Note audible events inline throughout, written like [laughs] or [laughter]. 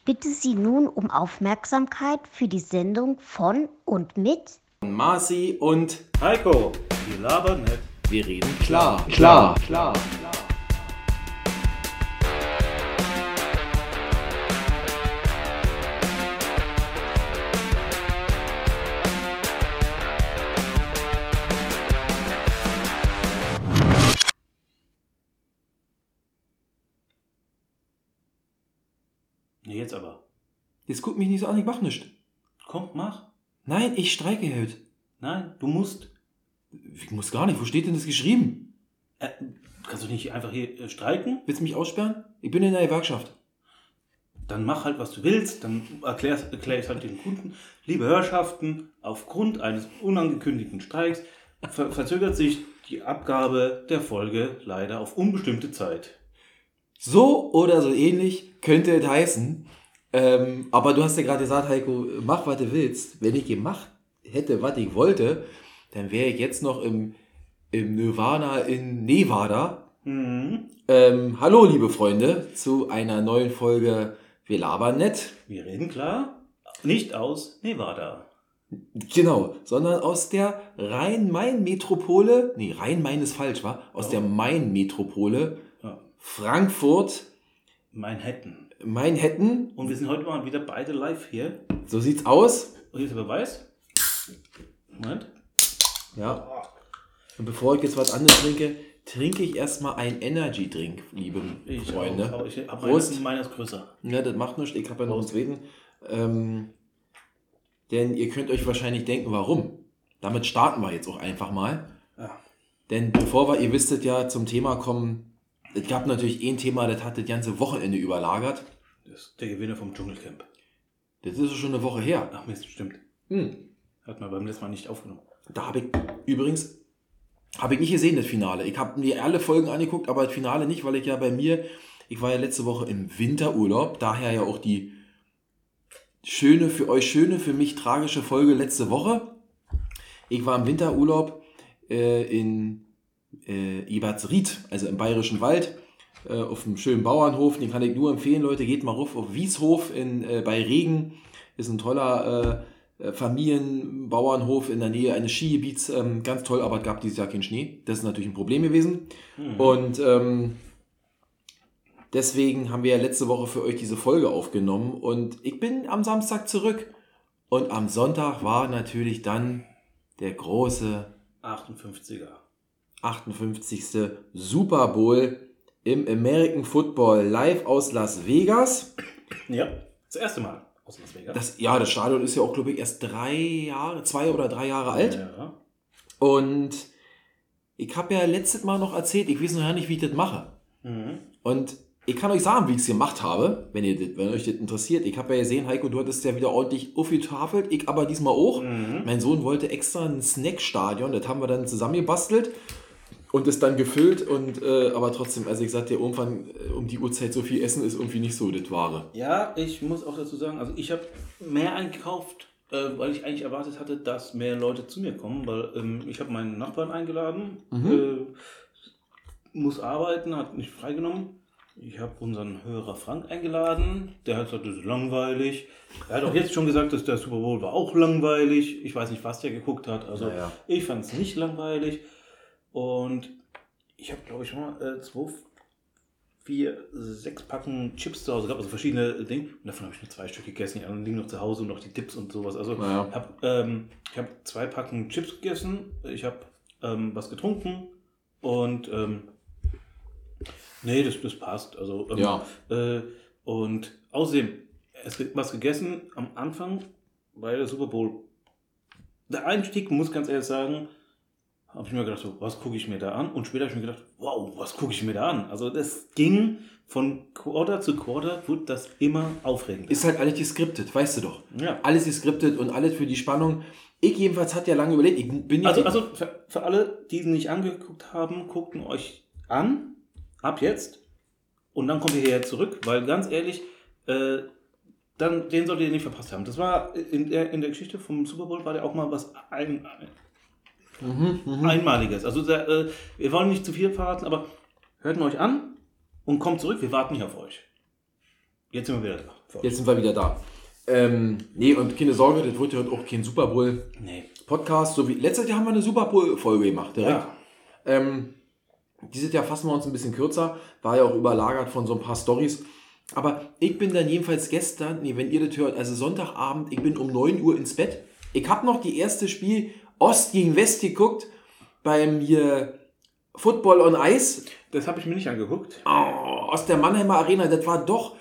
Ich bitte Sie nun um Aufmerksamkeit für die Sendung von und mit Marci und Heiko, wir labern nicht. wir reden klar. Klar, klar. Nee, Jetzt guck mich nicht so an, ich mach nichts. Komm, mach. Nein, ich streike heute. Nein, du musst. Ich muss gar nicht, wo steht denn das geschrieben? Äh, kannst du nicht einfach hier äh, streiken? Willst du mich aussperren? Ich bin in der Gewerkschaft. Dann mach halt, was du willst. Dann erklärst, erklär ich halt den Kunden. Liebe Hörschaften, aufgrund eines unangekündigten Streiks ver verzögert sich die Abgabe der Folge leider auf unbestimmte Zeit. So oder so ähnlich könnte es heißen. Ähm, aber du hast ja gerade gesagt, Heiko, mach, was du willst. Wenn ich gemacht hätte, was ich wollte, dann wäre ich jetzt noch im, im Nirvana in Nevada. Mhm. Ähm, hallo, liebe Freunde, zu einer neuen Folge Wir labern nett. Wir reden klar. Nicht aus Nevada. Genau, sondern aus der Rhein-Main-Metropole, nee, Rhein-Main ist falsch, war? Aus Ja. der Main-Metropole, Ja. Frankfurt, Manhattan. Manhattan, Und wir sind heute mal wieder beide live hier. so sieht's aus. Und hier ist der Beweis. Moment. Ja. Und bevor ich jetzt was anderes trinke, trinke ich erstmal einen Energy-Drink, liebe Ich Freunde. Auch, aber ich hab Prost. meines, meines größer. Ja, das macht nichts, ich habe ja noch einen zweiten. Ähm, denn ihr könnt euch wahrscheinlich denken, warum. Damit starten wir jetzt auch einfach mal. Ja. Denn bevor wir, ihr wisstet ja, zum Thema kommen, es gab natürlich ein Thema, das hat das ganze Wochenende überlagert. Das ist der Gewinner vom Dschungelcamp. Das ist schon eine Woche her. Ach Mist, stimmt. Hm. Hat man beim letzten Mal nicht aufgenommen. Da habe ich übrigens, habe ich nicht gesehen, das Finale. Ich habe mir alle Folgen angeguckt, aber das Finale nicht, weil ich ja bei mir, ich war ja letzte Woche im Winterurlaub, daher ja auch die schöne, für euch schöne, für mich tragische Folge letzte Woche. Ich war im Winterurlaub äh, in äh, Ebertsried, also im Bayerischen Wald, äh, auf einem schönen Bauernhof. Den kann ich nur empfehlen, Leute, geht mal ruf auf Wieshof in, äh, bei Regen. Ist ein toller äh, äh, Familienbauernhof in der Nähe eines Skigebiets. Ähm, ganz toll, aber es gab dieses Jahr keinen Schnee. Das ist natürlich ein Problem gewesen. Und ähm, deswegen haben wir ja letzte Woche für euch diese Folge aufgenommen. Und ich bin am Samstag zurück. Und am Sonntag war natürlich dann der große 58er. 58. Super Bowl im American Football live aus Las Vegas. Ja, das erste Mal aus Las Vegas. Das, ja, das Stadion ist ja auch, glaube ich, erst drei Jahre, zwei oder drei Jahre alt. Ja. Und ich habe ja letztes Mal noch erzählt, ich weiß noch gar nicht, wie ich das mache. Mhm. Und ich kann euch sagen, wie ich es gemacht habe, wenn, ihr das, wenn euch das interessiert. Ich habe ja gesehen, Heiko, du hattest ja wieder ordentlich aufgetafelt, ich aber diesmal auch. Mhm. Mein Sohn wollte extra ein Snackstadion, das haben wir dann zusammengebastelt und es dann gefüllt. Und, äh, aber trotzdem, also ich sagte, irgendwann äh, um die Uhrzeit so viel essen ist irgendwie nicht so das Wahre. ja, ich muss auch dazu sagen, also ich habe mehr eingekauft, äh, weil ich eigentlich erwartet hatte, dass mehr Leute zu mir kommen, weil ähm, ich habe meinen Nachbarn eingeladen, äh, muss arbeiten, hat mich freigenommen. Ich habe unseren Hörer Frank eingeladen, der hat gesagt, das ist langweilig. Er hat auch jetzt schon gesagt, dass der Super Bowl war auch langweilig. Ich weiß nicht, was der geguckt hat. Also Naja. ich fand es nicht langweilig. Und ich habe, glaube ich, schon mal äh, zwei, vier, sechs Packen Chips zu Hause gehabt, also verschiedene Dinge. Und davon habe ich nur zwei Stück gegessen. Die anderen liegen noch zu Hause und noch die Dips und sowas. Also Naja. hab, ähm, ich habe zwei Packen Chips gegessen. Ich habe ähm, was getrunken. Und ähm, nee, das, das passt. Also, ähm, Ja. äh, und außerdem, es wird was gegessen am Anfang bei der Super Bowl. Der Einstieg, muss ganz ehrlich sagen, habe ich mir gedacht, so, was gucke ich mir da an? Und später habe ich mir gedacht, wow, was gucke ich mir da an? Also das ging von Quarter zu Quarter, wird das immer aufregender. Ist halt alles geskriptet, weißt du doch. Ja. Alles geskriptet und alles für die Spannung. Ich jedenfalls hatte ja lange überlegt, ich bin ja Also, also für, für alle, die es nicht angeguckt haben, guckten euch an, ab jetzt. Und dann kommt ihr hierher zurück, weil ganz ehrlich, äh, dann, den solltet ihr nicht verpasst haben. Das war in der, in der Geschichte vom Super Bowl, war der auch mal was ein, ein, Einmaliges. Also äh, wir wollen nicht zu viel verraten, aber hört euch an und kommt zurück. Wir warten nicht auf euch. Jetzt sind wir wieder da. Jetzt sind wir wieder da. Ähm, nee, und keine Sorge, das wird ja heute auch kein Super Bowl Nee. Podcast. So wie letztes Jahr haben wir eine Super Bowl Folge gemacht, direkt. Ja. Ähm, dieses Jahr fassen wir uns ein bisschen kürzer, war ja auch überlagert von so ein paar Stories. Aber ich bin dann jedenfalls gestern, nee, wenn ihr das hört, also Sonntagabend, ich bin um 9 Uhr ins Bett. Ich habe noch die erste Spiel Ost gegen West geguckt beim hier Football on Ice Das habe ich mir nicht angeguckt. oh, aus der Mannheimer Arena. Das war doch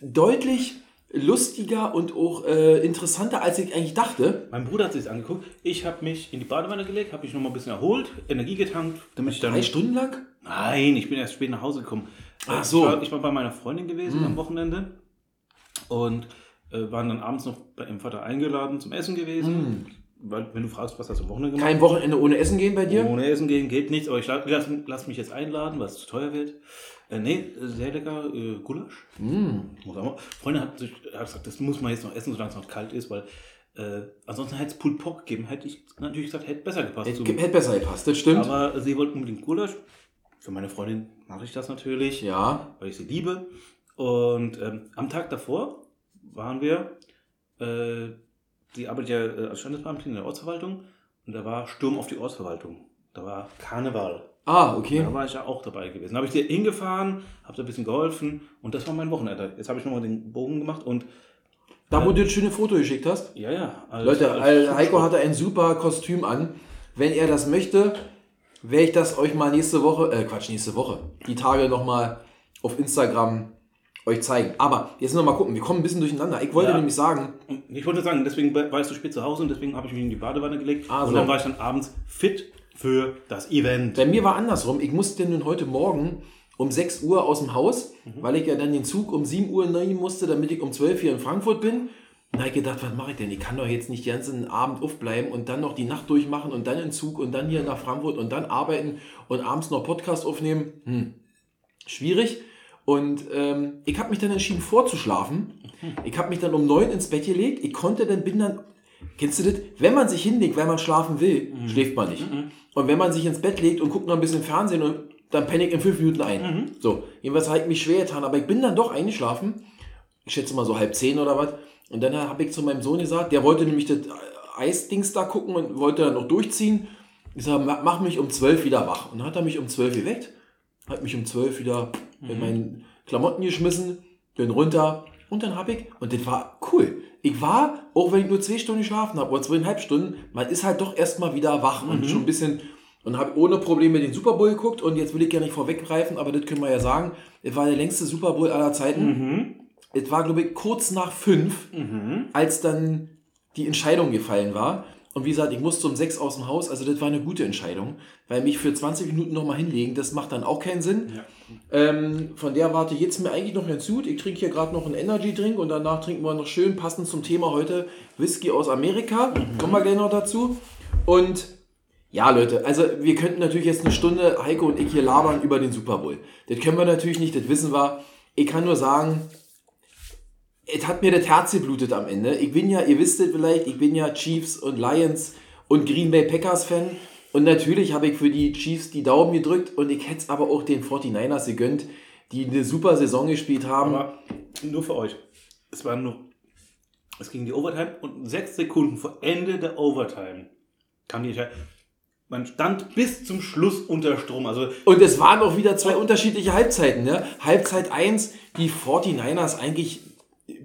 deutlich lustiger und auch äh, interessanter, als ich eigentlich dachte. Mein Bruder hat sich angeguckt. Ich habe mich in die Badewanne gelegt, habe mich noch mal ein bisschen erholt, Energie getankt, damit ich dann. Drei Stunden lang? Nein, ich bin erst spät nach Hause gekommen. Ach so. Ich war, ich war bei meiner Freundin gewesen am Wochenende und äh, waren dann abends noch bei ihrem Vater eingeladen zum Essen gewesen. Weil, wenn du fragst, was hast du am Wochenende gemacht? Kein Wochenende ohne Essen gehen bei dir? Ohne Essen gehen geht nichts, aber ich la- lass, lass mich jetzt einladen, weil es zu teuer wird. Äh, nee, sehr lecker äh, Gulasch. Muss auch mal. Freundin hat, sich, hat gesagt, das muss man jetzt noch essen, solange es noch kalt ist, weil äh, ansonsten hätte es Pulled Pork gegeben. Hätte ich natürlich gesagt, hätte besser gepasst. Hätte, hätte besser gepasst, das stimmt. aber sie wollten unbedingt Gulasch. Für meine Freundin mache ich das natürlich, ja. weil ich sie liebe. Und ähm, am Tag davor waren wir, äh, sie arbeitet ja äh, als Standesbeamtin in der Ortsverwaltung und da war Sturm auf die Ortsverwaltung. Da war Karneval. Ah, okay. Da war ich ja auch dabei gewesen. Da habe ich dir hingefahren, habe da ein bisschen geholfen und das war mein Wochenende. Jetzt habe ich nochmal den Bogen gemacht und Da, wo du das schöne Foto geschickt hast. ja, ja. als- Leute, als Al- Heiko hatte ein super Kostüm an. Wenn er das möchte, werde ich das euch mal nächste Woche, äh Quatsch, nächste Woche, die Tage nochmal auf Instagram euch zeigen. Aber jetzt noch mal gucken, wir kommen ein bisschen durcheinander. Ich wollte Ja. nämlich sagen, Ich wollte sagen, deswegen war ich so spät zu Hause und deswegen habe ich mich in die Badewanne gelegt. Ah, so. Und dann war ich dann abends fit für das Event. bei mir war andersrum. Ich musste nun heute Morgen um 6 Uhr aus dem Haus, weil ich ja dann den Zug um 7 Uhr nehmen musste, damit ich um 12 hier in Frankfurt bin. Habe ich gedacht, was mache ich denn? Ich kann doch jetzt nicht den ganzen Abend aufbleiben und dann noch die Nacht durchmachen und dann in den Zug und dann hier nach Frankfurt und dann arbeiten und abends noch Podcast aufnehmen. Hm. Schwierig. Und ähm, ich habe mich dann entschieden vorzuschlafen. Ich habe mich dann um 9 ins Bett gelegt. Ich konnte dann, bin dann, kennst du das? Wenn man sich hinlegt, weil man schlafen will, schläft man nicht. Und wenn man sich ins Bett legt und guckt noch ein bisschen Fernsehen und dann penne ich in fünf Minuten ein. So, jedenfalls habe ich mich schwer getan, aber ich bin dann doch eingeschlafen. Ich schätze mal so halb zehn oder was. Und dann habe ich zu meinem Sohn gesagt, der wollte nämlich das Eisdings da gucken und wollte dann noch durchziehen. Ich sage, mach mach mich um zwölf wieder wach. Und dann hat er mich um zwölf geweckt, hat mich um zwölf wieder in meinen Klamotten geschmissen, bin runter und dann habe ich, und das war cool. Ich war, auch wenn ich nur zwei Stunden geschlafen habe oder zweieinhalb Stunden, man ist halt doch erstmal wieder wach und schon ein bisschen und habe ohne Probleme den Super Bowl geguckt und jetzt will ich ja nicht vorweggreifen, aber das können wir ja sagen, es war der längste Super Bowl aller Zeiten. Es war, glaube ich, kurz nach fünf, als dann die Entscheidung gefallen war. Und wie gesagt, ich musste um sechs aus dem Haus, also das war eine gute Entscheidung, weil mich für 20 Minuten nochmal hinlegen, das macht dann auch keinen Sinn. Ähm, von der warte jetzt mir eigentlich noch ganz gut. Ich trinke hier gerade noch einen Energy Drink und danach trinken wir noch schön passend zum Thema heute Whisky aus Amerika. Kommen wir gleich noch dazu. Und ja, Leute, also wir könnten natürlich jetzt eine Stunde, Heiko und ich hier labern über den Super Bowl. Das können wir natürlich nicht, das wissen wir. Ich kann nur sagen, es hat mir das Herz geblutet am Ende. Ich bin ja, ihr wisst es vielleicht, ich bin ja Chiefs und Lions und Green Bay Packers Fan. Und natürlich habe ich für die Chiefs die Daumen gedrückt und ich hätte es aber auch den 49ers gegönnt, die eine super Saison gespielt haben. Aber nur für euch. Es war nur. Es ging die Overtime und sechs Sekunden vor Ende der Overtime kam die Entscheidung. Man stand bis zum Schluss unter Strom. Also Und es waren auch wieder zwei unterschiedliche Halbzeiten. Ne? Halbzeit 1, die 49ers eigentlich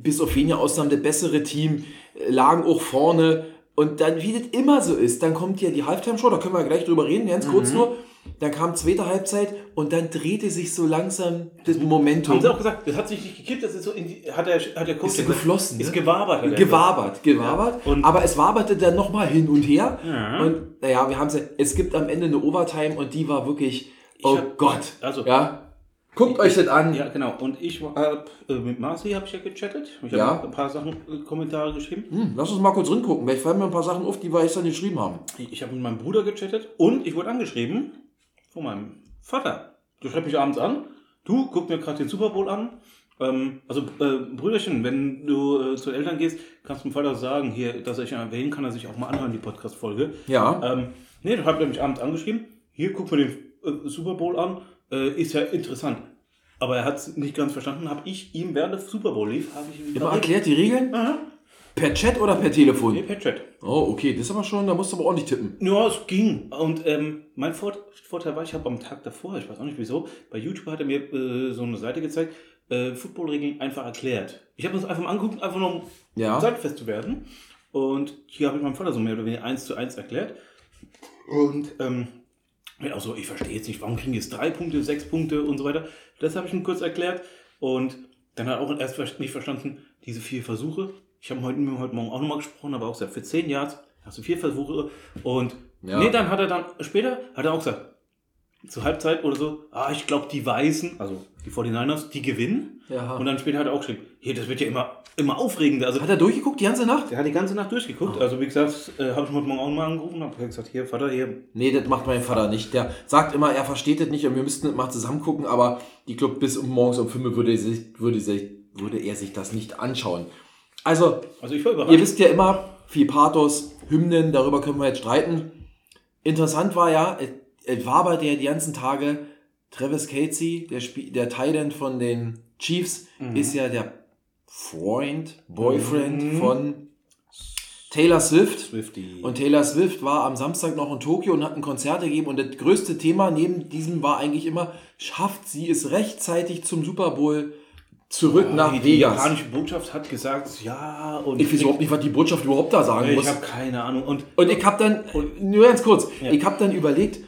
bis auf wenige Ausnahmen das bessere Team, äh, lagen auch vorne. Und dann, wie das immer so ist, dann kommt ja die Halftime-Show, da können wir gleich drüber reden, ganz kurz nur. Dann kam zweite Halbzeit und dann drehte sich so langsam das Momentum. haben sie auch gesagt, das hat sich nicht gekippt, das ist so in die, hat der, hat der Coach Ist geflossen, Ist ne? gewabert. er Gewabert, gewabert. Ja, aber es waberte dann nochmal hin und her. Ja. Und naja, wir haben es es gibt am Ende eine Overtime und die war wirklich, oh hab- Gott. also- ja. Guckt euch das an. Ja, genau. Und ich hab, äh, mit Marci habe ich ja gechattet. Ich habe Ja. ein paar Sachen, äh, Kommentare geschrieben. Hm, lass uns mal kurz reingucken. Vielleicht fallen mir ein paar Sachen auf, die wir gestern geschrieben haben. Ich habe mit meinem Bruder gechattet und ich wurde angeschrieben von meinem Vater. Der schreibt mich abends an. Du, guck mir gerade den Super Bowl an. Ähm, also, äh, Brüderchen, wenn du äh, zu den Eltern gehst, kannst du dem Vater sagen, hier, dass er sich erwähnen kann, er sich auch mal anhören, die Podcast-Folge. Ja. Ähm, nee, hat er mich abends angeschrieben. Hier, guck mir den äh, Super Bowl an. Äh, ist ja interessant. Aber er hat es nicht ganz verstanden, habe ich ihm während der Super Bowl lief, habe ich ihm Immer erklärt die Regeln? Aha. Per Chat oder per Telefon? Nee, per Chat. Oh, okay, das ist aber schon, da musst du aber ordentlich tippen. Ja, es ging. Und ähm, mein Vort Vorteil war, ich habe am Tag davor, ich weiß auch nicht wieso, bei YouTube hat er mir äh, so eine Seite gezeigt, äh, Footballregeln einfach erklärt. Ich habe das einfach mal angeguckt, einfach nur um Ja. zeitfest zu werden. Und hier habe ich meinem Vater so mehr oder weniger eins zu eins erklärt. Und ähm, ja, auch so, ich verstehe jetzt nicht, warum kriegen die jetzt drei Punkte, sechs Punkte und so weiter. Das habe ich ihm kurz erklärt. Und dann hat er auch erst nicht verstanden, diese vier Versuche. Ich habe heute, heute Morgen auch nochmal gesprochen, aber auch gesagt, für zehn Yards hast du vier Versuche. Und Ja. nee, dann hat er dann, später hat er auch gesagt, zur Halbzeit oder so, ah, ich glaube, die Weißen, also die 49ers, die gewinnen. Ja. Und dann später hat er auch geschrieben, hier, das wird ja immer, immer aufregender. Also Hat er durchgeguckt die ganze Nacht? der hat die ganze Nacht durchgeguckt. Also wie gesagt, äh, habe ich heute Morgen auch mal angerufen und habe gesagt, hier, Vater, hier, Nee, das macht mein Vater nicht. Der sagt immer, er versteht das nicht und wir müssten das mal zusammen gucken, aber ich glaube, bis um morgens um 5 Uhr würde, er sich, würde, sich, würde er sich das nicht anschauen. Also, also ich war ihr wisst ja immer, viel Pathos, Hymnen, darüber können wir jetzt streiten. Interessant war ja, es, war bei der die ganzen Tage, Travis Casey, der, Spie- der Titan von den Chiefs, ist ja der Freund, Boyfriend Mhm. von Taylor Swift. Swifty. Und Taylor Swift war am Samstag noch in Tokio und hat ein Konzert gegeben. Und das größte Thema neben diesem war eigentlich immer, schafft sie es rechtzeitig zum Super Bowl zurück nach die, die Vegas? japanische Botschaft hat gesagt, ja, und Ich weiß überhaupt nicht, was die Botschaft überhaupt da sagen ich muss. habe keine Ahnung. Und Und ich habe dann, nur ganz kurz, Ja. ich habe dann überlegt,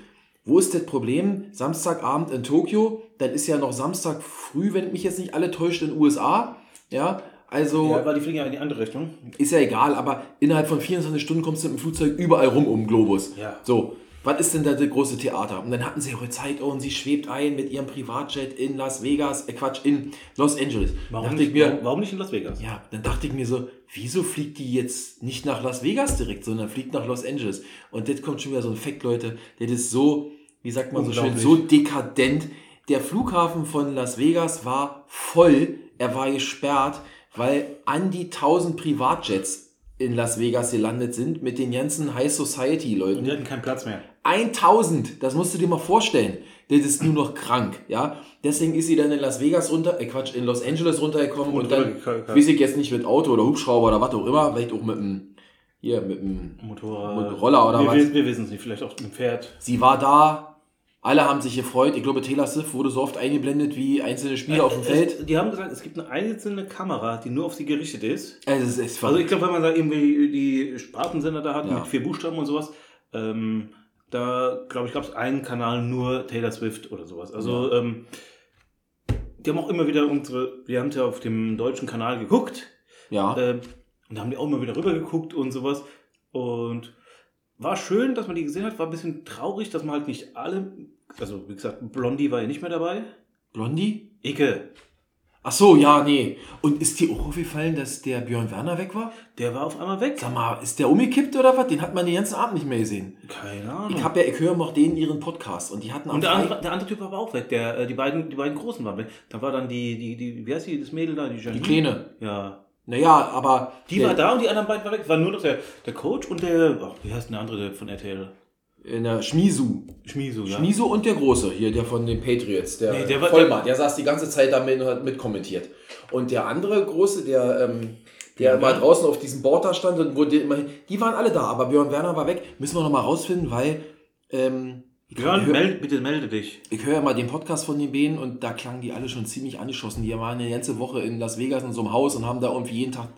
wo ist das Problem? Samstagabend in Tokio, dann ist ja noch Samstag früh, wenn mich jetzt nicht alle täuscht, in den USA. Ja, also ja, weil die fliegen ja in die andere Richtung. ist ja egal, aber innerhalb von 24 Stunden kommst du mit dem Flugzeug überall rum um den Globus. Ja. So, was ist denn da das große Theater? Und dann hatten sie ihre Zeit oh, und sie schwebt ein mit ihrem Privatjet in Las Vegas, äh Quatsch, in Los Angeles. Warum, nicht, ich mir, warum, nicht in Las Vegas? ja, dann dachte ich mir so, wieso fliegt die jetzt nicht nach Las Vegas direkt, sondern fliegt nach Los Angeles? Und das kommt schon wieder so ein Fact, Leute, das ist so, wie sagt man so schön, so dekadent. Der Flughafen von Las Vegas war voll, er war gesperrt, weil an die 1000 Privatjets in Las Vegas gelandet sind mit den ganzen High Society Leuten. Und die hatten keinen Platz mehr. 1000, das musst du dir mal vorstellen. Das ist nur noch krank, ja. Deswegen ist sie dann in Las Vegas runter, äh Quatsch, in Los Angeles runtergekommen und, Und dann, weiß ich jetzt nicht mit Auto oder Hubschrauber oder was auch immer, vielleicht auch mit dem, hier, mit dem, Motorrad. Mit Roller oder wir, was? Wir, wir wissen es nicht, vielleicht auch mit dem Pferd. sie war da, alle haben sich gefreut. Ich glaube, Taylor Swift wurde so oft eingeblendet wie einzelne Spieler auf dem Feld. Die haben gesagt, es gibt eine einzelne Kamera, die nur auf sie gerichtet ist. Also, es ist Also ich glaube, wenn man da irgendwie die Spartensender da hat Ja. mit vier Buchstaben und sowas, ähm, da glaube ich, gab es einen Kanal nur Taylor Swift oder sowas. Also ähm, die haben auch immer wieder unsere, wir haben ja auf dem deutschen Kanal geguckt ja. ähm, und da haben die auch immer wieder rüber geguckt und sowas. Und war schön, dass man die gesehen hat, war ein bisschen traurig, dass man halt nicht alle, also wie gesagt, Blondie war ja nicht mehr dabei. Blondie? Icke, Ach so, ja, nee. Und ist dir auch aufgefallen, dass der Björn Werner weg war? der war auf einmal weg. Sag mal, ist der umgekippt oder was? Den hat man den ganzen Abend nicht mehr gesehen. Keine Ahnung. Ich habe ja, ich höre noch denen ihren Podcast und die hatten am Und der andere, der andere Typ war aber auch weg. Der, äh, die, beiden, die beiden Großen waren weg. Da war dann die, die, die wie heißt die, das Mädel da? Die, die Janine? Kleine. Ja. Naja, aber. Die der, war da und die anderen beiden waren weg. War nur noch der, der Coach und der, ach, wie heißt denn der andere der von RTL? In der Schmisu. Schmiso, ja. Schmiso und der Große, hier, der von den Patriots, der, Nee, der war- Vollmann, der, saß die ganze Zeit damit und hat mitkommentiert. Und der andere Große, der, ähm, der Ja. mal draußen auf diesem Board da stand und wo die, immer, die waren alle da, aber Björn Werner war weg. Müssen wir noch mal rausfinden, weil ähm, ich, Björn, hör- meld, bitte melde dich. ich höre ja mal den Podcast von den Bänen und da klangen die alle schon ziemlich angeschossen. Die waren eine ganze Woche in Las Vegas in so einem Haus und haben da irgendwie jeden Tag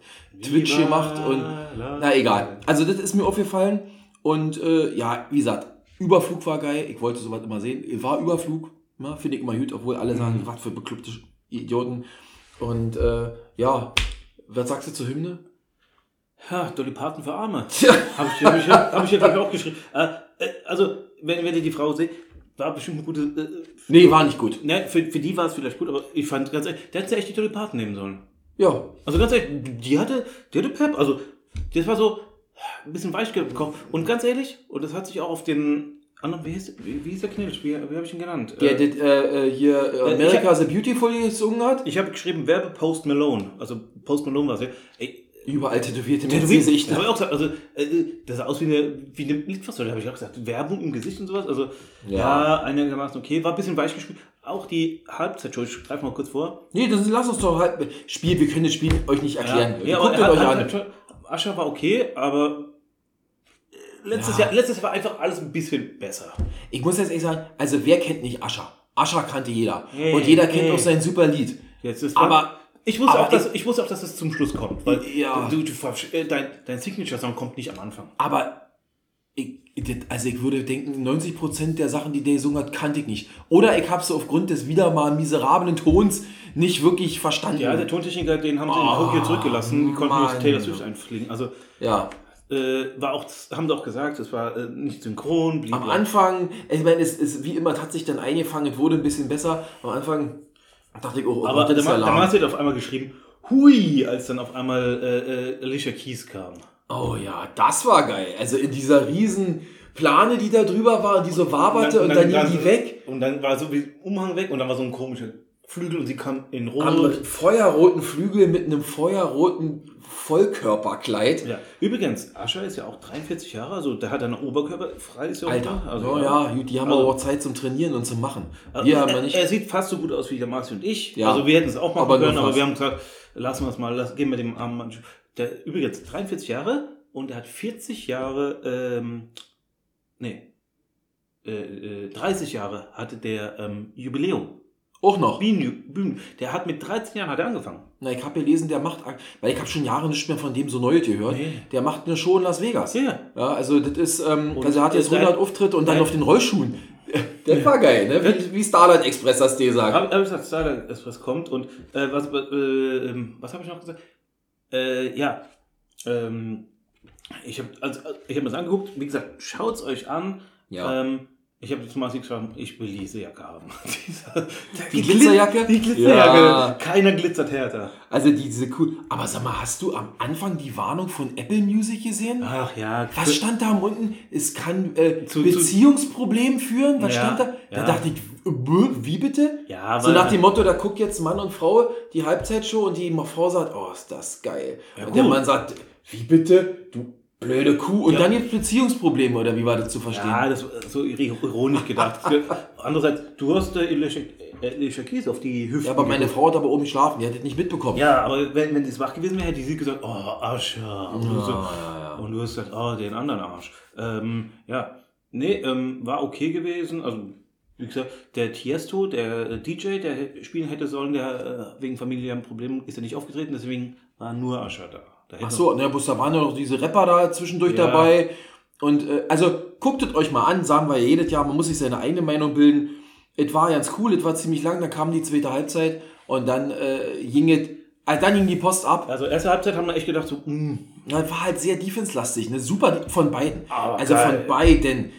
Twitch Viva gemacht und la- na egal. Also das ist mir aufgefallen und äh, ja, wie gesagt, Überflug war geil. Ich wollte sowas immer sehen. War Überflug, ne? finde ich immer gut, obwohl alle sagen, was für bekloppte Idioten. Und äh, ja, was sagst du zur Hymne? Ja, Dolly Parton für Arme. Tja. Habe ich, hab ich, hab ich ich, auch geschrieben. Äh, äh, also, wenn, wenn ihr die Frau seht, war bestimmt eine gute. Äh, Nee, war nicht gut. ne, für, für die war es vielleicht gut, aber ich fand ganz ehrlich, der hätte echt die Dolly Parton nehmen sollen. Ja, Also ganz ehrlich, die hatte, die hatte Pep. Also, das war so ein bisschen weich gekocht. Und ganz ehrlich, und das hat sich auch auf den anderen, wie hieß, wie, wie hieß der Knilch? Wie, wie habe ich ihn genannt? der Äh, das äh, äh, hier äh, ich America the Beautiful gesungen hat. ich habe geschrieben, Werbe Post Malone. Also Post Malone war es ja. Ey, Überall tätowierte der Gesichter. habe ich auch gesagt, also äh, das sah aus wie eine, wie eine Litfaßsäule, habe ich auch gesagt. Werbung im Gesicht und sowas. Also Ja. ja, einigermaßen okay. War ein bisschen weich gespielt. auch die Halbzeitshow, ich greife mal kurz vor. Nee, das, lass uns doch halt. Spiel, wir können das Spiel euch nicht erklären. ja, Guckt es aber euch an. Ascher war okay, aber letztes, Ja. Jahr, letztes Jahr war einfach alles ein bisschen besser. Ich muss jetzt ehrlich sagen, also wer kennt nicht Ascher? Ascher kannte jeder. Nee, und jeder kennt nee. auch sein super Lied. Jetzt ist Aber- ich wusste, aber auch, dass, ich wusste auch, dass es zum Schluss kommt, weil Ja. du, du, äh, dein, dein Signature-Song kommt nicht am Anfang. Aber ich, also ich würde denken, 90% der Sachen, die der gesungen hat, kannte ich nicht. Oder ich habe sie aufgrund des wieder mal miserablen Tons nicht wirklich verstanden. Ja, der Tontechniker, den haben sie in Oh, Tokio zurückgelassen, die konnten nur Mann. Taylor Swift einfliegen. Also ja. äh, war auch, haben sie auch gesagt, es war äh, nicht synchron, blieb Am Anfang, ich meine, es ist wie immer, es hat sich dann eingefangen, es wurde ein bisschen besser. Am Anfang dachte ich, oh, oh Aber Gott, der lahm. Mars hat auf einmal geschrieben, hui, als dann auf einmal äh, äh, Alicia Keys kam. Oh ja, das war geil. Also in dieser riesen Plane, die da drüber war, die so waberte und, dann, ging die weg. Und dann war so wie Umhang weg und dann war so ein komischer Flügel und sie kam in Rot. Am feuerroten Flügel mit einem feuerroten Vollkörperkleid. Ja. Übrigens, Ascher ist ja auch 43 Jahre, also der hat einen Oberkörper frei. Ist ja auch Alter, also, oh ja, gut, die haben Also- aber auch Zeit zum Trainieren und zum Machen. Also, er, ja nicht. er sieht fast so gut aus wie der Marci und ich. Ja. Also wir hätten es auch machen Aber können, aber wir haben gesagt, lassen wir es mal, lass, gehen wir dem armen Mann. Der übrigens 43 Jahre und er hat 40 Jahre, ähm, nee, äh, äh, 30 Jahre hatte der ähm, Jubiläum. Auch noch. Bühnen, Bühnen. Der hat mit 13 Jahren hat er angefangen. Na, ich habe gelesen, der macht, weil ich habe schon Jahre nicht mehr von dem so Neues gehört. Nee. Der macht eine Show in Las Vegas. Ja, ja. Also das ist, ähm, Und also er hat jetzt sein- 100 Auftritte und dann sein- auf den Rollschuhen. [laughs] Das war geil, ne? Wie, wie Starlight Express das dir sagt. Habe hab ich gesagt, Starlight Express kommt und äh, was, äh, ähm, was habe ich noch gesagt? Äh, ja, ähm, ich habe also, ich hab mir das angeguckt. Wie gesagt, schaut's euch an. Ja. Ähm, ich habe jetzt mal geschrieben, ich will diese Jacke haben. [laughs] Dieser- Die Glitzerjacke? Die Glitzerjacke. Ja. Keiner glitzert härter. Also diese cool. Aber sag mal, hast du am Anfang die Warnung von Apple Music gesehen? Ach ja. Was stand da am unten? Es kann äh, Zu- zu- Beziehungsproblem führen. Was Ja, stand da? Da ja. dachte ich, wie bitte? Ja, so nach dem Motto, da guckt jetzt Mann und Frau die Halbzeitshow und die Frau sagt, oh, ist das geil. Ja, und der gut. Mann sagt, wie bitte? Du blöde Kuh. Und Ja. dann gibt Beziehungsprobleme oder wie war das zu verstehen? Ja, das ist so ironisch gedacht. [laughs] Andererseits, du hast äh, Alicia Keys auf die Hüfte. Ja, aber meine Frau hat aber oben geschlafen, die hat das nicht mitbekommen. Ja, aber wenn, wenn das wach gewesen wäre, hätte sie gesagt, oh, Ascher. Und, du, so, ja, ja. und du hast gesagt, oh, den anderen Arsch. Ähm, ja, nee, ähm, war okay gewesen. Also, wie gesagt, der Tiesto, der äh, DJ, der spielen hätte sollen, der äh, wegen familiären Problemen ist er nicht aufgetreten, deswegen war nur Ascher da. da Ach so, ne, bloß da waren ja noch diese Rapper da zwischendurch Ja. dabei. Und äh, also guckt es euch mal an, sagen wir ja jedes Jahr, man muss sich seine eigene Meinung bilden. Es war ganz cool, es war ziemlich lang, dann kam die zweite Halbzeit und dann äh, ging es, äh, dann ging die Post ab. Also erste Halbzeit haben wir echt gedacht, so, mm. Ja, war halt sehr defense-lastig, ne? Super von beiden. Aber also geil. von beiden.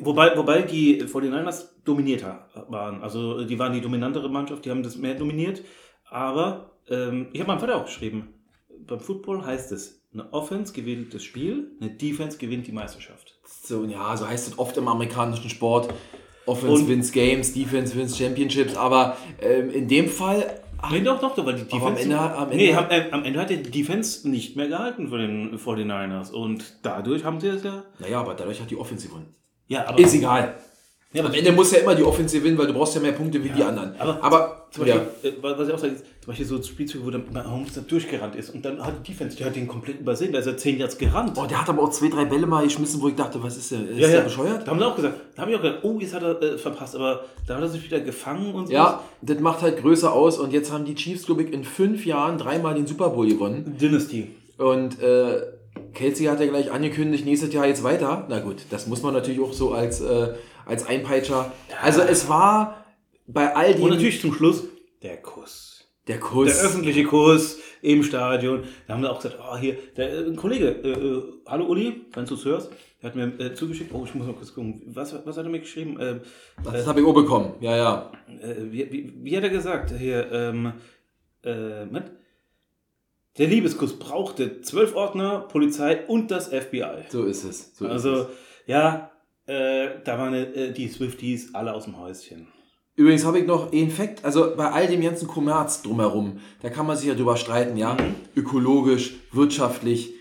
Wobei, wobei die 49ers dominierter waren. Also die waren die dominantere Mannschaft, die haben das mehr dominiert. Aber ähm, ich habe meinem Vater auch geschrieben, beim Football heißt es, eine Offense gewinnt das Spiel, eine Defense gewinnt die Meisterschaft. so, ja, so heißt es oft im amerikanischen Sport. Offense Und- wins Games, Defense wins Championships, aber ähm, in dem Fall Nee, doch, doch, doch, weil die Defense. am Ende hat- am Ende nee, hat- äh, am Ende hat die Defense nicht mehr gehalten von den 49ers. Und dadurch haben sie es ja. Naja, aber dadurch hat die Offense gewonnen. Ja, aber. Ist egal. Ja, Am Ende muss ja immer die Offense gewinnen, weil du brauchst ja mehr Punkte wie die anderen. aber- aber Zum ja. Beispiel, äh, was ich auch sage, ist, zum Beispiel so Spielzüge, wo der Mahomes da durchgerannt ist und dann hat die Defense, der hat den komplett übersehen, da ist er 10 Yards gerannt. Oh, der hat aber auch zwei, drei Bälle mal geschmissen, wo ich dachte, was ist der? Ist ja, der ja. bescheuert? Da haben sie auch gesagt, da habe ich auch gedacht, oh, jetzt hat er äh, verpasst, aber da hat er sich wieder gefangen und so. Ja, das macht halt Größe aus und jetzt haben die Chiefs, glaube ich, in fünf Jahren dreimal den Super Bowl gewonnen. Dynasty. Und äh, Kelsey hat ja gleich angekündigt, nächstes Jahr jetzt weiter. Na gut, das muss man natürlich auch so als, äh, als Einpeitscher. Also es war bei all dem Und natürlich zum Schluss der Kuss. der Kuss. Der öffentliche Kuss im Stadion. Da haben sie auch gesagt, oh, hier, der, äh, ein Kollege, äh, äh, hallo Uli, wenn du es hörst, der hat mir äh, zugeschickt, oh, ich muss mal kurz gucken, was, was hat er mir geschrieben? Ähm, das habe ich auch bekommen. Ja, ja. äh, wie, wie, wie hat er gesagt? Hier, ähm, äh, mit? Der Liebeskuss brauchte zwölf Ordner, Polizei und das FBI. So ist es. So ist Also, es. ja, äh, da waren äh, die Swifties alle aus dem Häuschen. Übrigens habe ich noch einen Fakt, also bei all dem ganzen Kommerz drumherum, da kann man sich ja drüber streiten, ja, ökologisch, wirtschaftlich,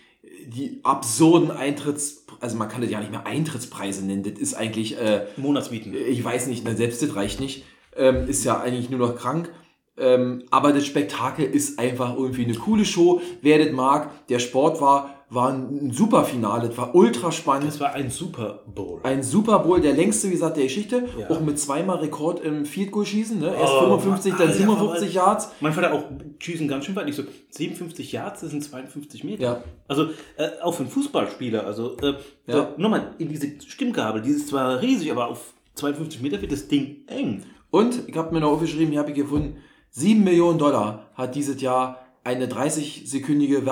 die absurden Eintritts, also man kann das ja nicht mehr Eintrittspreise nennen, das ist eigentlich, äh, Monatsmieten. ich weiß nicht, selbst das reicht nicht. ähm, ist ja eigentlich nur noch krank. Ähm, aber das Spektakel ist einfach irgendwie eine coole Show. Wer das mag, der Sport war, war ein super Finale. Das war ultra spannend. Das war ein Super Bowl. Ein Super Bowl, der längste, wie gesagt, der Geschichte. Ja. Auch mit zweimal Rekord im Field Goal schießen. Ne? Erst Oh, 55, dann Alter, 57 aber- Yards. Mein Vater auch schießen ganz schön weit. Nicht so 57 Yards, das sind 52 Meter. Ja. Also äh, auch für einen Fußballspieler. Also äh, Ja. nochmal in diese Stimmgabel. Die ist zwar riesig, aber auf 52 Meter wird das Ding eng. Und ich habe mir noch aufgeschrieben, hier habe ich gefunden, 7 Millionen Dollar hat dieses Jahr eine 30-sekündige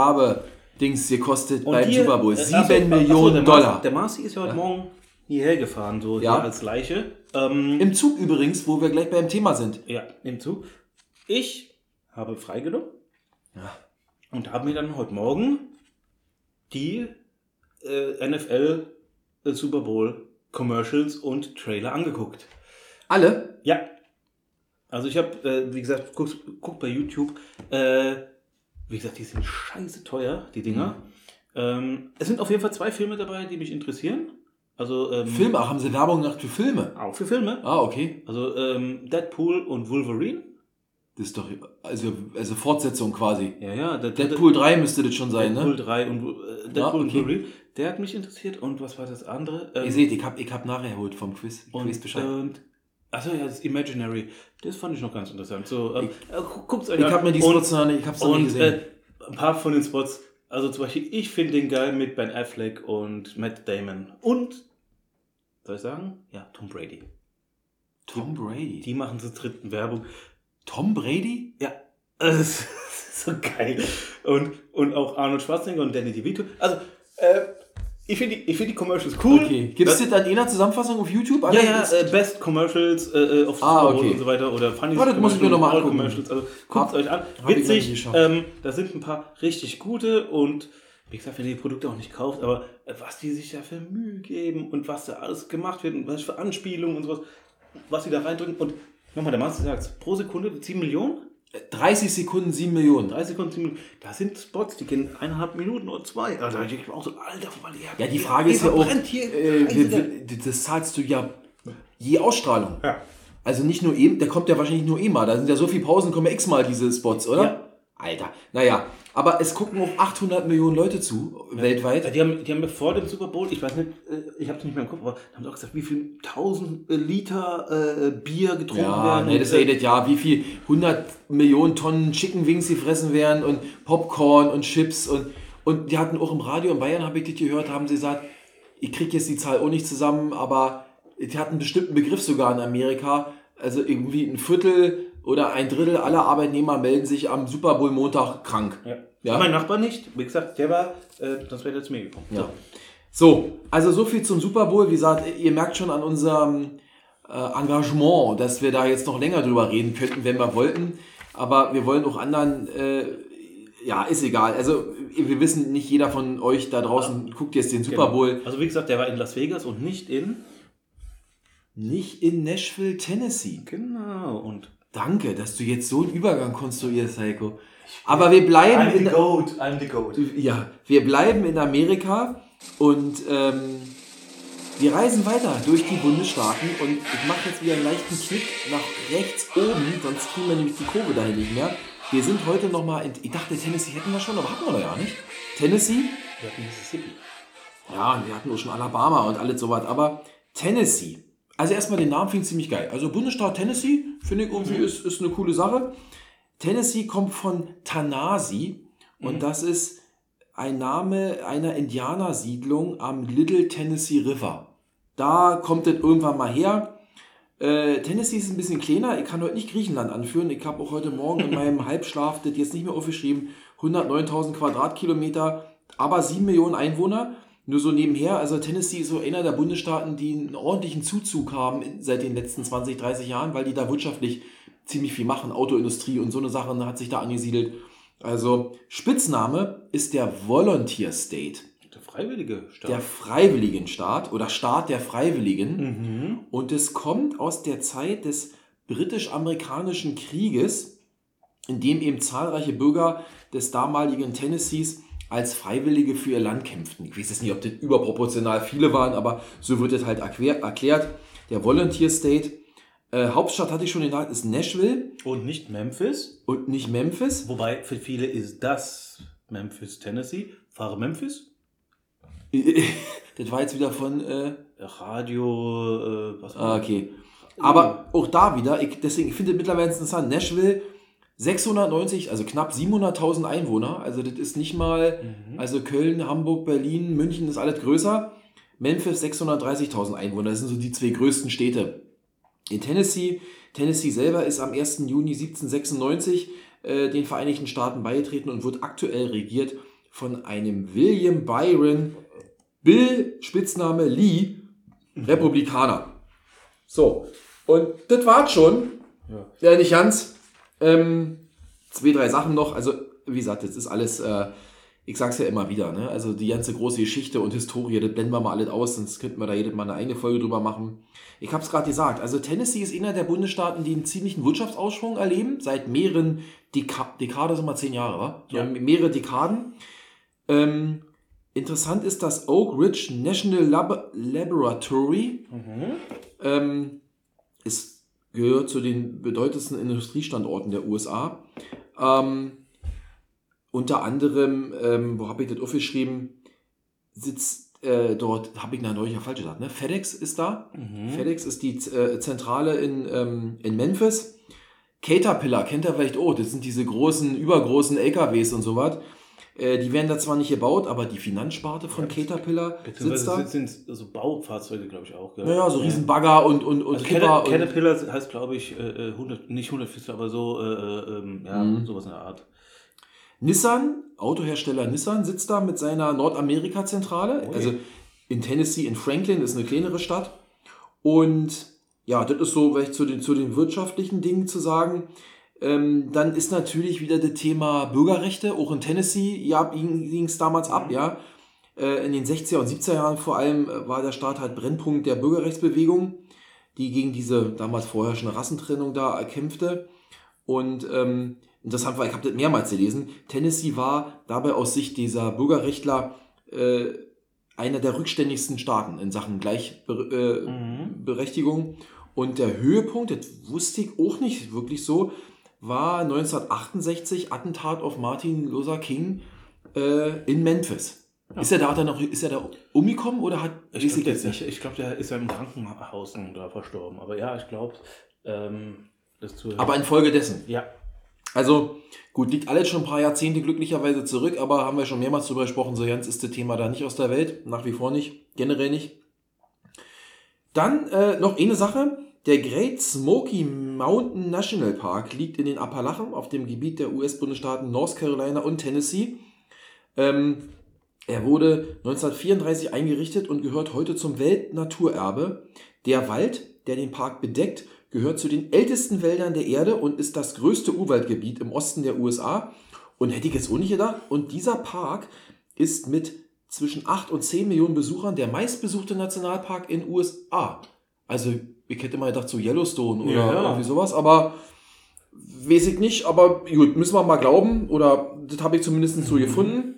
Werbedings gekostet beim hier, Super Bowl. äh, 7 ach so, ach so, Millionen der Dollar. Marci, der Marci ist ja heute Morgen hierher gefahren, so Ja. hier als Leiche. Ähm, Im Zug übrigens, wo wir gleich beim Thema sind. ja, nimm zu. Ich habe freigenommen Ja. und habe mir dann heute Morgen die äh, NFL äh, Super Bowl Commercials und Trailer angeguckt. Alle? Ja. Also ich habe, äh, wie gesagt, guck, guck bei YouTube. Äh, wie gesagt, die sind scheiße teuer, die Dinger. Ähm, es sind auf jeden Fall zwei Filme dabei, die mich interessieren. Also ähm, Filme, ach, haben sie Werbung gemacht für Filme? Auch für Filme. Ah, okay. Also ähm, Deadpool und Wolverine. Das ist doch, also, also Fortsetzung quasi. Ja, ja. Der, der- Deadpool 3 müsste das schon sein, Deadpool ne? 3 und äh, Deadpool und okay. Wolverine. Der hat mich interessiert. Und was war das andere? Ähm, Ihr seht, ich hab, ich hab nachher geholt vom Quiz. Weiß und, Bescheid. und achso, ja, das Imaginary. Das fand ich noch ganz interessant. So, ähm, äh, guckt's euch ich an. hab mir die Spots noch nicht, ich hab's noch nicht Und gesehen. äh, ein paar von den Spots, also zum Beispiel, ich finde den geil mit Ben Affleck und Matt Damon. Und, soll ich sagen? Ja, Tom Brady. Tom Brady. Die machen zur dritten Werbung. Tom Brady? Ja, [laughs] das ist so geil. Und, und auch Arnold Schwarzenegger und Danny DeVito. Also, äh, ich finde die, ich find die Commercials cool. Okay. Gibt es das, dann in einer Zusammenfassung auf YouTube? ja, ja, äh, Best Commercials äh, äh, auf Ah, Super Bowl okay. und so weiter. Oder Funny Ja, das muss ich mir noch mal All angucken. Commercials. Also, guckt Hab- euch an. Witzig. Ähm, da sind ein paar richtig gute und wie gesagt, wenn ihr die Produkte auch nicht kauft, aber äh, was die sich da für Mühe geben und was da alles gemacht wird und was für Anspielungen und sowas, was sie da reindrücken. Und nochmal, der Master sagt pro Sekunde 7 Millionen? 30 Sekunden, 7 Millionen. 30 Sekunden, 7 Minuten. Da sind Spots, die gehen eineinhalb Minuten oder zwei. Also da denke ich mir auch so, Alter, weil ihr Ja, die Frage ist ja auch, Hier, äh, das zahlst du ja je Ausstrahlung. Ja. Also nicht nur eben, der kommt ja wahrscheinlich nur eh mal. Da sind ja so viele Pausen, kommen ja x-mal diese Spots, oder? Ja. Alter, naja. Aber es gucken auch 800 Millionen Leute zu, weltweit. Ja, die, haben, die haben mir vor dem Super Bowl, ich weiß nicht, äh, ich habe es nicht mehr im Kopf, aber haben sie auch gesagt, wie viel tausend äh, Liter äh, Bier getrunken Ja, werden. ne, und, das äh, redet ja, wie viel 100 Millionen Tonnen Chicken Wings gefressen werden und Popcorn und Chips und, und die hatten auch im Radio in Bayern, habe ich das gehört, haben sie gesagt, ich kriege jetzt die Zahl auch nicht zusammen, aber die hatten einen bestimmten Begriff sogar in Amerika, also irgendwie ein Viertel oder ein Drittel aller Arbeitnehmer melden sich am Super Bowl Montag krank. Ja. Ja. Mein Nachbar nicht, wie gesagt, der war, äh, das wäre zu mir gekommen. Ja. So, also so viel zum Super Bowl. Wie gesagt, ihr merkt schon an unserem äh, Engagement, dass wir da jetzt noch länger drüber reden könnten, wenn wir wollten. Aber wir wollen auch anderen, äh, ja, ist egal. Also wir wissen, nicht jeder von euch da draußen guckt jetzt den Super Genau. Bowl. Also wie gesagt, der war in Las Vegas und nicht in. Nicht in Nashville, Tennessee. Genau. Und Danke, dass du jetzt so einen Übergang konstruierst, Heiko. Aber wir bleiben in, Goat, I'm the Goat. Ja, wir bleiben in Amerika und ähm, wir reisen weiter durch die Bundesstaaten und ich mache jetzt wieder einen leichten Knick nach rechts oben, sonst kriegen wir nämlich die Kurve dahin nicht mehr. Wir sind heute nochmal in, ich dachte Tennessee hätten wir schon, aber hatten wir noch ja nicht. Tennessee, Wir hatten Mississippi. ja, und wir hatten auch schon Alabama und alles sowas, aber Tennessee. Also erstmal den Namen finde ich ziemlich geil. Also Bundesstaat Tennessee, finde ich irgendwie ist, ist eine coole Sache. Tennessee kommt von Tanasi und das ist ein Name einer Indianersiedlung am Little Tennessee River. Da kommt das irgendwann mal her. Äh, Tennessee ist ein bisschen kleiner. Ich kann heute nicht Griechenland anführen. Ich habe auch heute Morgen in [laughs] meinem Halbschlaf das jetzt nicht mehr aufgeschrieben. 109.000 Quadratkilometer, aber 7 Millionen Einwohner. Nur so nebenher, also Tennessee ist so einer der Bundesstaaten, die einen ordentlichen Zuzug haben seit den letzten 20, 30 Jahren, weil die da wirtschaftlich ziemlich viel machen. Autoindustrie und so eine Sache hat sich da angesiedelt. Also Spitzname ist der Volunteer State, Der freiwillige Staat. der Freiwilligenstaat oder Staat der Freiwilligen. mhm. Und es kommt aus der Zeit des britisch-amerikanischen Krieges, in dem eben zahlreiche Bürger des damaligen Tennessees als Freiwillige für ihr Land kämpften. Ich weiß jetzt nicht, ob das überproportional viele waren, aber so wird es halt erklär- erklärt. Der Volunteer State Äh, Hauptstadt hatte ich schon gesagt, ist Nashville Und nicht Memphis. und nicht Memphis. Wobei für viele ist das Memphis, Tennessee. Fahre Memphis. [laughs] das war jetzt wieder von. Äh, Radio, äh, was ah, okay. Aber auch da wieder, ich, deswegen ich finde ich mittlerweile interessant. Nashville 690, also knapp 700.000 Einwohner. Also das ist nicht mal, also Köln, Hamburg, Berlin, München ist alles größer. Memphis 630.000 Einwohner. Das sind so die zwei größten Städte. In Tennessee, Tennessee selber ist am 1. Juni 1796 äh, den Vereinigten Staaten beigetreten und wird aktuell regiert von einem William Byron, Bill, Spitzname Lee, Republikaner. So, und das war's schon. Ja. Ja, nicht ganz. Ähm, zwei, drei Sachen noch. Also, wie gesagt, das ist alles, äh, ich sag's ja immer wieder, ne? Also die ganze große Geschichte und Historie, das blenden wir mal alles aus, sonst könnten wir da jedes Mal eine eigene Folge drüber machen. Ich hab's gerade gesagt, also Tennessee ist einer der Bundesstaaten, die einen ziemlichen Wirtschaftsausschwung erleben, seit mehreren Deka Dekaden, sind mal zehn Jahre, wa? So Ja. mehrere Dekaden. Ähm, interessant ist das Oak Ridge National Lab Laboratory. Ähm, es gehört zu den bedeutendsten Industriestandorten der USA. Ähm, unter anderem, ähm, wo habe ich das aufgeschrieben, sitzt äh, dort, habe ich nach neulich ja falsch gesagt, ne? FedEx ist da. FedEx ist die äh, Zentrale in, ähm, in Memphis. Caterpillar, kennt ihr vielleicht, oh, das sind diese großen, übergroßen LKWs und sowas. Äh, die werden da zwar nicht gebaut, aber die Finanzsparte von Caterpillar sitzt da. sind, sind so Baufahrzeuge, glaube ich, auch. Gell? Naja, so riesen Bagger und, und, und Also Kipper. Cater- und, Caterpillar heißt, glaube ich, äh, äh, 100, nicht 100 Füße, aber so, äh, äh, ähm, ja, Mhm. sowas in der Art. Nissan, Autohersteller Nissan, sitzt da mit seiner Nordamerika-Zentrale. Ui. Also in Tennessee, in Franklin, ist eine kleinere Stadt. Und ja, das ist so vielleicht zu den, zu den wirtschaftlichen Dingen zu sagen. Ähm, dann ist natürlich wieder das Thema Bürgerrechte. Auch in Tennessee ja, ging es damals ab, ja. Äh, in den 60er und 70er Jahren vor allem äh, war der Staat halt Brennpunkt der Bürgerrechtsbewegung, die gegen diese damals vorherrschende Rassentrennung da kämpfte. Und ähm, interessant war, ich habe das mehrmals gelesen, Tennessee war dabei aus Sicht dieser Bürgerrechtler äh, einer der rückständigsten Staaten in Sachen Gleichberechtigung. Äh, Berechtigung. Und der Höhepunkt, das wusste ich auch nicht wirklich so, war 1968 Attentat auf Martin Luther King äh, in Memphis. Ist er da dann noch, ist er da umgekommen oder hat, Ich glaube, jetzt der, ich, ich glaub, der ist ja im Krankenhaus da verstorben. Aber ja, ich glaube, ähm, das zu. aber infolgedessen. ja, Also, gut, liegt alles schon ein paar Jahrzehnte glücklicherweise zurück, aber haben wir schon mehrmals drüber gesprochen, so ganz ist das Thema da nicht aus der Welt, nach wie vor nicht, generell nicht. Dann äh, noch eine Sache. Der Great Smoky Mountain National Park liegt in den Appalachen auf dem Gebiet der US-Bundesstaaten North Carolina und Tennessee. Ähm, er wurde 1934 eingerichtet und gehört heute zum Weltnaturerbe. Der Wald, der den Park bedeckt, gehört zu den ältesten Wäldern der Erde und ist das größte Urwaldgebiet im Osten der USA. Und hätte ich jetzt auch nicht gedacht. Und dieser Park ist mit zwischen 8 und 10 Millionen Besuchern der meistbesuchte Nationalpark in USA. Also, ich hätte mal gedacht, so Yellowstone oder Ja, irgendwie sowas, aber weiß ich nicht. Aber gut, müssen wir mal glauben. Oder das habe ich zumindest so gefunden.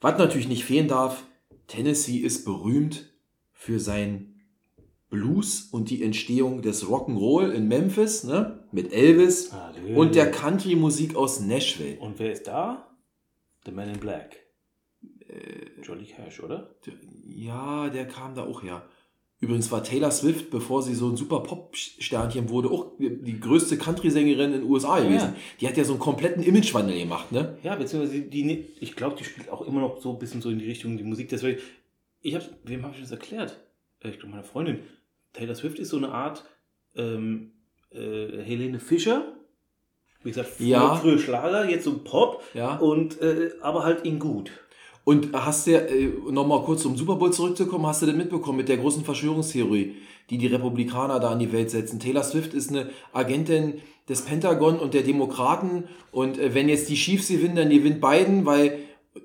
Was natürlich nicht fehlen darf, Tennessee ist berühmt für sein Blues und die Entstehung des Rock'n'Roll in Memphis, ne? Mit Elvis Hallöle. und der Country-Musik aus Nashville. Und wer ist da? The Man in Black. Äh, Johnny Cash, oder? Ja, der kam da auch her. Übrigens war Taylor Swift, bevor sie so ein super Pop-Sternchen wurde, auch die größte Country-Sängerin in den USA Ja, gewesen. ja. Die hat ja so einen kompletten Imagewandel gemacht, ne? Ja, beziehungsweise die, die ich glaube, die spielt auch immer noch so ein bisschen so in die Richtung die Musik. Deswegen, ich habe, wem habe ich das erklärt? Äh, Ich glaube, meiner Freundin. Taylor Swift ist so eine Art ähm, äh, Helene Fischer. Wie gesagt, früher, Ja. früher Schlager, jetzt so Pop. Ja. Und, äh, aber halt in gut. Und hast du, äh, nochmal kurz zum Super Bowl zurückzukommen, hast du das mitbekommen mit der großen Verschwörungstheorie, die die Republikaner da in die Welt setzen? Taylor Swift ist eine Agentin des Pentagon und der Demokraten und äh, wenn jetzt die Chiefs gewinnen, dann gewinnt Biden, weil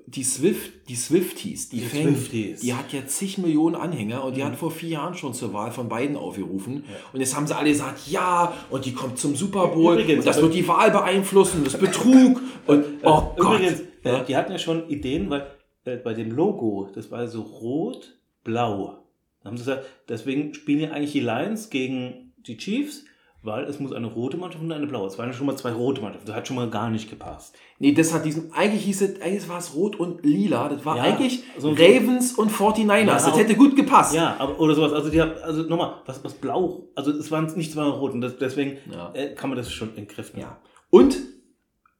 die Swift, die Swifties, die, Die Fans, Swifties. die hat ja zig Millionen Anhänger und die Mhm. hat vor vier Jahren schon zur Wahl von Biden aufgerufen. Und jetzt haben sie alle gesagt, ja, und die kommt zum Super Bowl Übrigens, und das aber- wird die Wahl beeinflussen, das Betrug [laughs] und oh Gott. Übrigens, äh, Ja. die hatten ja schon Ideen, weil äh, bei dem Logo, das war so rot, blau. Da haben sie gesagt, deswegen spielen ja eigentlich die Lions gegen die Chiefs, weil es muss eine rote Mannschaft und eine blaue. Es waren schon mal zwei rote Mannschaften. Das hat schon mal gar nicht gepasst. Nee, das hat diesen, eigentlich hieß es, eigentlich war es rot und lila. Das war Ja, eigentlich so- Ravens und 49ers. Ja, das hätte gut gepasst. Ja, aber, oder sowas. Also, die haben, also nochmal, was, was blau, also es waren nicht zwei rot und das, deswegen Ja. äh, kann man das schon entkräften. Ja. Und,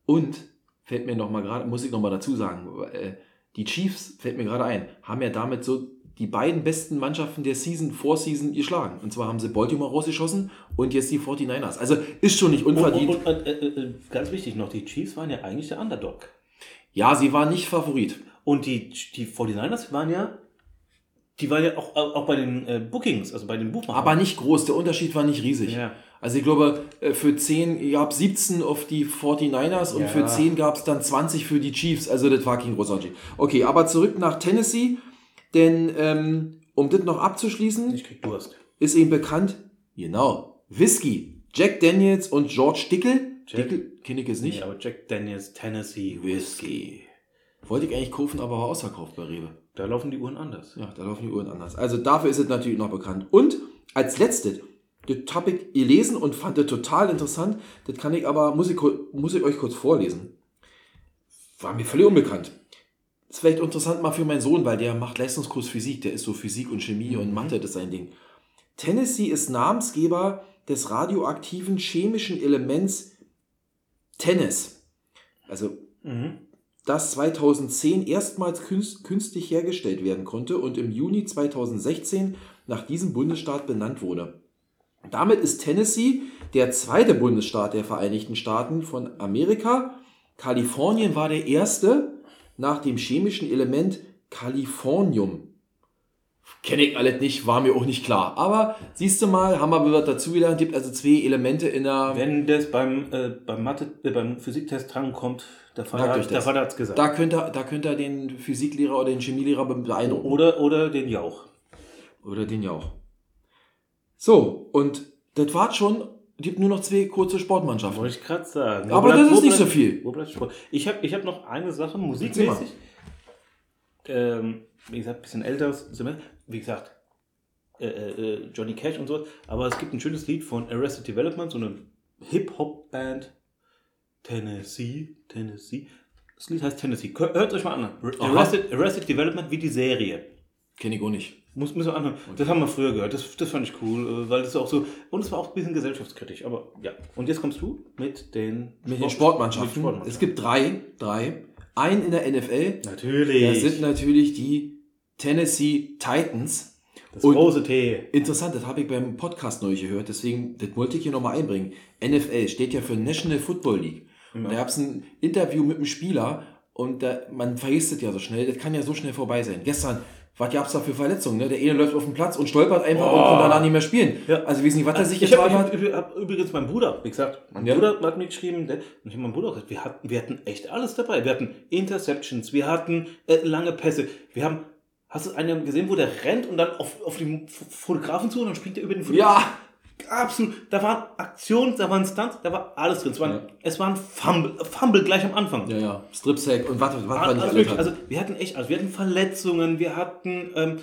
und, fällt mir noch mal gerade, muss ich noch mal dazu sagen, äh, die Chiefs, fällt mir gerade ein, haben ja damit so die beiden besten Mannschaften der Season, Vorseason geschlagen. Und zwar haben sie Baltimore rausgeschossen und jetzt die 49ers. Also ist schon nicht Und, unverdient. und, und äh, äh, ganz wichtig noch, die Chiefs waren ja eigentlich der Underdog. ja, sie war nicht Favorit. Und die, die 49ers waren ja, die waren ja auch, auch bei den äh, Bookings, also bei den Buchmachern. Aber nicht groß, der Unterschied war nicht riesig. Ja. Also ich glaube, äh, für 10 gab es 17 auf die 49ers und Ja. für 10 gab es dann 20 für die Chiefs. Also das war kein großer Unterschied. Okay, aber zurück nach Tennessee, denn ähm, um das noch abzuschließen, Ich krieg Durst. ist ihm bekannt, genau, Whisky, Jack Daniels und George Dickel. Jack- Dickel kenne ich jetzt nicht. Nee, aber Jack Daniels, Tennessee, Whisky. Wollte ich eigentlich kaufen, aber war ausverkauft bei Rewe. da laufen die Uhren anders. Ja, da laufen die Uhren anders. Also dafür ist es natürlich noch bekannt. Und als letztes, das habe ich gelesen und fand das total interessant. Das kann ich aber, muss ich, muss ich euch kurz vorlesen. War mir völlig unbekannt. Ist vielleicht interessant mal für meinen Sohn, weil der macht Leistungskurs Physik. Der ist so Physik und Chemie und Mathe, das ist sein Ding. Tennessee ist Namensgeber des radioaktiven chemischen Elements Tennis. Also Mhm. das 2010 erstmals künst- künstlich hergestellt werden konnte und im Juni 2016 nach diesem Bundesstaat benannt wurde. Damit ist Tennessee der zweite Bundesstaat der Vereinigten Staaten von Amerika. Kalifornien war der erste nach dem chemischen Element Californium. Kenne ich alles nicht, war mir auch nicht klar. Aber siehst du mal, haben wir wieder dazugelernt, gibt also zwei Elemente in der. Wenn das beim, äh, beim Mathe, äh, beim Physiktest drankommt, der Vater, hat- der. Vater hat's gesagt. Da könnt ihr, da könnt ihr den Physiklehrer oder den Chemielehrer beeindrucken. Oder, oder den Jauch. Oder den Jauch. So, und das war's schon. Gibt nur noch zwei kurze Sportmannschaften. Wollte ich gerade sagen. Aber das ist nicht so viel. Wo bleibt Sport? Ich habe ich hab noch eine Sache, musikmäßig. Ähm, wie gesagt, ein bisschen älteres Semester. Wie gesagt, äh, äh, Johnny Cash und so. Aber es gibt ein schönes Lied von Arrested Development, so eine Hip-Hop-Band. Tennessee, Tennessee. Das Lied heißt Tennessee. Hört euch mal an. Arrested, Arrested Development wie die Serie. Kenn ich auch nicht. Muss, müssen wir anhören. Das haben wir früher gehört. Das, das fand ich cool, äh, weil das auch so. Und es war auch ein bisschen gesellschaftskritisch. Aber ja. Und jetzt kommst du mit den, Mit den Sport- Sportmannschaften. mit Es gibt drei. Drei. Einen in der NFL. Natürlich. Das sind natürlich die Tennessee Titans. das und- große T. Interessant, das habe ich beim Podcast neu gehört, deswegen, das wollte ich hier nochmal einbringen. NFL steht ja für National Football League. Und da gab es ein Interview mit einem Spieler und da, man vergisst es ja so schnell, das kann ja so schnell vorbei sein. Gestern, was gab es da für Verletzungen? Ne? Der eine läuft auf den Platz und stolpert einfach und kann danach nicht mehr spielen. Ja. Also, wissen nicht, was er sich ich habe hat. hab, hab übrigens mein Bruder, wie gesagt, mein Ja. Bruder hat mir geschrieben, der, und ich habe meinem Bruder gesagt, wir hatten, wir hatten echt alles dabei. Wir hatten Interceptions, wir hatten äh, lange Pässe, wir haben, hast du einen gesehen, wo der rennt und dann auf, auf den Fotografen zu und dann springt er über den Fotografen? Ja, Absolut. Da waren Aktionen, da waren Stunts, da war alles drin. Es waren, Ja. es waren Fumble, Fumble gleich am Anfang. ja, ja. Strip-Sack und was, was Also, alles wirklich, also wir hatten echt, also wir hatten Verletzungen, wir hatten ähm,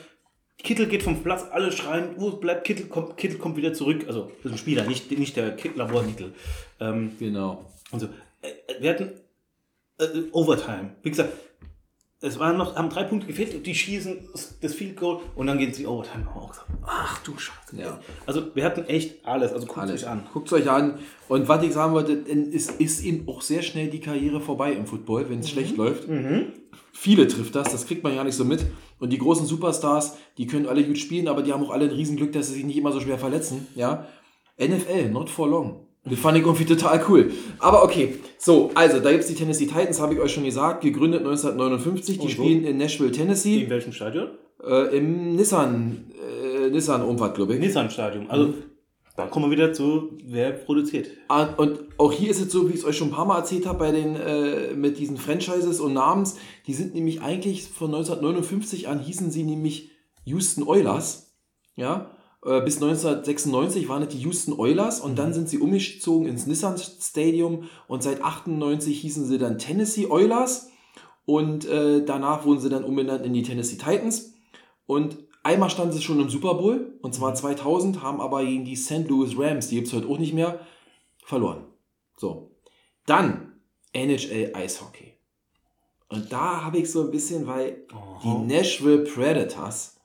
Kittel geht vom Platz, alle schreien, wo bleibt Kittel, kommt, Kittel kommt wieder zurück. Also das ist ein Spieler, nicht, nicht der Kittel, Labor Kittel. Ähm, Genau. und so. Äh, wir hatten äh, Overtime. Wie gesagt, es waren noch, haben drei Punkte gefehlt, die schießen das- Field Goal und dann gehen sie Overtime. Haben wir auch gesagt, ach du Scheiße. Ja. Also wir hatten echt alles. Also guckt Alles. euch an. Guckt euch an. Und was ich sagen wollte, ist, ist ihm auch sehr schnell die Karriere vorbei im Football, wenn es schlecht läuft. Viele trifft das, das kriegt man ja nicht so mit. Und die großen Superstars, die können alle gut spielen, aber die haben auch alle ein Riesenglück, dass sie sich nicht immer so schwer verletzen. Ja? NFL, not for long. Das fand ich irgendwie total cool. Aber okay, so, also da gibt es die Tennessee Titans, habe ich euch schon gesagt, gegründet 1959. Die Und wo? spielen in Nashville, Tennessee, In welchem Stadion? äh, im Nissan, äh, Nissan Umfahrt, glaube ich. Nissan Stadion. Also dann kommen wir wieder zu, wer produziert. Ah, Und auch hier ist es so, wie ich es euch schon ein paar Mal erzählt habe, bei den, äh, mit diesen Franchises und Namens, die sind nämlich eigentlich von 1959 an hießen sie nämlich Houston Oilers. Ja, bis 1996 waren es die Houston Oilers und dann sind sie umgezogen ins Nissan Stadium und seit 98 hießen sie dann Tennessee Oilers und äh, danach wurden sie dann umbenannt in die Tennessee Titans. Und Einmal stand es schon im Super Bowl, und zwar 2000, haben aber gegen die St. Louis Rams, die gibt es heute auch nicht mehr, verloren. So. Dann NHL Eishockey. Und da habe ich so ein bisschen, weil die Nashville Predators,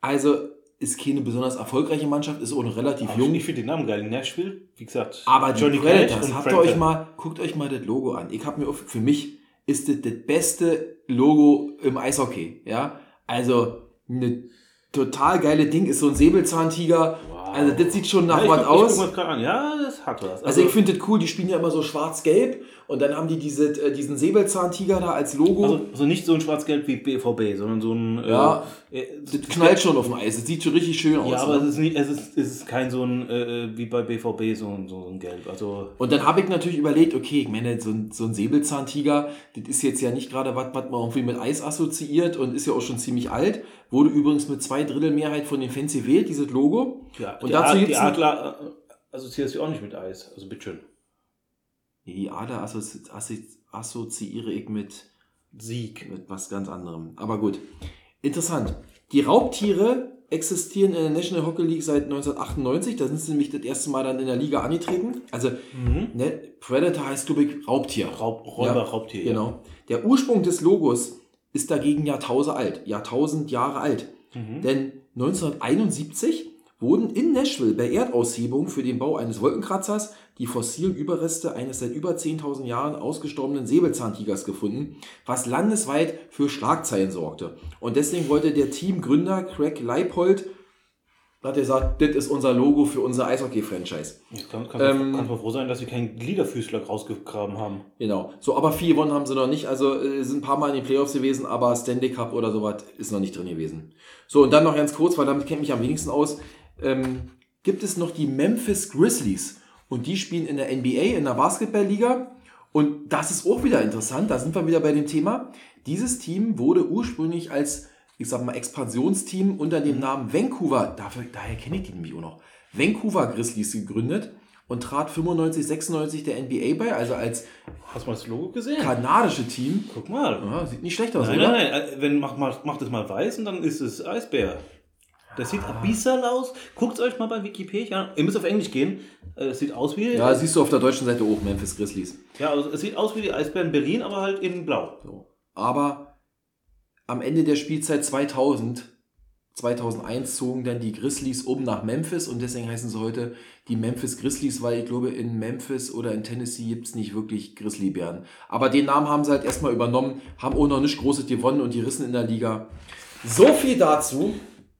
also ist keine besonders erfolgreiche Mannschaft, ist auch noch relativ Aber jung. Ich finde den Namen geil. Nashville, wie gesagt. Aber Johnny Predators, habt ihr euch mal, guckt euch mal das Logo an. Ich habe mir, für mich ist das das beste Logo im Eishockey, ja. Also, eine total geile Ding, ist so ein Säbelzahntiger. Wow. Also, das sieht schon nach ja, was aus. Ich an. Ja, das hat was. Also ich finde das cool, die spielen ja immer so schwarz-gelb und dann haben die diese, äh, diesen Säbelzahntiger da als Logo. Also, also nicht so ein schwarz-gelb wie BVB, sondern so ein. Ja, äh, das knallt schon auf dem Eis. Das sieht schon richtig schön aus. Ja, aber ne? es ist, nicht, es, ist, es ist kein so ein, äh, wie bei BVB, so ein, so ein Gelb. Also, Und dann habe ich natürlich überlegt, okay, ich meine, so ein, so ein Säbelzahntiger, das ist jetzt ja nicht gerade was, was man irgendwie mit Eis assoziiert und ist ja auch schon ziemlich alt. Wurde übrigens mit zwei Drittel Mehrheit von den Fans gewählt, dieses Logo. ja, Und dazu gibt's ein- Adler äh, assoziierst du auch nicht mit Eis. Also, bitteschön. Nee, die Ader assozi assozi assoziiere ich mit, Sieg. mit was ganz anderem. Aber gut. Interessant. Die Raubtiere existieren in der National Hockey League seit 1998. Da sind sie nämlich das erste Mal dann in der Liga angetreten. Also, ne, Predator heißt, glaube ich, Raubtier. Raub, Räuber, Ja, Raubtier. Genau. Der Ursprung des Logos ist dagegen Jahrtausend alt. Jahrtausend Jahre alt. Denn 1971 wurden in Nashville bei Erdaushebung für den Bau eines Wolkenkratzers die fossilen Überreste eines seit über 10.000 Jahren ausgestorbenen Säbelzahntigers gefunden, was landesweit für Schlagzeilen sorgte. Und deswegen wollte der Teamgründer Craig Leipold, hat er gesagt, das ist unser Logo für unser Eishockey-Franchise. Kann, kann, Ähm, kann man froh sein, dass sie keinen Gliederfüßler rausgegraben haben. Genau. So, aber viel gewonnen haben sie noch nicht. Also äh, sind ein paar Mal in den Playoffs gewesen, aber Stanley Cup oder sowas ist noch nicht drin gewesen. So, und dann noch ganz kurz, weil damit kennt mich am wenigsten aus. Ähm, gibt es noch die Memphis Grizzlies. Und die spielen in der NBA, in der Basketballliga. Und das ist auch wieder interessant. Da sind wir wieder bei dem Thema. Dieses Team wurde ursprünglich als, ich sag mal, Expansionsteam unter dem Namen Vancouver, dafür, daher kenne ich die nämlich auch noch, Vancouver Grizzlies gegründet und trat 95, 96 der NBA bei, also als Hast du mal das Logo gesehen? kanadische Team. Guck mal. Ja, sieht nicht schlecht aus, Nein, oder? nein, nein. äh, Wenn, mach, mach, mach das mal weiß und dann ist es Eisbär. Das sieht Ah. bisschen aus. Guckt euch mal bei Wikipedia an. Ihr müsst auf Englisch gehen. Äh, Es sieht aus wie. Ja, siehst du auf der deutschen Seite auch, Memphis Grizzlies. ja, also es sieht aus wie die Eisbären Berlin, aber halt in Blau. So. Aber am Ende der Spielzeit 2000, 2001 zogen dann die Grizzlies um nach Memphis und deswegen heißen sie heute die Memphis Grizzlies, weil ich glaube, in Memphis oder in Tennessee gibt es nicht wirklich Grizzlybären. Aber den Namen haben sie halt erstmal übernommen, haben auch noch nicht Großes gewonnen und die rissen in der Liga. So viel dazu.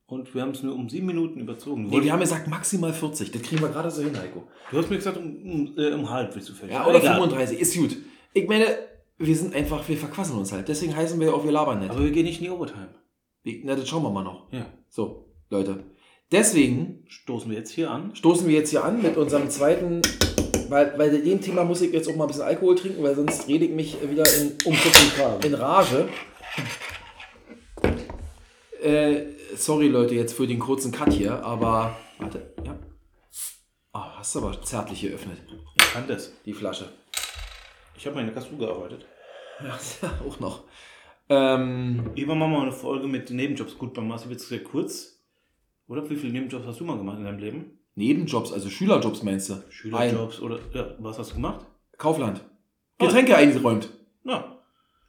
Und wir haben es nur um sieben Minuten überzogen. Nee, wir haben gesagt maximal 40. Das kriegen wir gerade so hin, Heiko. du hast mir gesagt, um, um, äh, um halb willst du fertig. Ja, oder egal. 35, ist gut. Ich meine, wir sind einfach, wir verquassen uns halt. Deswegen heißen wir auch, wir labern nicht. Aber wir gehen nicht in die Overtime. Na, das schauen wir mal noch. Ja. So, Leute. Deswegen Stoßen wir jetzt hier an. stoßen wir jetzt hier an mit unserem zweiten, weil, weil dem Thema muss ich jetzt auch mal ein bisschen Alkohol trinken, weil sonst rede ich mich wieder in, Um 14 Grad. in Rage. Äh, sorry Leute jetzt für den kurzen Cut hier, aber warte, ja. Ah, hast du aber zärtlich geöffnet, Ich kann das. die Flasche. Ich habe mal in der Kassur gearbeitet. Ja, [laughs] auch noch. Ähm, Irgendwann machen wir mal eine Folge mit Nebenjobs. Gut, bei Marci wird es sehr kurz. Oder wie viele Nebenjobs hast du mal gemacht in deinem Leben? Nebenjobs, also Schülerjobs meinst du? Schülerjobs oder ja, was hast du gemacht? Ein Kaufland. Getränke eingeräumt. Na,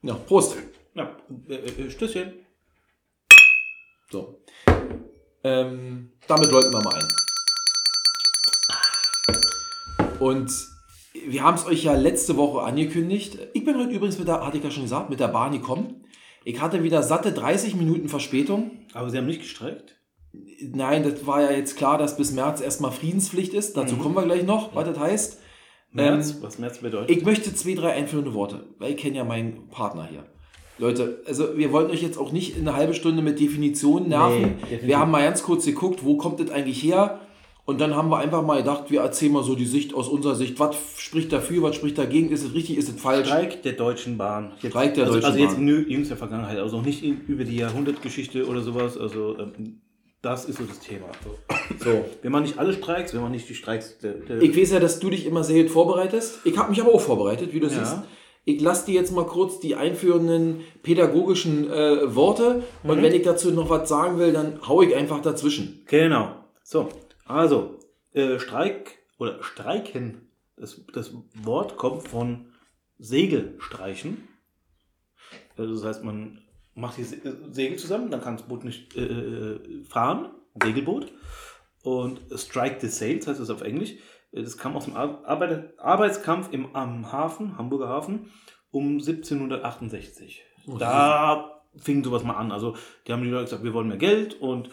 Ja, Prost. na, äh, äh, Stößchen. So. Ähm, damit läuten wir mal ein. Und wir haben es euch ja letzte Woche angekündigt. Ich bin heute übrigens mit der, hatte ich ja schon gesagt, mit der Bahn gekommen. Ich hatte wieder satte 30 Minuten Verspätung. Aber sie haben nicht gestreikt? Nein, das war ja jetzt klar, dass bis März erstmal Friedenspflicht ist. Dazu kommen wir gleich noch, was das heißt. März? was März bedeutet? Ich möchte zwei, drei einführende Worte, weil ich kenne ja meinen Partner hier. Leute, also wir wollten euch jetzt auch nicht in eine halbe Stunde mit Definitionen nerven. Nee, wir haben mal ganz kurz geguckt, wo kommt das eigentlich her? Und dann haben wir einfach mal gedacht, wir erzählen mal so die Sicht aus unserer Sicht. Was spricht dafür, was spricht dagegen? Ist es richtig, ist es falsch? Streik der Deutschen Bahn. Jetzt, Streik der also, Deutschen also jetzt Bahn. in jüngster Vergangenheit, also auch nicht über die Jahrhundertgeschichte oder sowas. Also ähm, das ist so das Thema. So. So. Wir machen nicht alle Streiks, wir machen nicht die Streiks der, der Ich weiß ja, dass du dich immer sehr gut vorbereitest. Ich habe mich aber auch vorbereitet, wie du Ja. siehst. Ich lasse dir jetzt mal kurz die einführenden pädagogischen äh, Worte und wenn ich dazu noch was sagen will, dann hau ich einfach dazwischen. Genau. So, also, äh, Streik oder Streiken, das, das Wort kommt von Segelstreichen. Also das heißt, man macht die äh, Segel zusammen, dann kann das Boot nicht äh, äh, fahren, Segelboot. Und Strike the Sails heißt das auf Englisch. Äh, Das kam aus dem Ar Arbeit Arbeitskampf im, am Hafen, Hamburger Hafen, um 1768. da fing sowas mal an. Also die haben die Leute gesagt, wir wollen mehr Geld und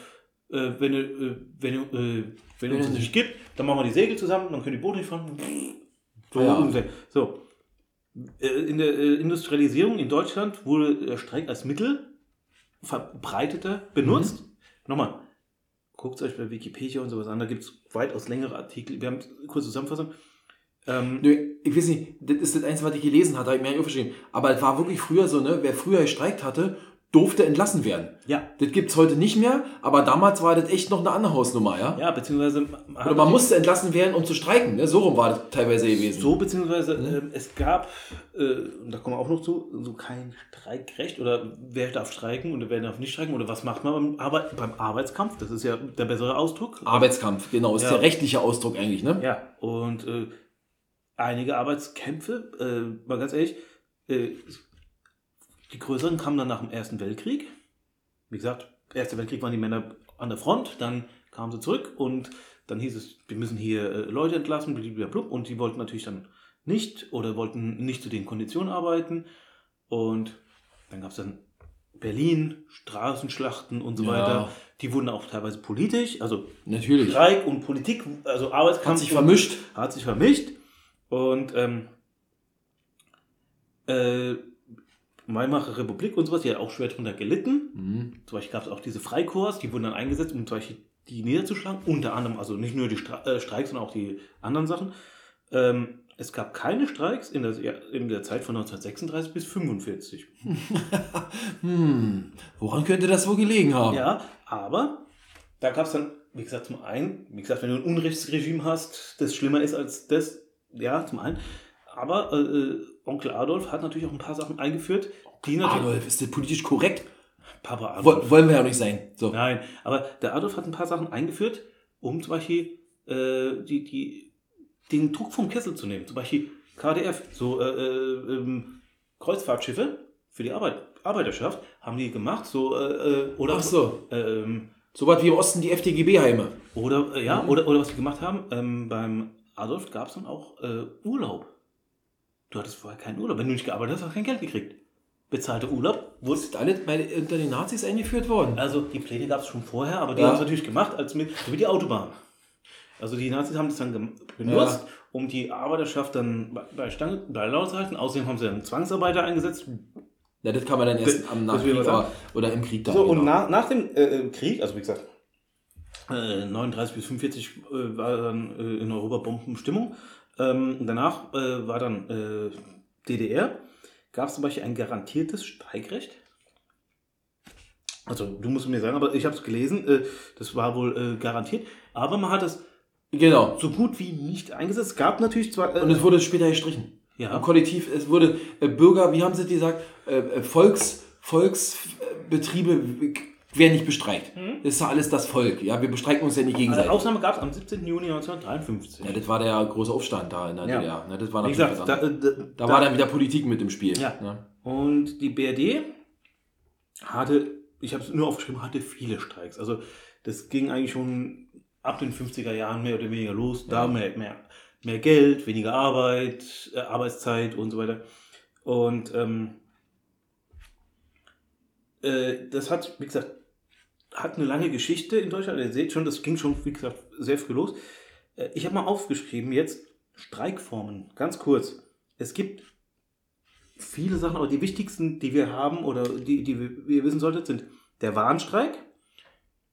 äh, wenn, äh, wenn, äh, wenn ihr uns nicht gibt, dann machen wir die Segel zusammen, dann können die Boote nicht fahren. So, Ja. ungefähr. so. Äh, In der äh, Industrialisierung in Deutschland wurde der Streik als Mittel verbreiteter benutzt. Nochmal, guckt euch bei Wikipedia und sowas an, da gibt es weitaus längere Artikel. Wir haben kurze Zusammenfassung. Ähm, Nö, ich weiß nicht, das ist das Einzige, was ich gelesen hatte, habe ich mir nicht aufgeschrieben. Aber es war wirklich früher so, ne, wer früher gestreikt hatte, durfte entlassen werden. ja, Das gibt's heute nicht mehr, aber damals war das echt noch eine andere Hausnummer, ja? ja, beziehungsweise Oder man musste entlassen werden, um zu streiken, ne? So rum war das teilweise gewesen. So, beziehungsweise ähm, es gab, äh, und da kommen wir auch noch zu, so kein Streikrecht oder wer darf streiken oder wer darf nicht streiken oder was macht man beim, Arbeit, beim Arbeitskampf, das ist ja der bessere Ausdruck. Arbeitskampf, genau, ist Ja. der rechtliche Ausdruck eigentlich, ne? Ja, und äh, einige Arbeitskämpfe, äh, mal ganz ehrlich, äh, die größeren kamen dann nach dem Ersten Weltkrieg. Wie gesagt, Erster Weltkrieg waren die Männer an der Front, dann kamen sie zurück und dann hieß es, wir müssen hier äh, Leute entlassen, blablabla, und die wollten natürlich dann nicht oder wollten nicht zu den Konditionen arbeiten und dann gab es dann Berlin, Straßenschlachten und so Ja. weiter. Die wurden auch teilweise politisch, also Natürlich. Streik und Politik, also Arbeitskampf. Hat sich vermischt. Hat sich vermischt. Und ähm, äh, Weimarer Republik und sowas, die hat auch schwer drunter gelitten. Mhm. Zum Beispiel gab es auch diese Freikorps, die wurden dann eingesetzt, um zum Beispiel die niederzuschlagen. Unter anderem, also nicht nur die Stra äh, Streiks, sondern auch die anderen Sachen. Ähm, es gab keine Streiks in der, in der Zeit von 1936 bis 1945. [laughs] Hm, woran könnte das wohl gelegen haben? Ja, aber da gab es dann, wie gesagt, zum einen, wie gesagt, wenn du ein Unrechtsregime hast, das schlimmer ist als das, ja, zum einen. Aber äh, äh, Onkel Adolf hat natürlich auch ein paar Sachen eingeführt, die natürlich. Adolf, ist das politisch korrekt? Papa Adolf. Woll- Wollen wir ja nicht sein. So. Nein, aber der Adolf hat ein paar Sachen eingeführt, um zum Beispiel äh, die, die, den Druck vom Kessel zu nehmen. Zum Beispiel KDF, so äh, äh, ähm, Kreuzfahrtschiffe für die Arbeit, Arbeiterschaft haben die gemacht, so äh, äh, oder Ach so. ähm, So was wie im Osten die FDGB-Heime. oder äh, Mhm. ja, oder, oder was wir gemacht haben, ähm, beim Adolf gab es dann auch äh, Urlaub. Du hattest vorher keinen Urlaub. Wenn du nicht gearbeitet hast, hast du kein Geld gekriegt. Bezahlter Urlaub wurde Ist alles bei, unter den Nazis eingeführt worden. Also die Pläne gab es schon vorher, aber die Ja. haben es natürlich gemacht, als mit, so wie die Autobahn. Also die Nazis haben das dann benutzt, um die Arbeiterschaft dann bei- bei Stange, bei Laune zu halten. Außerdem haben sie dann Zwangsarbeiter eingesetzt. Ja, das kann man dann erst Das- am Nachkrieg aber, oder im Krieg dann. So, und genau. nach, nach dem äh, Krieg, also wie gesagt, äh, 39 bis 45 äh, war dann äh, in Europa Bombenstimmung. Ähm, danach äh, war dann äh, DDR. Gab es zum Beispiel ein garantiertes Streikrecht? Also du musst mir sagen, aber ich habe es gelesen, äh, das war wohl äh, garantiert. Aber man hat es Genau. so gut wie nicht eingesetzt. Es gab natürlich zwar... Äh, Und es wurde später gestrichen. Ja. Im Kollektiv, es wurde äh, Bürger, wie haben sie gesagt, Volks, Volksbetriebe werden nicht bestreikt. Das ist ja alles das Volk. Ja, wir bestreiken uns ja nicht eine gegenseitig. Ausnahme gab es am 17. Juni 1953. Ja, das war der große Aufstand da in der Ja. DDR. Ne, das war Wie gesagt, da, äh, da, war dann wieder Politik mit im Spiel. Ja. Ne? Und die BRD hatte, ich habe es nur aufgeschrieben, hatte viele Streiks. Also das ging eigentlich schon ab den 50er Jahren mehr oder weniger los. Da mehr, mehr, mehr Geld, weniger Arbeit, äh, Arbeitszeit und so weiter. Und ähm, äh, das hat, wie gesagt, hat eine lange Geschichte in Deutschland. Ihr seht schon, das ging schon, wie gesagt, sehr früh los. Äh, ich habe mal aufgeschrieben jetzt Streikformen, ganz kurz. Es gibt viele Sachen, aber die wichtigsten, die wir haben oder die, die wir- ihr wissen solltet, sind der Warnstreik.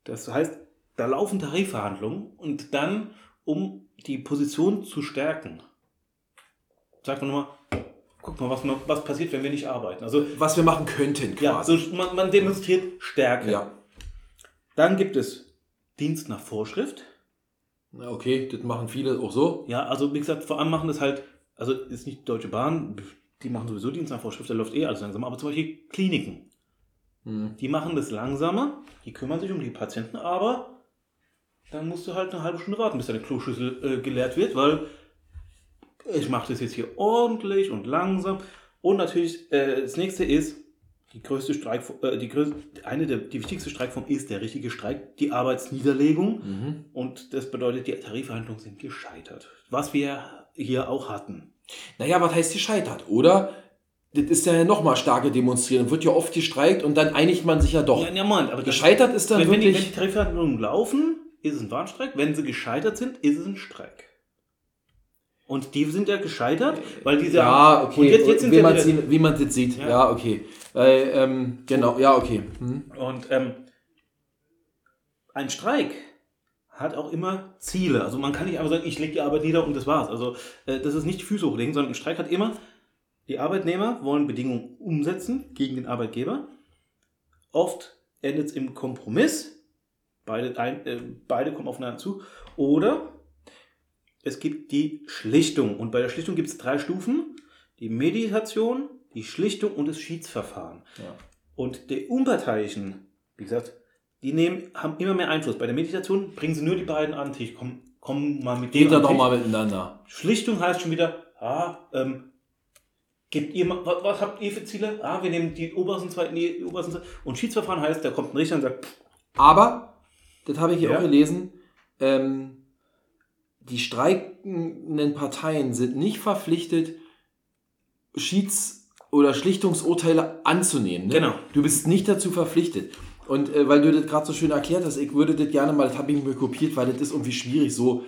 Das heißt, da laufen Tarifverhandlungen und dann, um die Position zu stärken, sagt man nochmal, guck mal, was, was passiert, wenn wir nicht arbeiten. Also, Was wir machen könnten ja, quasi. so, man, man demonstriert Stärke. Ja. Dann gibt es Dienst nach Vorschrift. Na, Okay, das machen viele auch so. Ja, also wie gesagt, vor allem machen das halt, also ist nicht die Deutsche Bahn, die machen sowieso Dienst nach Vorschrift, da läuft eh alles langsam. Aber zum Beispiel Kliniken, die machen das langsamer, die kümmern sich um die Patienten, aber dann musst du halt eine halbe Stunde warten, bis deine Kloschüssel äh, geleert wird, weil ich mache das jetzt hier ordentlich und langsam. Und natürlich, äh, das nächste ist, die größte Streik, äh, die größte, eine der die wichtigste Streikform ist der richtige Streik, die Arbeitsniederlegung. Und das bedeutet, die Tarifverhandlungen sind gescheitert. Was wir hier auch hatten. Naja, was heißt gescheitert? Oder? Das ist ja nochmal starke Demonstrieren. Wird ja oft gestreikt und dann einigt man sich ja doch. Ja, ja, Moment, aber das- Gescheitert ist dann wenn, wenn, die, wenn wirklich. die Tarifverhandlungen laufen, ist es ein Warnstreik. Wenn sie gescheitert sind, ist es ein Streik. Und die sind ja gescheitert, weil diese. Ja, okay. Und jetzt, jetzt sind wie, man man das sieht. Ja, Ja. okay. Weil, ähm, genau, ja, okay. Hm. Und ähm, ein Streik hat auch immer Ziele. Also man kann nicht einfach sagen, ich lege die Arbeit nieder und das war's. Also äh, das ist nicht Füße hochlegen, sondern ein Streik hat immer, die Arbeitnehmer wollen Bedingungen umsetzen gegen den Arbeitgeber. Oft endet es im Kompromiss. Beide, ein, äh, beide kommen aufeinander zu. Oder es gibt die Schlichtung. Und bei der Schlichtung gibt es drei Stufen. Die Mediation, die Schlichtung und das Schiedsverfahren. Ja. Und die Unparteiischen, wie gesagt, die nehmen, haben immer mehr Einfluss. Bei der Meditation bringen sie nur die beiden an den Tisch. Komm, komm mal mit Geht dem da doch mal miteinander. Schlichtung heißt schon wieder, ah, ähm, gebt ihr mal, was, was habt ihr für Ziele? Ah, wir nehmen die obersten zwei, nee, die obersten zwei. Und Schiedsverfahren heißt, da kommt ein Richter und sagt, pff, Aber, das habe ich hier Ja. auch gelesen, ähm, die streikenden Parteien sind nicht verpflichtet, Schieds- oder Schlichtungsurteile anzunehmen. Ne? Genau. Du bist nicht dazu verpflichtet. Und äh, weil du das gerade so schön erklärt hast, ich würde das gerne mal, das habe ich mir kopiert, weil das ist irgendwie schwierig so.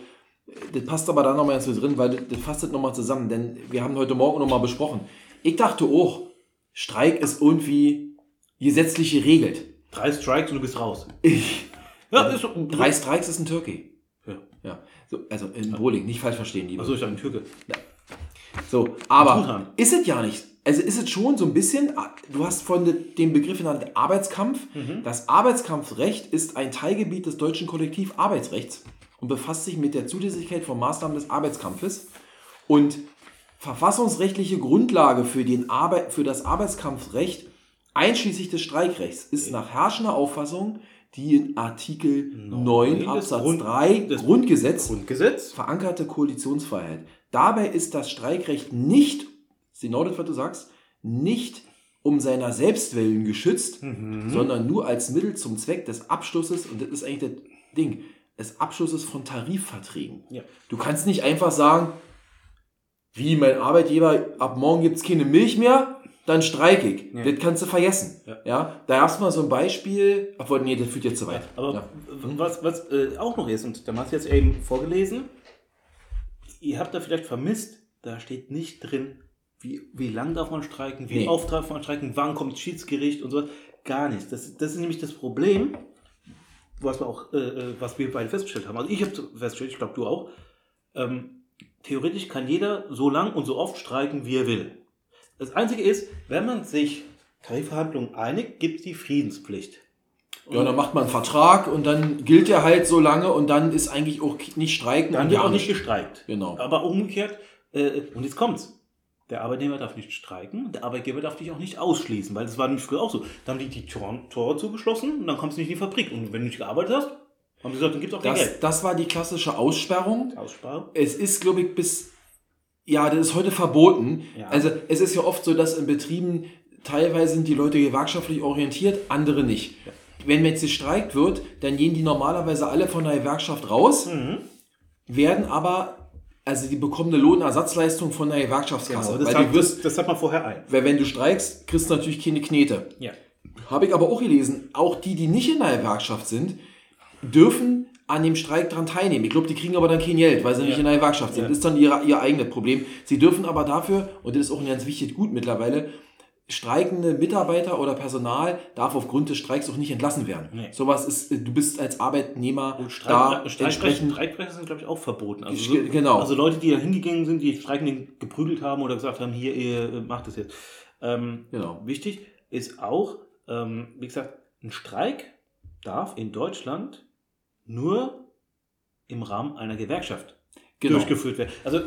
Das passt aber da nochmal so drin, weil das, das fasst das nochmal zusammen, denn wir haben heute Morgen nochmal besprochen. Ich dachte auch, Streik ist irgendwie gesetzlich geregelt. drei Strikes und du bist raus. Ich, Ja, ist so. Drei Strikes ist ein Türkei. Ja. Ja. So, also in Bowling, nicht falsch verstehen, liebe. Achso, ich dachte, ein Türke. So, aber ist es ja nicht. Also ist es schon so ein bisschen, du hast von de- dem Begriff genannt Arbeitskampf. Mhm. Das Arbeitskampfrecht ist ein Teilgebiet des deutschen Kollektivarbeitsrechts und befasst sich mit der Zulässigkeit von Maßnahmen des Arbeitskampfes. Und verfassungsrechtliche Grundlage für, den Arbeit, für das Arbeitskampfrecht, einschließlich des Streikrechts, ist nach herrschender Auffassung die in Artikel 9 Neun des Absatz Grund- 3 des Grundgesetz Grundgesetz. verankerte Koalitionsfreiheit. Dabei ist das Streikrecht nicht, ist genau das, was du sagst, nicht um seiner Selbstwillen geschützt, Mhm. sondern nur als Mittel zum Zweck des Abschlusses, und das ist eigentlich das Ding, des Abschlusses von Tarifverträgen. Ja. Du kannst nicht einfach sagen, wie mein Arbeitgeber, ab morgen gibt es keine Milch mehr, dann streike ich. Ja. Das kannst du vergessen. Ja. Ja. da hast du mal so ein Beispiel, obwohl, nee, das führt jetzt zu weit. Aber was, was äh, auch noch ist, und da hast du jetzt eben vorgelesen, ihr habt da vielleicht vermisst, da steht nicht drin, wie, wie lang darf man streiken, wie Nee. oft darf man streiken, wann kommt Schiedsgericht und so. Gar nichts. Das, das ist nämlich das Problem, was wir auch, äh, äh, was wir beide festgestellt haben. Also ich habe festgestellt, ich glaube du auch, ähm, theoretisch kann jeder so lang und so oft streiken, wie er will. Das Einzige ist, wenn man sich Tarifverhandlungen einigt, gibt es die Friedenspflicht. Ja, dann macht man einen Vertrag und dann gilt der halt so lange und dann ist eigentlich auch nicht streiken Dann und wird auch nicht gestreikt. Genau. Aber umgekehrt, äh, und jetzt kommt's. Der Arbeitnehmer darf nicht streiken, der Arbeitgeber darf dich auch nicht ausschließen, weil das war nämlich früher auch so. Dann haben die die Tor Tore zugeschlossen und dann kommst du nicht in die Fabrik. Und wenn du nicht gearbeitet hast, haben sie gesagt, dann gibt's auch kein Das, Geld. das war die klassische Aussperrung. Aussparung. Es ist, glaube ich, bis, ja, das ist heute verboten. Ja. Also es ist ja oft so, dass in Betrieben teilweise sind die Leute gewerkschaftlich orientiert, andere nicht. Wenn jetzt gestreikt wird, dann gehen die normalerweise alle von der Gewerkschaft raus, Mhm. werden aber, also die bekommen eine Lohnersatzleistung von der Gewerkschaftskasse. Genau, das, weil hat, wirst, das, das hat man vorher ein. weil wenn du streikst, kriegst du natürlich keine Knete. Ja. Habe ich aber auch gelesen, auch die, die nicht in der Gewerkschaft sind, dürfen an dem Streik dran teilnehmen. Ich glaube, die kriegen aber dann kein Geld, weil sie nicht Ja. in der Gewerkschaft sind. Ja. Das ist dann ihr, ihr eigenes Problem. Sie dürfen aber dafür, und das ist auch ein ganz wichtig Gut mittlerweile, streikende Mitarbeiter oder Personal darf aufgrund des Streiks auch nicht entlassen werden. Nee. Sowas ist, du bist als Arbeitnehmer Und da Streik, Streikbrecher, entsprechend. Streikbrecher sind, glaube ich, auch verboten. Also, Ge- genau. also Leute, die da hingegangen sind, die Streikenden geprügelt haben oder gesagt haben, hier, ihr äh, macht das jetzt. Ähm, Genau. Wichtig ist auch, ähm, wie gesagt, ein Streik darf in Deutschland nur im Rahmen einer Gewerkschaft Genau. durchgeführt werden. Also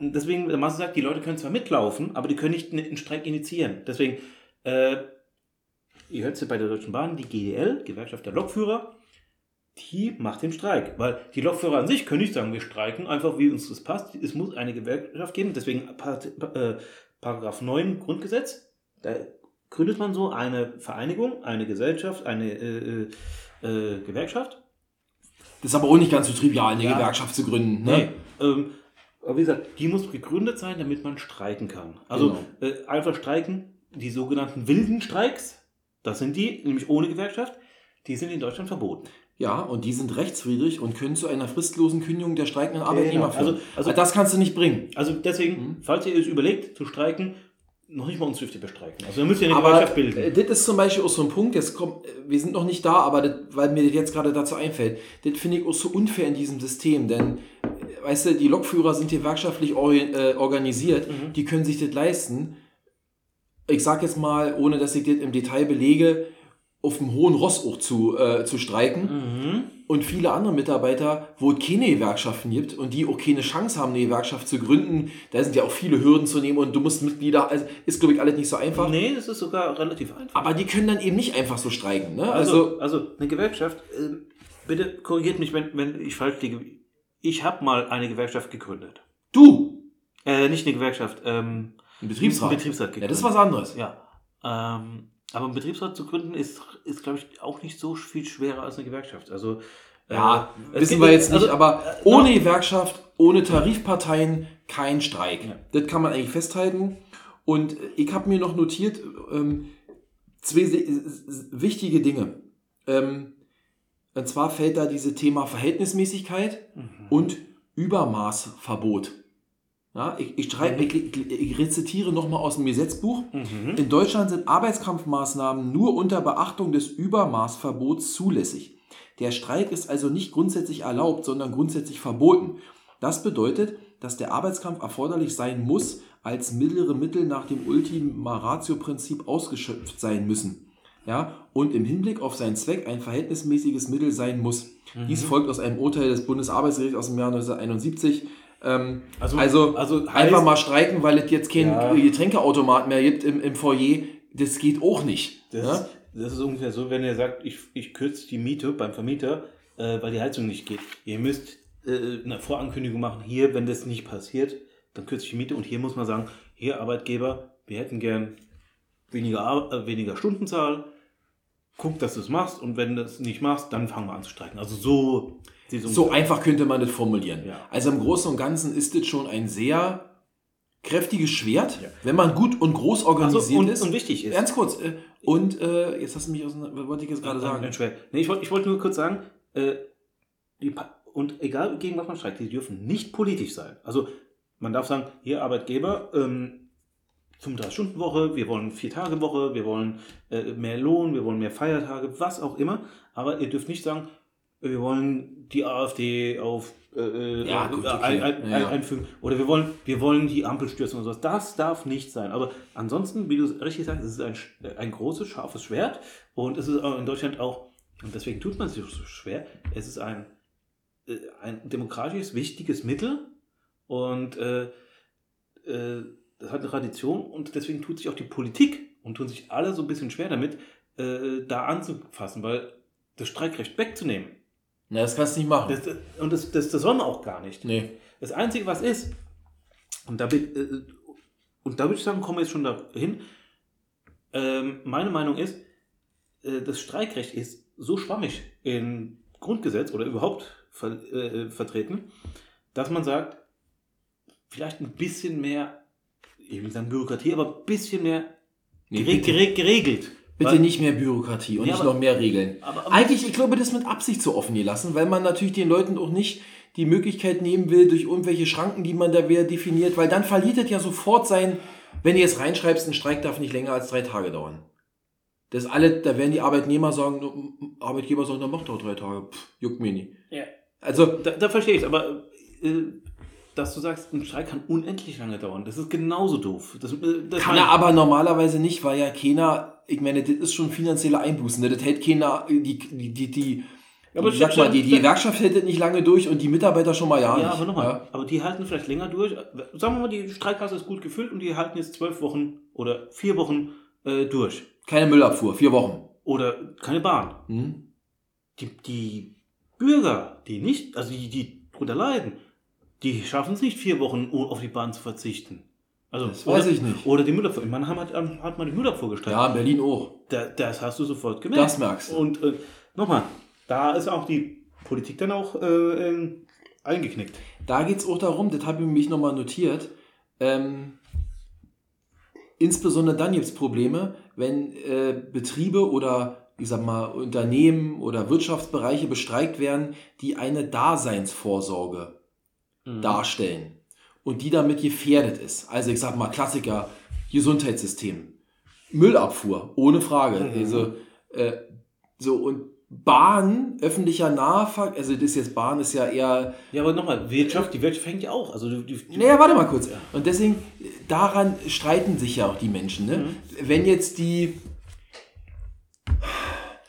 deswegen, der Masse sagt, die Leute können zwar mitlaufen, aber die können nicht einen Streik initiieren. Deswegen, äh, ihr hört es ja bei der Deutschen Bahn, die GDL, Gewerkschaft der Lokführer, die macht den Streik. Weil die Lokführer an sich können nicht sagen, wir streiken, einfach wie uns das passt. Es muss eine Gewerkschaft geben, deswegen äh, Paragraph 9 Grundgesetz, da gründet man so eine Vereinigung, eine Gesellschaft, eine äh, äh, äh Gewerkschaft. Das ist aber auch nicht ganz so trivial, eine ja. Gewerkschaft zu gründen. Ne? Nee, ähm, aber wie gesagt, die muss gegründet sein, damit man streiken kann. Also genau. äh, einfach streiken, die sogenannten wilden Streiks, das sind die, nämlich ohne Gewerkschaft, die sind in Deutschland verboten. Ja, und die sind rechtswidrig und können zu einer fristlosen Kündigung der streikenden Arbeitnehmer genau. führen. Also, also, das kannst du nicht bringen. Also deswegen, mhm. falls ihr es überlegt zu streiken, noch nicht mal uns dürft ihr bestreiken. Also dann müsst ihr eine aber Gemeinschaft bilden. Äh, das ist zum Beispiel auch so ein Punkt, jetzt kommt, äh, wir sind noch nicht da, aber das, weil mir das jetzt gerade dazu einfällt, das finde ich auch so unfair in diesem System, denn weißt du, die Lokführer sind gewerkschaftlich organisiert, mhm. die können sich das leisten. Ich sage jetzt mal, ohne dass ich das im Detail belege, auf dem hohen Ross auch zu, äh, zu streiken. Mhm. Und viele andere Mitarbeiter, wo es keine Gewerkschaften gibt und die auch keine Chance haben, eine Gewerkschaft zu gründen, da sind ja auch viele Hürden zu nehmen und du musst Mitglieder, also ist glaube ich alles nicht so einfach. Nee, das ist sogar relativ einfach. Aber die können dann eben nicht einfach so streiken. Ne? Also, also, also eine Gewerkschaft, äh, bitte korrigiert mich, wenn, wenn ich falsch liege. Ich habe mal eine Gewerkschaft gegründet. Du? Äh, nicht eine Gewerkschaft, ähm, ein Betriebsrat. Ein Betriebsrat gegründet. Ja, das ist was anderes. Ja. Ähm, aber ein Betriebsrat zu gründen ist, ist glaube ich, auch nicht so viel schwerer als eine Gewerkschaft. Also, äh, ja, äh, wissen wir jetzt nicht, also, aber äh, ohne Gewerkschaft, ohne Tarifparteien kein Streik. Ja. Das kann man eigentlich festhalten. Und ich habe mir noch notiert, ähm, zwei wichtige Dinge. Ähm, und zwar fällt da dieses Thema Verhältnismäßigkeit mhm. und Übermaßverbot. Ja, ich, ich, schreibe, ich, ich rezitiere nochmal aus dem Gesetzbuch. Mhm. In Deutschland sind Arbeitskampfmaßnahmen nur unter Beachtung des Übermaßverbots zulässig. Der Streik ist also nicht grundsätzlich erlaubt, sondern grundsätzlich verboten. Das bedeutet, dass der Arbeitskampf erforderlich sein muss, als mittlere Mittel nach dem Ultima Ratio-Prinzip ausgeschöpft sein müssen. Ja, und im Hinblick auf seinen Zweck ein verhältnismäßiges Mittel sein muss. Mhm. Dies folgt aus einem Urteil des Bundesarbeitsgerichts aus dem Jahr 1971 ähm, also, also, also einfach mal streiken, weil es jetzt keinen ja. Getränkeautomat mehr gibt im, im Foyer, das geht auch nicht. Das, ja? ist, das ist ungefähr so, wenn ihr sagt, ich, ich kürze die Miete beim Vermieter, äh, weil die Heizung nicht geht. Ihr müsst äh, eine Vorankündigung machen, hier, wenn das nicht passiert, dann kürze ich die Miete und hier muss man sagen, hier Arbeitgeber, wir hätten gern weniger, äh, weniger Stundenzahl, guck, dass du es machst und wenn du es nicht machst, dann fangen wir an zu streiken. Also so so einfach könnte man das formulieren. Ja. Also im Großen und Ganzen ist das schon ein sehr kräftiges Schwert, ja. wenn man gut und groß organisiert also und, ist. Und wichtig ist. Ganz kurz. Äh, und äh, jetzt hast du mich aus was wollte ich jetzt gerade sagen? Nee, ich wollte ich wollt nur kurz sagen, äh, die, und egal gegen was man streikt, die dürfen nicht politisch sein. Also man darf sagen, hier Arbeitgeber, ähm, 35-Stunden-Woche, wir wollen Vier-Tage-Woche, wir wollen äh, mehr Lohn, wir wollen mehr Feiertage, was auch immer. Aber ihr dürft nicht sagen, wir wollen die AfD auf äh, äh ja, gut, okay. ein, ein, ja. einfügen oder wir wollen, wir wollen die Ampel stürzen oder sowas. Das darf nicht sein. Aber ansonsten, wie du richtig sagst, es ist ein, ein großes, scharfes Schwert und es ist in Deutschland auch, und deswegen tut man es sich so schwer, es ist ein, äh, ein demokratisches, wichtiges Mittel und äh, äh, das hat eine Tradition und deswegen tut sich auch die Politik und tun sich alle so ein bisschen schwer damit, äh, da anzufassen, weil das Streikrecht wegzunehmen na, das kannst du nicht machen. Das, und das, das, das soll man auch gar nicht. Nee. Das Einzige, was ist, und da, äh, und da würde ich sagen, kommen wir jetzt schon dahin. Ähm, meine Meinung ist, äh, das Streikrecht ist so schwammig im Grundgesetz oder überhaupt ver, äh, vertreten, dass man sagt, vielleicht ein bisschen mehr, ich will sagen Bürokratie, aber ein bisschen mehr nee, geregelt. Bitte weil, nicht mehr Bürokratie und ja, nicht aber, noch mehr Regeln. Aber, aber Eigentlich, ich glaube, das mit Absicht so offen gelassen, weil man natürlich den Leuten auch nicht die Möglichkeit nehmen will, durch irgendwelche Schranken, die man da wieder definiert, weil dann verliert es ja sofort sein, wenn ihr es reinschreibst, ein Streik darf nicht länger als drei Tage dauern. Das alle, da werden die Arbeitnehmer sagen, Arbeitgeber sagen, dann macht doch drei Tage, Pff, juckt mir nie. Ja. Also, da, da verstehe ich aber äh, dass du sagst, ein Streik kann unendlich lange dauern. Das ist genauso doof. Das, äh, das kann er aber normalerweise nicht, weil ja keiner, ich meine, das ist schon finanzielle Einbußen. Ne? Das hält keiner, die, die, die, die Aber ich sag mal, die, die Gewerkschaft hält das nicht lange durch und die Mitarbeiter schon mal ja, Ja, nicht. aber nochmal, Ja. aber die halten vielleicht länger durch. Sagen wir mal, die Streikkasse ist gut gefüllt und die halten jetzt zwölf Wochen oder vier Wochen äh, durch. Keine Müllabfuhr, vier Wochen. Oder keine Bahn. Hm? Die, die Bürger, die nicht, also die, die drunter leiden, die schaffen es nicht, vier Wochen auf die Bahn zu verzichten. Also, Das weiß ich nicht. Oder die Müllabfuhr. In Mannheim hat, hat man die Müllabfuhr gestreikt. Ja, in Berlin auch. Da, das hast du sofort gemerkt. Das merkst du. Und äh, nochmal, da ist auch die Politik dann auch äh, ähm, eingeknickt. Da geht es auch darum, das habe ich mich nochmal notiert, ähm, insbesondere dann gibt es Probleme, wenn äh, Betriebe oder ich sag mal Unternehmen oder Wirtschaftsbereiche bestreikt werden, die eine Daseinsvorsorge darstellen und die damit gefährdet ist. Also ich sag mal Klassiker, Gesundheitssystem, Müllabfuhr, ohne Frage. Mhm. Also äh, so und Bahn, öffentlicher Nahverkehr, also das ist jetzt Bahn ist ja eher Ja, aber nochmal, Wirtschaft, die Wirtschaft hängt ja auch. Also die, die, naja, warte mal kurz. Und deswegen, daran streiten sich ja auch die Menschen. Ne? Wenn jetzt die,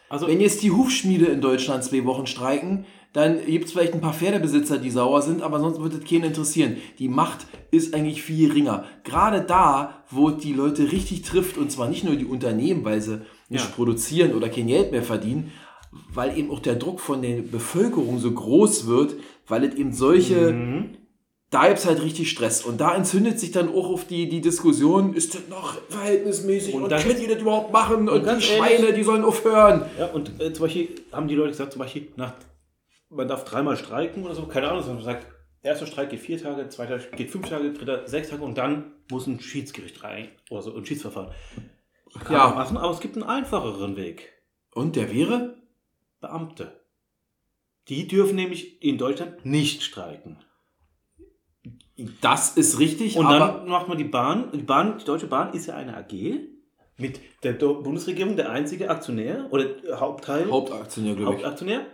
also wenn jetzt die Hufschmiede in Deutschland zwei Wochen streiken, dann gibt es vielleicht ein paar Pferdebesitzer, die sauer sind, aber sonst wird es keinen interessieren. Die Macht ist eigentlich viel geringer. Gerade da, wo die Leute richtig trifft, und zwar nicht nur die Unternehmen, weil sie nicht Ja. produzieren oder kein Geld mehr verdienen, weil eben auch der Druck von der Bevölkerung so groß wird, weil es eben solche Mhm. da gibt es halt richtig Stress. Und da entzündet sich dann auch auf die, die Diskussion, ist das noch verhältnismäßig Und und, dann- könnt ihr das überhaupt machen? Und, die ganz Schweine, ehrlich- die sollen aufhören. Ja, und äh, zum Beispiel haben die Leute gesagt, zum Beispiel, nach, man darf dreimal streiken oder so, keine Ahnung, sondern man sagt, erster Streik geht vier Tage, zweiter geht fünf Tage, dritter sechs Tage und dann muss ein Schiedsgericht rein oder so, ein Schiedsverfahren. Kann Ja. man machen, aber es gibt einen einfacheren Weg. Und der wäre? Beamte. Die dürfen nämlich in Deutschland nicht streiken. Das ist richtig, Und dann macht man die Bahn. Die Bahn, die Deutsche Bahn ist ja eine AG mit der Bundesregierung der einzige Aktionär oder Hauptteil. Hauptaktionär, glaube ich. Hauptaktionär.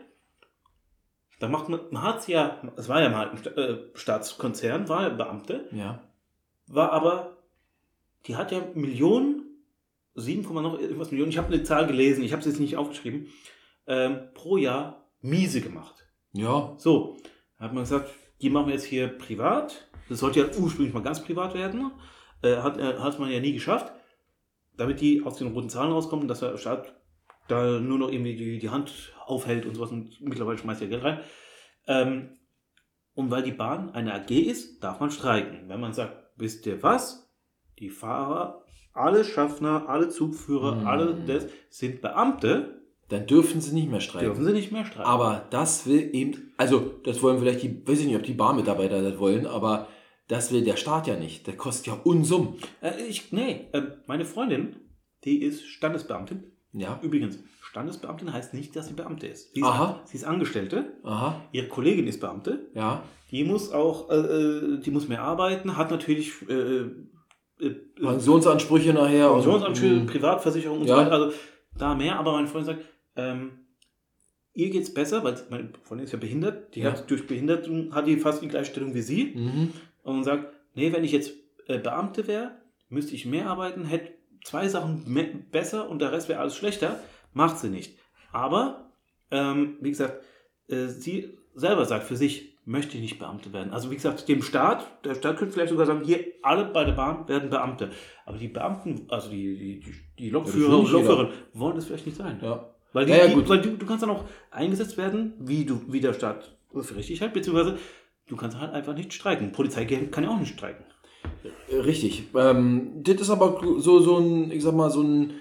Da macht man, man hat ja, es war ja mal ein äh, Staatskonzern, war ja Beamte, Ja. war aber, die hat ja Millionen, 7, noch irgendwas Millionen, ich habe eine Zahl gelesen, ich habe es jetzt nicht aufgeschrieben, ähm, pro Jahr miese gemacht. Ja. So, da hat man gesagt, die machen wir jetzt hier privat. Das sollte ja ursprünglich mal ganz privat werden. Äh, hat, äh, hat man ja nie geschafft. Damit die aus den roten Zahlen rauskommen, dass der Staat da nur noch irgendwie die, die Hand aufhält und sowas und mittlerweile schmeißt er Geld rein. Ähm, und weil die Bahn eine AG ist, darf man streiken. Wenn man sagt, wisst ihr was? Die Fahrer, alle Schaffner, alle Zugführer, Mhm. alle das sind Beamte, Dann dürfen sie nicht mehr streiken. dürfen sie nicht mehr streiken. Aber das will eben, also das wollen vielleicht die, weiß ich nicht, ob die Bahnmitarbeiter das wollen, aber das will der Staat ja nicht. Der kostet ja Unsummen. Äh, ich, nee, äh, meine Freundin, die ist Standesbeamtin. Ja. Übrigens, Standesbeamtin heißt nicht, dass sie Beamte ist. Sie ist, Aha. Sie ist Angestellte. Aha. Ihre Kollegin ist Beamte. Ja. Die muss auch, äh, äh, die muss mehr arbeiten, hat natürlich äh, äh, Pensionsansprüche nachher. und- Pensionsansprüche, Mhm. Privatversicherung und Ja. so weiter. Also da mehr, aber meine Freundin sagt, ähm, ihr geht's besser, weil meine Freundin ist ja behindert. Die Ja. hat durch Behinderung hat die fast die Gleichstellung wie sie. Mhm. und sagt, nee, wenn ich jetzt äh, Beamte wäre, müsste ich mehr arbeiten, hätte zwei Sachen besser und der Rest wäre alles schlechter. Macht sie nicht. Aber, ähm, wie gesagt, äh, sie selber sagt für sich, möchte ich nicht Beamte werden. Also wie gesagt, dem Staat, der Staat könnte vielleicht sogar sagen, hier, alle bei der Bahn werden Beamte. Aber die Beamten, also die, die, die, die Lokführer will und. Lokführerinnen, wollen das vielleicht nicht sein. Ja. Weil, die, Ja, ja, die, weil du, du kannst dann auch eingesetzt werden, wie, du, wie der Staat für richtig hält, beziehungsweise du kannst halt einfach nicht streiken. Polizei kann ja auch nicht streiken. Äh, Richtig. Ähm, das ist aber so, so ein, ich sag mal, so ein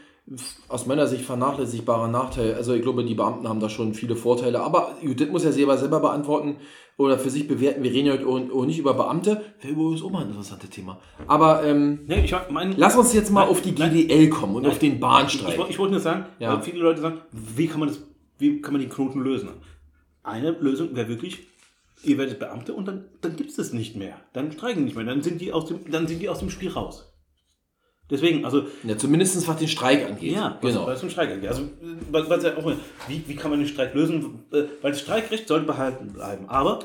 aus meiner Sicht vernachlässigbarer Nachteil. Also ich glaube, die Beamten haben da schon viele Vorteile. Aber gut, das muss er selber selber beantworten oder für sich bewerten. Wir reden heute auch, auch nicht über Beamte. Wäre übrigens auch mal ein interessantes Thema. Aber ähm, Nee, ich mein, lass uns jetzt mal Nein, auf die nein. GDL kommen und Nein. auf den Bahnstreik. ich, ich wollte nur sagen, Ja. weil viele Leute sagen, wie kann man das, wie kann man die Knoten lösen? Eine Lösung wäre wirklich, ihr werdet Beamte und dann, dann gibt es das nicht mehr. Dann streiken nicht mehr. Dann sind die aus dem, dann sind die aus dem Spiel raus. Deswegen, also ja, zumindest was den Streik angeht. Ja, was, genau. was zum Streik angeht. Also, was, was ja auch, wie, wie kann man den Streik lösen? Äh, Weil das Streikrecht sollte behalten bleiben. Aber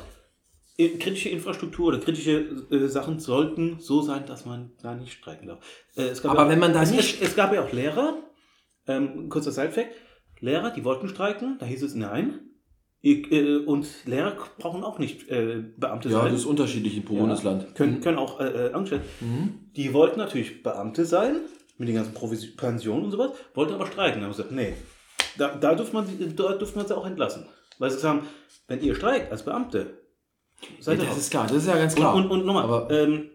äh, kritische Infrastruktur oder kritische äh, Sachen sollten so sein, dass man da nicht streiken darf. Äh, es gab Aber ja, wenn man da es, nicht- Es, es gab ja auch Lehrer, ähm, kurzer Sidefact, Lehrer, die wollten streiken, da hieß es nein. Äh, und Lehrer brauchen auch nicht äh, Beamte Ja, sein. das ist unterschiedlich pro Ja. Bundesland. Können, können auch äh, äh, Angestellte. Mhm. Die wollten natürlich Beamte sein, mit den ganzen Provis Pensionen und sowas, wollten aber streiken. Da haben sie gesagt, nee, da, da durfte man, sie- da durfte man sie auch entlassen. Weil sie gesagt haben, wenn ihr streikt als Beamte, seid Ja, ihr das raus. ist klar, das ist ja ganz klar. Und, und, und nochmal, Aber ähm,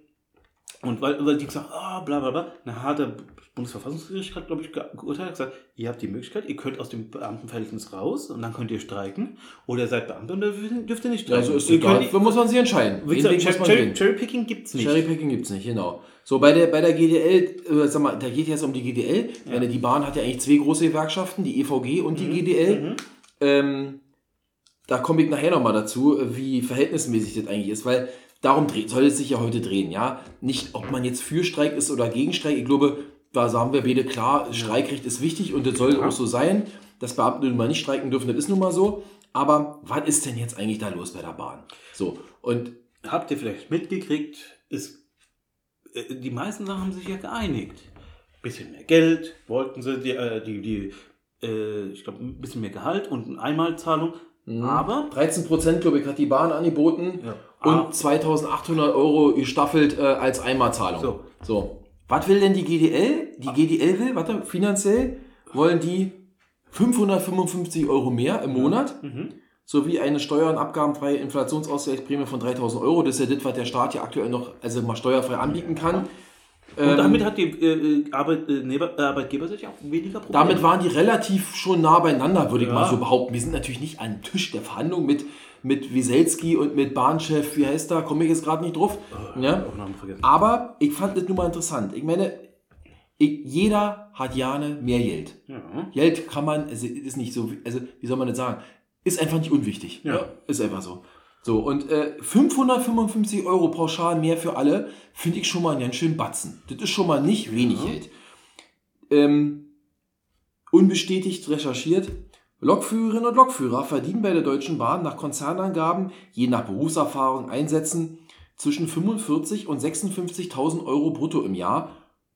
und weil, weil die gesagt haben, ah, bla bla bla, hat der Bundesverfassungsgericht, hat, glaube ich, ge- geurteilt, gesagt, ihr habt die Möglichkeit, ihr könnt aus dem Beamtenverhältnis raus und dann könnt ihr streiken oder ihr seid Beamte und dann dürft- ihr nicht ja, streiken. so ist Ihr es da. könnt- muss man sich entscheiden. Cherry, gehen. Cherrypicking gibt es nicht. Cherrypicking gibt es nicht, genau. So, bei der, bei der GDL, äh, sag mal, da geht jetzt um die GDL. Meine, die Bahn hat ja eigentlich zwei große Gewerkschaften, die EVG und die GDL. Mhm. Ähm, da komme ich nachher nochmal dazu, wie verhältnismäßig das eigentlich ist, weil darum dreht, soll es sich ja heute drehen, ja. Nicht, ob man jetzt für Streik ist oder gegen Streik. Ich glaube, da sagen wir beide klar, Streikrecht ist wichtig und das soll auch so sein. Dass Beamte nun mal nicht streiken dürfen, das ist nun mal so. Aber was ist denn jetzt eigentlich da los bei der Bahn? So, und Habt ihr vielleicht mitgekriegt, ist, äh, die meisten Sachen haben sich ja geeinigt. Bisschen mehr Geld wollten sie, die, äh, die, die äh, ich glaube, ein bisschen mehr Gehalt und eine Einmalzahlung. Aber 13 Prozent, glaube ich, hat die Bahn angeboten Ja. und Ah. 2800 Euro gestaffelt äh, als Einmalzahlung. So. so. Was will denn die GDL? Die GDL will, warte, finanziell wollen die 555 Euro mehr im Monat Mhm. sowie eine steuer- und abgabenfreie Inflationsausgleichsprämie von 3000 Euro. Das ist ja das, was der Staat ja aktuell noch also mal steuerfrei anbieten kann. Und Ähm, damit hat die äh, äh, Arbeitnehmer, äh, Arbeitgeber sich auch weniger Probleme. Damit waren die relativ schon nah beieinander, würde ich Ja. mal so behaupten. Wir sind natürlich nicht an den Tisch der Verhandlung mit, mit Wieselski und mit Bahnchef, wie heißt da, komme ich jetzt gerade nicht drauf. Ja? Namen vergessen. Aber ich fand das nun mal interessant. Ich meine, ich, jeder hat gerne mehr Geld. Ja. Geld kann man, also ist nicht so, also wie soll man das sagen, ist einfach nicht unwichtig. Ja. Ist einfach so. So, und äh, 555 Euro pauschal mehr für alle, finde ich schon mal einen ganz schönen Batzen. Das ist schon mal nicht wenig Ja. Geld. Ähm, unbestätigt recherchiert. Lokführerinnen und Lokführer verdienen bei der Deutschen Bahn nach Konzernangaben, je nach Berufserfahrung, Einsätzen zwischen 45 und 56.000 Euro brutto im Jahr,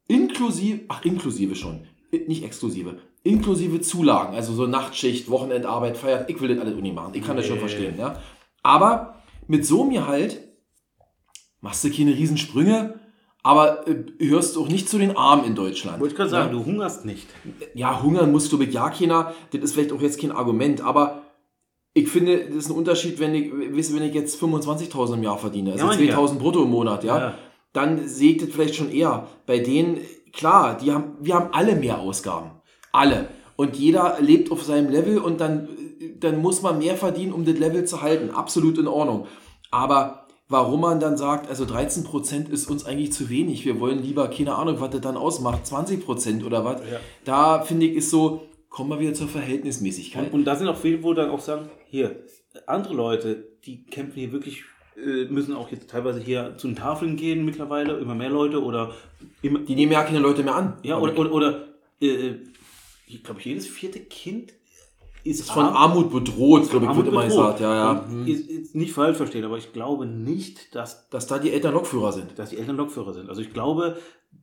inklusive, ach inklusive schon, nicht exklusive, inklusive Zulagen, also so Nachtschicht, Wochenendarbeit, Feiert, ich will das alles nicht machen, ich kann das schon Nee. verstehen, ja. Aber mit so einem Gehalt machst du keine Riesensprünge, aber äh, hörst auch nicht zu den Armen in Deutschland. Wollte ich gerade ja? sagen, du hungerst nicht. ja, hungern musst du mit ja keiner, das ist vielleicht auch jetzt kein Argument, aber ich finde, das ist ein Unterschied, wenn ich, wenn ich jetzt 25.000 im Jahr verdiene, also Ja, mein 2.000 brutto im Monat, ja, Ja. dann sehe ich das vielleicht schon eher. Bei denen, klar, die haben, wir haben alle mehr Ausgaben. Alle. Und jeder lebt auf seinem Level und dann, dann muss man mehr verdienen, um das Level zu halten. Absolut in Ordnung. Aber warum man dann sagt, also 13% ist uns eigentlich zu wenig, wir wollen lieber, keine Ahnung, was das dann ausmacht, 20% oder was, Ja. da finde ich, ist so, kommen wir wieder zur Verhältnismäßigkeit. Und, und da sind auch viele, wo dann auch sagen, hier, andere Leute, die kämpfen hier wirklich, äh, müssen auch jetzt teilweise hier zu den Tafeln gehen mittlerweile, immer mehr Leute oder immer, die nehmen ja keine Leute mehr an. ja, oder, oder, oder äh, ich glaube, jedes vierte Kind ist, ist von arm- Armut bedroht, glaube ich, Armut wird immer gesagt. Ja, ja. Hm. Ist, ist nicht falsch verstehen, aber ich glaube nicht, dass, Dass da die Eltern Lokführer sind. dass die Eltern Lokführer sind. Also ich glaube,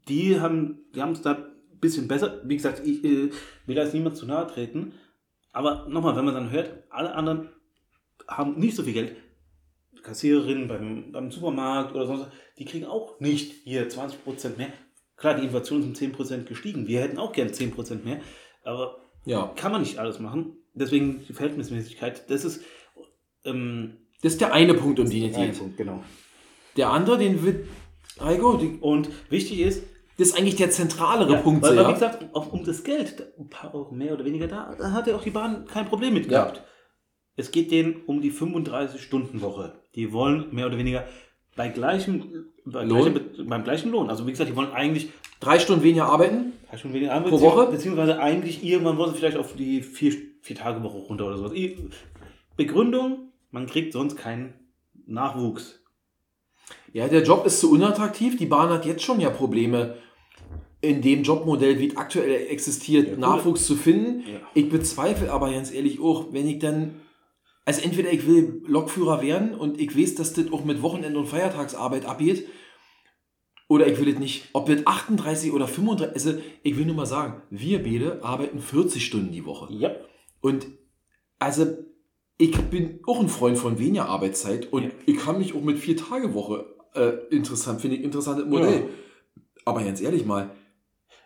die haben die haben es da ein bisschen besser. Wie gesagt, ich äh, will da jetzt niemand zu nahe treten. Aber nochmal, wenn man dann hört, alle anderen haben nicht so viel Geld. Kassiererinnen beim, beim Supermarkt oder sonst, was, die kriegen auch nicht hier 20% mehr. Klar, die Inflation sind 10% gestiegen. Wir hätten auch gern 10% mehr. Aber Ja. kann man nicht alles machen. Deswegen die Verhältnismäßigkeit, das ist ähm, Das ist der eine Punkt, um den es geht. Punkt, genau. Der andere, den wird. Heiko, die, Und wichtig ist, das ist eigentlich der zentralere ja, Punkt. weil, weil, wie ja. gesagt, auch um das Geld, ein paar Euro mehr oder weniger, da, da hat ja auch die Bahn kein Problem mit Ja. gehabt. Es geht denen um die 35-Stunden-Woche. Die wollen mehr oder weniger bei gleichem, bei Lohn? Gleichem, beim gleichen Lohn. Also wie gesagt, die wollen eigentlich Drei Stunden weniger arbeiten. drei Stunden weniger Arbeit, Pro Woche? beziehungsweise eigentlich irgendwann wollen sie vielleicht auf die vier, vier Tage Woche runter oder sowas. Begründung, man kriegt sonst keinen Nachwuchs. Ja, der Job ist zu unattraktiv. Die Bahn hat jetzt schon ja Probleme, in dem Jobmodell, wie es aktuell existiert, Ja. Nachwuchs zu finden. Ja. Ich bezweifle aber ganz ehrlich auch, wenn ich dann. Also entweder ich will Lokführer werden und ich weiß, dass das auch mit Wochenende und Feiertagsarbeit abgeht. Oder ich will es nicht. Ob das 38 oder 35, also ich will nur mal sagen, wir beide arbeiten 40 Stunden die Woche. Ja. Und also ich bin auch ein Freund von weniger Arbeitszeit und Ja. ich kann mich auch mit vier Tage Woche äh, interessant, finde ich interessantes Modell. Ja. Aber ganz ehrlich mal,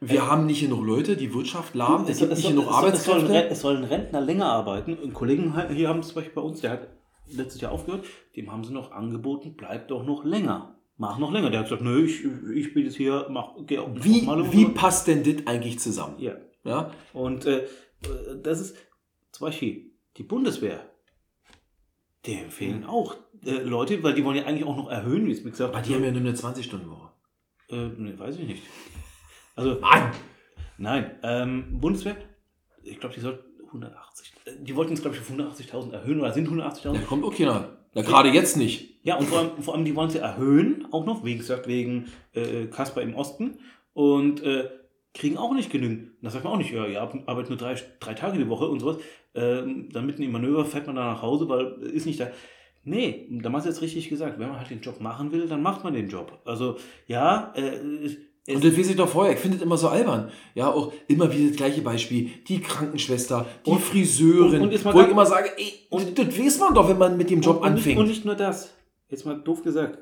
wir haben nicht genug Leute, die Wirtschaft lahm, es gibt nicht soll- genug es soll- es ein Arbeitskräfte. Ren- Es sollen Rentner länger arbeiten. Ein Kollegen hier haben zum Beispiel bei uns, der hat letztes Jahr aufgehört, dem haben sie noch angeboten, bleib doch noch länger. Mach noch länger. Der hat gesagt, nö, ich, ich bin jetzt hier, mach, geh auf Wie, um- wie passt denn das eigentlich zusammen? Ja. Ja? Und äh, das ist zum Beispiel die Bundeswehr. Die empfehlen auch äh, Leute, weil die wollen ja eigentlich auch noch erhöhen, wie es mir gesagt Aber die haben ja nur eine 20-Stunden-Woche. Äh, nee, weiß ich nicht. Also, Mann! nein, ähm, Bundeswehr, ich glaube, die sollten 180. äh, Die wollten es, glaube ich, auf 180.000 erhöhen oder sind 180.000. Da kommt auch keiner. Na, gerade jetzt nicht. Ja, und vor allem, vor allem die wollen sie erhöhen, auch noch, wie gesagt, wegen äh, Kasper im Osten. Und äh, kriegen auch nicht genügend. Das sagt man auch nicht, ja, ihr arbeitet nur drei, drei Tage die Woche und sowas. Ähm, dann mitten im Manöver fährt man da nach Hause, weil äh, ist nicht da. Nee, da hast du jetzt richtig gesagt, wenn man halt den Job machen will, dann macht man den Job. Also, ja, äh, Und das weiß ich doch vorher. Ich finde das immer so albern. Ja, auch immer wieder das gleiche Beispiel. Die Krankenschwester, die Und- Friseurin. und- und wo ich immer sage, ey, und das weiß man doch, wenn man mit dem Job und, nicht, anfängt. und nicht nur das. Jetzt mal doof gesagt.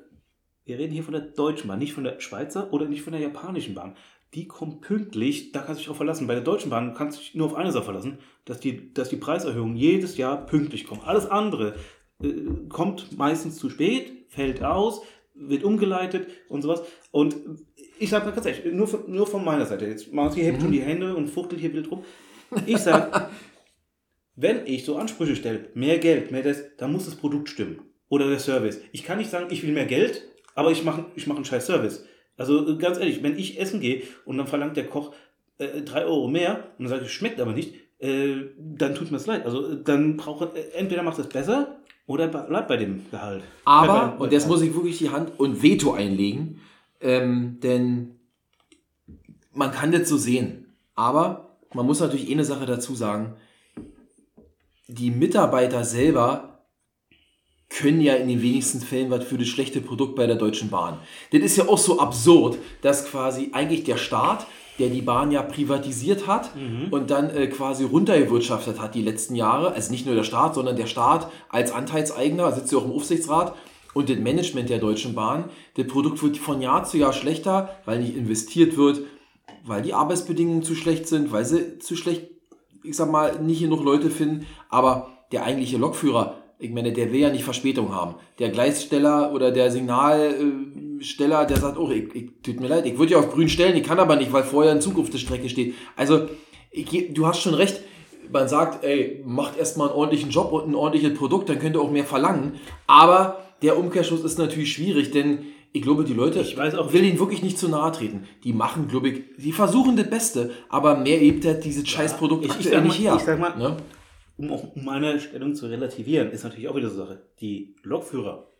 Wir reden hier von der Deutschen Bahn, nicht von der Schweizer oder nicht von der japanischen Bahn. Die kommen pünktlich, da kannst du dich drauf verlassen. Bei der Deutschen Bahn kannst du dich nur auf eine Sache verlassen, dass die, dass die Preiserhöhungen jedes Jahr pünktlich kommen. Alles andere äh, kommt meistens zu spät, fällt aus, wird umgeleitet und sowas. Und ich sage mal ganz ehrlich, nur von, nur von meiner Seite, jetzt Marci hebt schon die Hände und fuchtelt hier wild rum. Ich sage, [laughs] wenn ich so Ansprüche stelle, mehr Geld, mehr das, dann muss das Produkt stimmen. Oder der Service. Ich kann nicht sagen, ich will mehr Geld, aber ich mache ich mach einen scheiß Service. Also ganz ehrlich, wenn ich essen gehe und dann verlangt der Koch äh, drei Euro mehr und dann sage ich, schmeckt aber nicht, äh, dann tut mir das leid. Also dann braucht er, äh, entweder macht es besser oder bleibt bei dem Gehalt. Aber, Bei- bei- und jetzt muss ich wirklich die Hand und Veto einlegen, ähm, denn man kann das so sehen. Aber man muss natürlich eine Sache dazu sagen, die Mitarbeiter selber können ja in den wenigsten Fällen was für das schlechte Produkt bei der Deutschen Bahn. Das ist ja auch so absurd, dass quasi eigentlich der Staat, der die Bahn ja privatisiert hat und dann äh, quasi runtergewirtschaftet hat die letzten Jahre, also nicht nur der Staat, sondern der Staat als Anteilseigner, sitzt ja auch im Aufsichtsrat und das Management der Deutschen Bahn, das Produkt wird von Jahr zu Jahr schlechter, weil nicht investiert wird, weil die Arbeitsbedingungen zu schlecht sind, weil sie zu schlecht, ich sag mal, nicht genug Leute finden, aber der eigentliche Lokführer, ich meine, der will ja nicht Verspätung haben. Der Gleissteller oder der Signalsteller, der sagt, oh, ich, ich, tut mir leid, ich würde ja auf grün stellen, ich kann aber nicht, weil vorher ein Zug auf der Strecke steht. Also, ich, du hast schon recht, man sagt, ey, macht erstmal einen ordentlichen Job und ein ordentliches Produkt, dann könnt ihr auch mehr verlangen. Aber der Umkehrschluss ist natürlich schwierig, denn ich glaube, die Leute, Ich weiß auch- will ihnen wirklich nicht zu nahe treten. Die machen, glaube ich, die versuchen das Beste, aber mehr hebt halt dieses Scheißprodukt ich- ich aktuell mal- nicht her. ich sag mal- ne? Um auch meine Stellung zu relativieren, ist natürlich auch wieder so eine Sache. Die Lokführer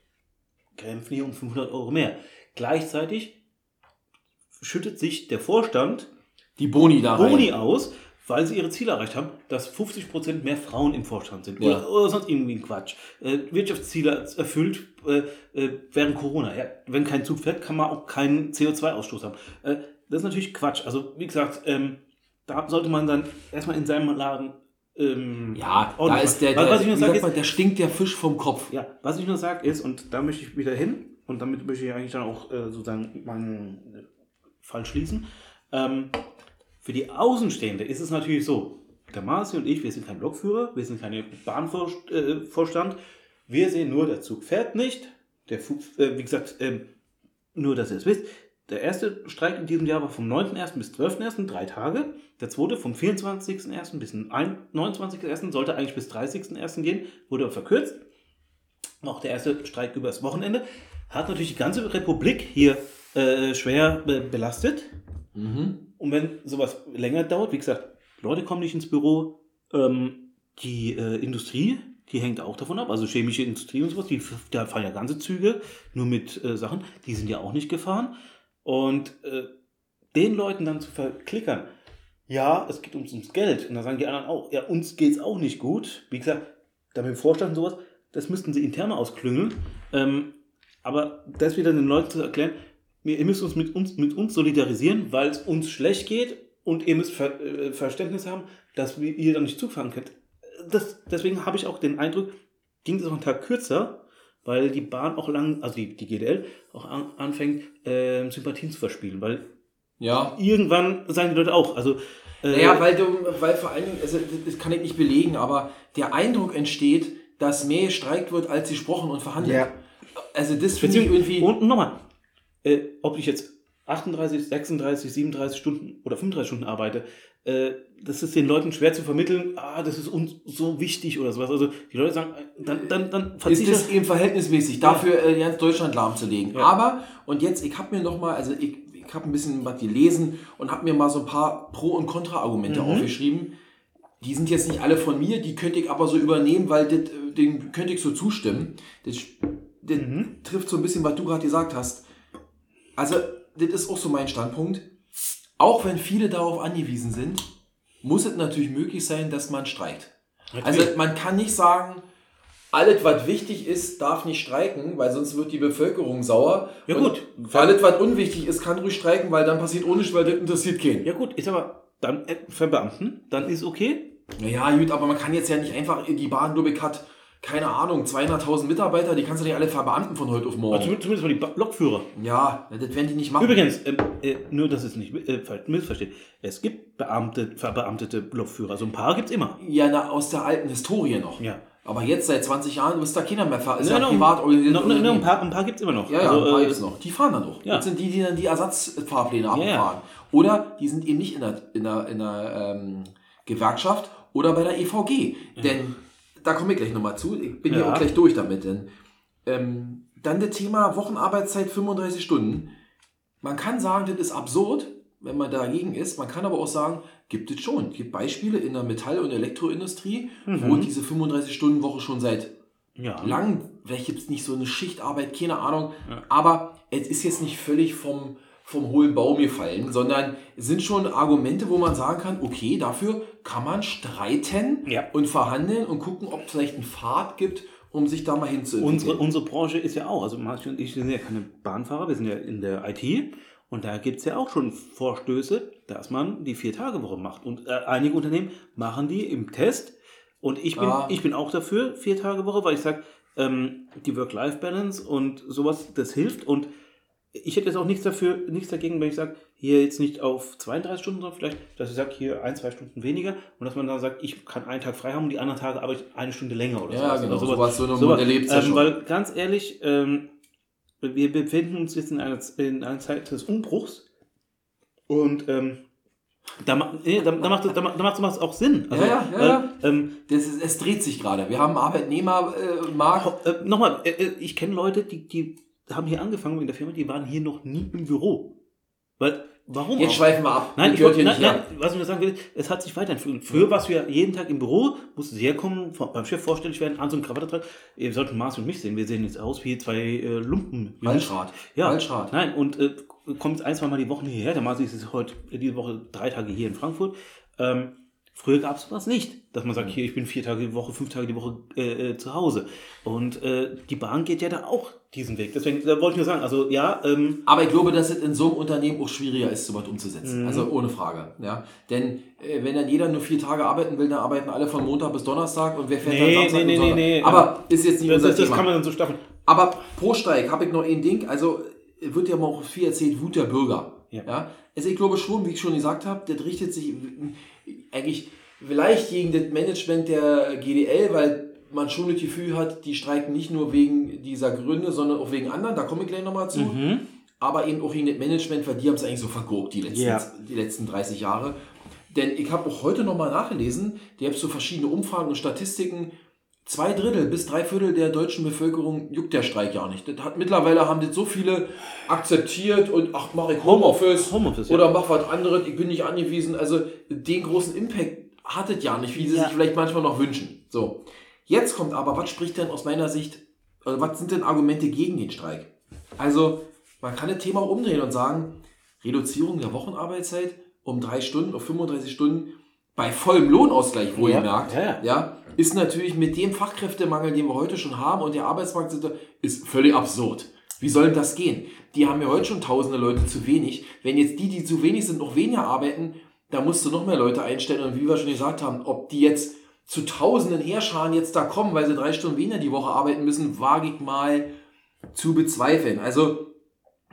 kämpfen hier um 500 Euro mehr. Gleichzeitig schüttet sich der Vorstand Die Boni da. Boni aus, weil sie ihre Ziele erreicht haben, dass 50% mehr Frauen im Vorstand sind. Ja. Oder, oder sonst irgendwie ein Quatsch. Äh, Wirtschaftsziele erfüllt äh, äh, während Corona. Ja, wenn kein Zug fährt, kann man auch keinen CO2-Ausstoß haben. Äh, das ist natürlich Quatsch. Also, wie gesagt, ähm, da sollte man dann erstmal in seinem Laden. Ähm, Ja, da ist der, der, was ich nur ist, man, der stinkt der Fisch vom Kopf. ja, was ich nur sage ist, und da möchte ich wieder hin, und damit möchte ich eigentlich dann auch äh, sozusagen meinen äh, Fall schließen. Ähm, für die Außenstehende ist es natürlich so, der Marci und ich, wir sind kein Lokführer, wir sind keine Bahnvorstand, äh, Vorstand. wir sehen nur, der Zug fährt nicht. Der äh, wie gesagt, ähm, nur, dass ihr es wisst, der erste Streik in diesem Jahr war vom 9.1. bis 12.1., drei Tage. Der zweite vom 24.1. bis zum ein- 29.1. sollte eigentlich bis 30.1. gehen, wurde aber verkürzt. Auch der erste Streik übers Wochenende hat natürlich die ganze Republik hier äh, schwer be belastet. Mhm. Und wenn sowas länger dauert, wie gesagt, Leute kommen nicht ins Büro, ähm, die äh, Industrie, die hängt auch davon ab, also chemische Industrie und sowas, die, da fahren ja ganze Züge, nur mit äh, Sachen, die sind ja auch nicht gefahren. Und äh, den Leuten dann zu verklickern, ja, es geht uns ums Geld. Und dann sagen die anderen auch, ja, uns geht es auch nicht gut. Wie gesagt, da mit dem Vorstand und sowas, das müssten sie intern mal ausklüngeln. Ähm, aber das wieder den Leuten zu erklären, ihr müsst uns mit uns, mit uns solidarisieren, weil es uns schlecht geht und ihr müsst Ver, äh, Verständnis haben, dass wir, ihr dann nicht zufahren könnt. Das, deswegen habe ich auch den Eindruck, ging es auch einen Tag kürzer, weil die Bahn auch lang, also die, die GDL, auch an, anfängt, äh, Sympathien zu verspielen. Weil Ja. irgendwann sagen die Leute auch, also äh, Naja, weil du, weil vor allen Dingen, also das kann ich nicht belegen, aber der Eindruck entsteht, dass mehr gestreikt wird, als gesprochen und verhandelt. Ja. Also das finde ich irgendwie. Und nochmal, äh, ob ich jetzt 38, 36, 37 Stunden oder 35 Stunden arbeite, äh, das ist den Leuten schwer zu vermitteln, ah, das ist uns so wichtig oder sowas. Also die Leute sagen, dann, dann, dann ist verzichte das eben verhältnismäßig, dafür äh, ganz Deutschland lahmzulegen. Ja. Aber, und jetzt, ich habe mir noch mal, also ich, ich habe ein bisschen was gelesen und habe mir mal so ein paar Pro- und Kontra-Argumente Mhm. aufgeschrieben. Die sind jetzt nicht alle von mir, die könnte ich aber so übernehmen, weil das, äh, den könnte ich so zustimmen. Das, das Mhm. trifft so ein bisschen, was du gerade gesagt hast. Also, das ist auch so mein Standpunkt. Auch wenn viele darauf angewiesen sind, muss es natürlich möglich sein, dass man streikt. Also man kann nicht sagen, alles, was wichtig ist, darf nicht streiken, weil sonst wird die Bevölkerung sauer. Ja, Und gut. Alles, was unwichtig ist, kann ruhig streiken, weil dann passiert ohne weil das interessiert keinen. Ja gut, ist aber dann äh, verbeamten, dann ist okay. Ja, gut, aber man kann jetzt ja nicht einfach, die Bahn, ich, hat, keine Ahnung, 200.000 Mitarbeiter, die kannst du nicht alle verbeamten von heute auf Also morgen. zumindest, zumindest mal die Lokführer. Ja, das werden die nicht machen. Übrigens, ähm, äh, nur dass es nicht äh, missversteht, es gibt Beamte, verbeamtete Lokführer. So ein paar gibt es immer. Ja, na, aus der alten Historie noch. Ja. Aber jetzt, seit 20 Jahren, ist da keiner mehr ver ist Ja, ja, privat organisiert. Noch, noch, noch ein paar, ein paar gibt es immer noch. Ja, ja, also, ein paar äh, gibt's noch. Die fahren dann noch. ja. Das sind die, die dann die Ersatzfahrpläne Ja, ja. abfahren. Oder die sind eben nicht in der, in der, in der ähm, Gewerkschaft oder bei der EVG. Denn da komme ich gleich nochmal zu. Ich bin ja Ja. auch gleich durch damit. Denn ähm, dann das Thema Wochenarbeitszeit 35 Stunden. Man kann sagen, das ist absurd, wenn man dagegen ist. Man kann aber auch sagen, gibt es schon. Es gibt Beispiele in der Metall- und Elektroindustrie, wo Mhm. diese 35-Stunden-Woche schon seit ja. lang, vielleicht gibt es nicht so eine Schichtarbeit, keine Ahnung, Ja. aber es ist jetzt nicht völlig vom, vom hohlen Baum gefallen, sondern es sind schon Argumente, wo man sagen kann, okay, dafür kann man streiten Ja. und verhandeln und gucken, ob es vielleicht einen Pfad gibt, um sich da mal hinzuentwickeln. Unsere, unsere Branche ist ja auch, also Martin und ich sind ja keine Bahnfahrer, wir sind ja in der IT und da gibt es ja auch schon Vorstöße, dass man die Vier-Tage-Woche macht. Und äh, einige Unternehmen machen die im Test und ich bin, Ah. ich bin auch dafür, Vier-Tage-Woche, weil ich sage, ähm, die Work-Life-Balance und sowas, das hilft und ich hätte jetzt auch nichts dafür, nichts dagegen, wenn ich sage, hier jetzt nicht auf 32 Stunden, sondern vielleicht, dass ich sage, hier ein, zwei Stunden weniger und dass man dann sagt, ich kann einen Tag frei haben und die anderen Tage arbeite ich eine Stunde länger oder Ja, sowas. genau, Oder sowas, so eine Sowas. Modelle gibt's ja ähm, schon. Weil ganz ehrlich, ähm, wir befinden uns jetzt in einer, in einer Zeit des Umbruchs und ähm, da, nee, da, da macht es da, da macht es auch Sinn. Ja, ja, ja, weil, ja. Ähm, das ist, es dreht sich gerade. Wir haben Arbeitnehmermarkt. äh, Nochmal, äh, äh, ich kenne Leute, die, die haben hier angefangen in der Firma, die waren hier noch nie im Büro. Weil, warum? Jetzt auch? schweifen wir ab. Nein, ich wollte, hier nein, nicht nein, was ich nur sagen will, es hat sich weiterentwickelt. Früher warst du ja jeden Tag im Büro, musstest herkommen, beim Chef vorstellig werden, Anzug und Krawatte tragen. Ihr solltet Mars und mich sehen, wir sehen jetzt aus wie zwei äh, Lumpen. Waldschrat. Ja, Waldschrat. nein, und äh, kommt ein, zwei Mal die Woche hierher. Der Masi ist heute, diese Woche drei Tage hier in Frankfurt. Ähm, früher gab es das nicht, dass man sagt, hier, ich bin vier Tage die Woche, fünf Tage die Woche äh, äh, zu Hause. Und äh, die Bahn geht ja da auch diesen Weg. Deswegen da wollte ich nur sagen, also ja, ähm, Aber ich glaube, dass es in so einem Unternehmen auch schwieriger ist, sowas umzusetzen. Mhm. Also ohne Frage. Ja? Denn äh, wenn dann jeder nur vier Tage arbeiten will, dann arbeiten alle von Montag bis Donnerstag und wer fährt Nee, dann Samstag nee, nee, und Sonntag? nee, nee. Aber ist jetzt nicht das, unser das, das Thema. kann man dann so staffeln. Aber pro Streik habe ich noch ein Ding. Also wird ja mal auch viel erzählt, Wut der Bürger. Ja. Also ich glaube schon, wie ich schon gesagt habe, das richtet sich eigentlich vielleicht gegen das Management der GDL, weil man schon das Gefühl hat, die streiken nicht nur wegen dieser Gründe, sondern auch wegen anderen. Da komme ich gleich nochmal zu Mhm. aber eben auch gegen das Management, weil die haben es eigentlich so vergurkt die letzten, Ja. die letzten 30 Jahre. Denn ich habe auch heute nochmal nachgelesen, die haben so verschiedene Umfragen und Statistiken. Zwei Drittel bis drei Viertel der deutschen Bevölkerung juckt der Streik ja nicht. Das hat, mittlerweile haben das so viele akzeptiert und ach, mache ich Homeoffice, Homeoffice, ja. oder mach was anderes, ich bin nicht angewiesen. Also den großen Impact hat es ja nicht, wie sie Ja. sich vielleicht manchmal noch wünschen. So, jetzt kommt aber, was spricht denn aus meiner Sicht, also was sind denn Argumente gegen den Streik? Also, man kann das Thema auch umdrehen und sagen, Reduzierung der Wochenarbeitszeit um drei Stunden auf 35 Stunden bei vollem Lohnausgleich, wohlgemerkt, Ja, ja, ja. ist natürlich mit dem Fachkräftemangel, den wir heute schon haben und der Arbeitsmarkt ist völlig absurd. Wie soll denn das gehen? Die haben ja heute schon tausende Leute zu wenig. Wenn jetzt die, die zu wenig sind, noch weniger arbeiten, da musst du noch mehr Leute einstellen. Und wie wir schon gesagt haben, ob die jetzt zu tausenden Herrscharen jetzt da kommen, weil sie drei Stunden weniger die Woche arbeiten müssen, wage ich mal zu bezweifeln. Also,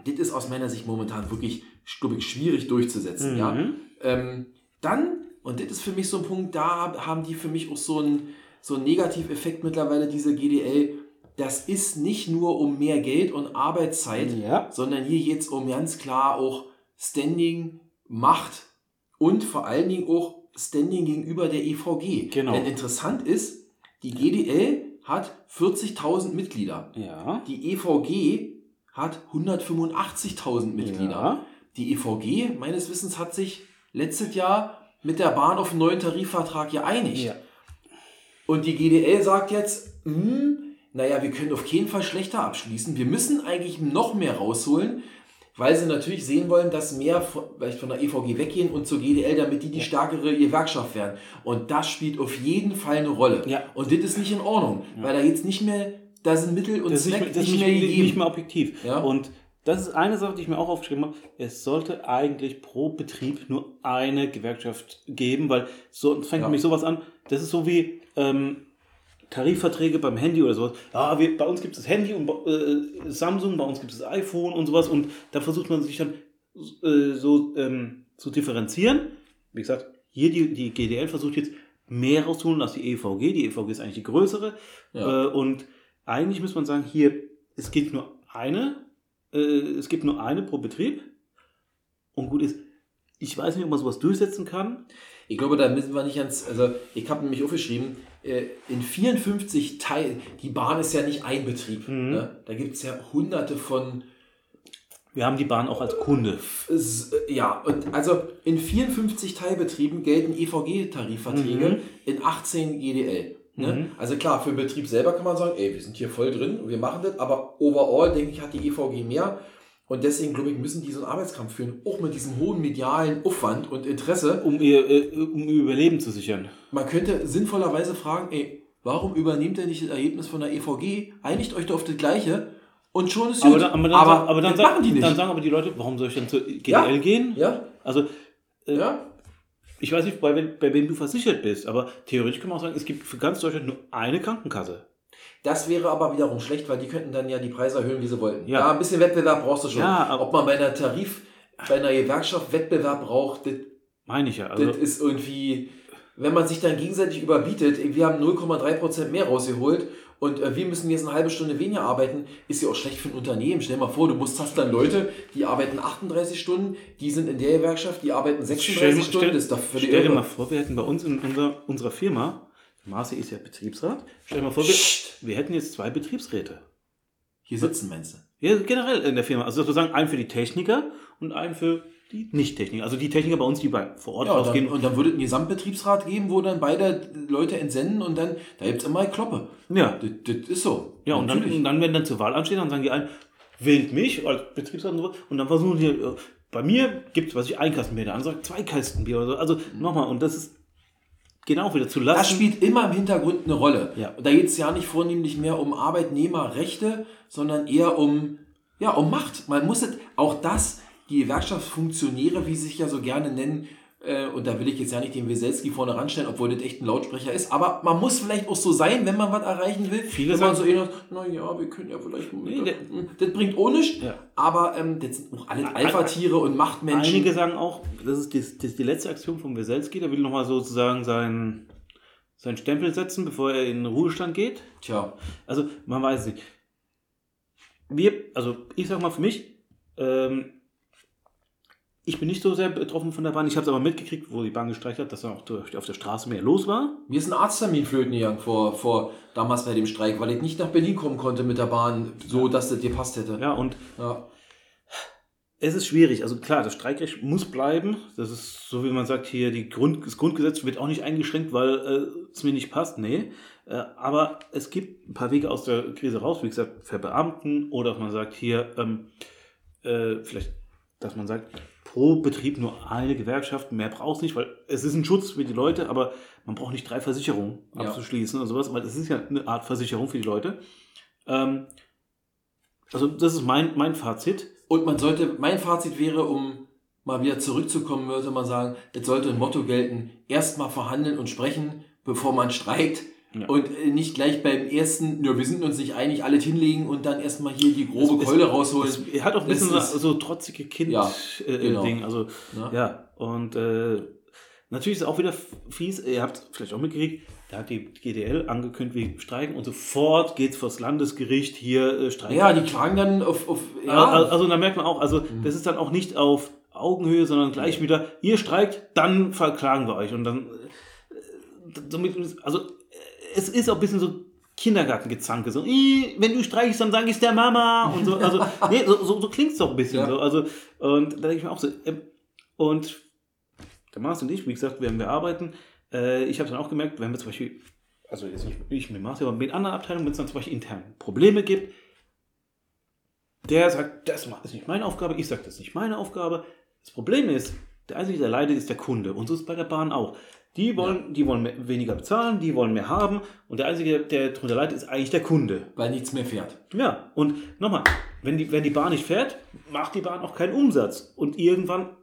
das ist aus meiner Sicht momentan wirklich, glaube ich, schwierig durchzusetzen. Mhm. Ja? Ähm, dann, und das ist für mich so ein Punkt, da haben die für mich auch so einen, so einen Negativeffekt mittlerweile, diese GDL. Das ist nicht nur um mehr Geld und Arbeitszeit, Ja. sondern hier geht es um ganz klar auch Standing, Macht und vor allen Dingen auch Standing gegenüber der EVG. Genau. Denn interessant ist, die GDL hat 40.000 Mitglieder. Ja. Die EVG hat 185.000 Mitglieder. Ja. Die EVG, meines Wissens, hat sich letztes Jahr mit der Bahn auf einen neuen Tarifvertrag geeinigt. Ja. Und die GDL sagt jetzt, hm, naja, wir können auf keinen Fall schlechter abschließen. Wir müssen eigentlich noch mehr rausholen, weil sie natürlich sehen wollen, dass mehr von, vielleicht von der EVG weggehen und zur GDL, damit die die stärkere Gewerkschaft werden. Und das spielt auf jeden Fall eine Rolle. Ja. Und das ist nicht in Ordnung, weil da jetzt nicht mehr, da sind Mittel und Das Zweck nicht, das nicht nicht, mehr nicht, gegeben. mehr objektiv. Ja. Und das ist eine Sache, die ich mir auch aufgeschrieben habe. Es sollte eigentlich pro Betrieb nur eine Gewerkschaft geben, weil so fängt Ja. nämlich sowas an. Das ist so wie ähm, Tarifverträge beim Handy oder sowas. Ja, wir, bei uns gibt es das Handy und äh, Samsung, bei uns gibt es das iPhone und sowas. Und da versucht man sich dann äh, so ähm, zu differenzieren. Wie gesagt, hier die, die GDL versucht jetzt mehr rauszuholen als die EVG. Die EVG ist eigentlich die größere. Ja. Äh, und eigentlich muss man sagen, hier, es gibt nur eine, äh, es gibt nur eine pro Betrieb. Und gut ist, ich weiß nicht, ob man sowas durchsetzen kann. Ich glaube, da müssen wir nicht ganz, also ich habe nämlich aufgeschrieben, in 54 Teilen, die Bahn ist ja nicht ein Betrieb. Mhm. Ne? Da gibt es ja hunderte von Wir haben die Bahn auch als Kunde. S- Ja, und also in 54 Teilbetrieben gelten EVG-Tarifverträge, Mhm. in 18 GDL. Ne? Mhm. Also klar, für den Betrieb selber kann man sagen, ey, wir sind hier voll drin wir machen das, aber overall, denke ich, hat die EVG mehr. Und deswegen, glaube ich, müssen die so einen Arbeitskampf führen, auch mit diesem hohen medialen Aufwand und Interesse. Um ihr, äh, um ihr Überleben zu sichern. Man könnte sinnvollerweise fragen, ey, warum übernehmt ihr nicht das Ergebnis von der EVG? Einigt euch doch auf das Gleiche und schon ist Aber gut. dann, aber dann, sagen- aber dann, sagen- machen die nicht. dann sagen aber die Leute, warum soll ich denn zur GDL Ja. gehen? ja, Also, äh, ja. ich weiß nicht, bei, wem- bei wem du versichert bist, aber theoretisch kann man auch sagen, es gibt für ganz Deutschland nur eine Krankenkasse. Das wäre aber wiederum schlecht, weil die könnten dann ja die Preise erhöhen, wie sie wollten. Ja. Ja, ein bisschen Wettbewerb brauchst du schon. Ja, Ob man bei einer Tarif, bei einer Gewerkschaft Wettbewerb braucht, das, Meine ich ja. Also, das ist irgendwie, wenn man sich dann gegenseitig überbietet, wir haben 0,3% mehr rausgeholt und äh, wir müssen jetzt eine halbe Stunde weniger arbeiten, ist ja auch schlecht für ein Unternehmen. Stell dir mal vor, du musst hast dann Leute, die arbeiten 38 Stunden, die sind in der Gewerkschaft, die arbeiten 36 Stell, Stunden, stell, das ist doch völlig stell dir mal vor, wir hätten bei uns in unserer, unserer Firma, Marci ist ja Betriebsrat, stell dir mal vor, wir, wir hätten jetzt zwei Betriebsräte. Hier sitzen, meinst du? Ja, generell in der Firma. Also sozusagen einen für die Techniker und einen für die Nicht-Techniker. Also die Techniker bei uns, die bei, vor Ort Ja, und rausgehen. dann, und dann würde es einen Gesamtbetriebsrat geben, wo dann beide Leute entsenden und dann, da gibt es immer eine Kloppe. ja, Das, das ist so. ja und dann, Natürlich. und dann, wenn dann zur Wahl ansteht, dann sagen die einen, wählt mich als Betriebsrat und so. Und dann versuchen die, äh, bei mir gibt es, was ich, ein Kastenbier, der andere sagt zwei Kastenbier oder so. Also nochmal, und das ist genau wieder zu lassen. das spielt immer im Hintergrund eine Rolle. Ja. Und da geht es ja nicht vornehmlich mehr um Arbeitnehmerrechte, sondern eher um, ja, um Macht. Man muss es, auch das, die Gewerkschaftsfunktionäre, wie sie sich ja so gerne nennen, äh, und da will ich jetzt ja nicht den Weselski vorne ranstellen, obwohl das echt ein Lautsprecher ist, aber man muss vielleicht auch so sein, wenn man was erreichen will. Viele wenn man sagen- so eher, naja, wir können ja vielleicht, Nee, der- das bringt ohne nichts, Ja. aber ähm, das sind auch alle Alpha-Tiere und Machtmenschen. Einige sagen auch, das ist die, das ist die letzte Aktion von Weselski, der will nochmal sozusagen seinen, seinen Stempel setzen, bevor er in den Ruhestand geht. Tja, Also, man weiß nicht. Wir, also ich sag mal für mich, ähm, ich bin nicht so sehr betroffen von der Bahn. Ich habe es aber mitgekriegt, wo die Bahn gestreikt hat, dass dann auch durch, auf der Straße mehr los war. Mir ist ein Arzttermin flöten gegangen vor, vor damals bei dem Streik, weil ich nicht nach Berlin kommen konnte mit der Bahn, so dass das dir passt hätte. Ja, und Ja. es ist schwierig. Also klar, das Streikrecht muss bleiben. Das ist so, wie man sagt, hier die Grund, das Grundgesetz wird auch nicht eingeschränkt, weil äh, es mir nicht passt. Nee. Äh, aber es gibt ein paar Wege aus der Krise raus. Wie gesagt, verbeamten oder dass man sagt hier, ähm, äh, vielleicht, dass man sagt, pro Betrieb nur eine Gewerkschaft, mehr braucht es nicht, weil es ist ein Schutz für die Leute, aber man braucht nicht drei Versicherungen Ja. abzuschließen oder sowas, weil es ist ja eine Art Versicherung für die Leute. Ähm, also das ist mein, mein Fazit. Und man sollte, mein Fazit wäre, um mal wieder zurückzukommen, würde man sagen, das sollte ein Motto gelten, erstmal verhandeln und sprechen, bevor man streikt. Ja. Und äh, nicht gleich beim ersten, ja, wir sind uns nicht einig, alles hinlegen und dann erstmal hier die grobe Es- Keule rausholen. Es, er hat auch ein bisschen ist- so trotzige Kind-Ding. Ja, äh, genau. Ding. Also, Ja. ja, und äh, natürlich ist es auch wieder fies, ihr habt es vielleicht auch mitgekriegt, da hat die GDL angekündigt, wir streiken und sofort geht es vors Landesgericht hier äh, streiken. ja, die klagen dann auf, auf Ja. Also, also da merkt man auch, also das ist dann auch nicht auf Augenhöhe, sondern gleich wieder, ihr streikt, dann verklagen wir euch. Und dann, äh, somit, also äh, es ist auch ein bisschen so Kindergartengezanke, so, "Ih, wenn du streichst, dann sage ich der Mama und so. Also, [laughs] nee, so, so, so klingt es doch ein bisschen Ja. so. Also, und da denke ich mir auch so, ähm, und der Mars und ich, wie gesagt, werden wir arbeiten. Äh, ich habe dann auch gemerkt, wenn wir zum Beispiel, also jetzt nicht ich mit Mars, aber mit anderen Abteilungen, wenn es dann zum Beispiel intern Probleme gibt, der sagt, das ist nicht meine Aufgabe, ich sage, das ist nicht meine Aufgabe. Das Problem ist, der Einzige, der leidet, ist der Kunde. Und so ist es bei der Bahn auch. Die wollen, die wollen mehr, weniger bezahlen, die wollen mehr haben. Und der Einzige, der darunter leidet, ist eigentlich der Kunde. weil nichts mehr fährt. Ja, und nochmal, wenn die, wenn die Bahn nicht fährt, macht die Bahn auch keinen Umsatz. Und irgendwann,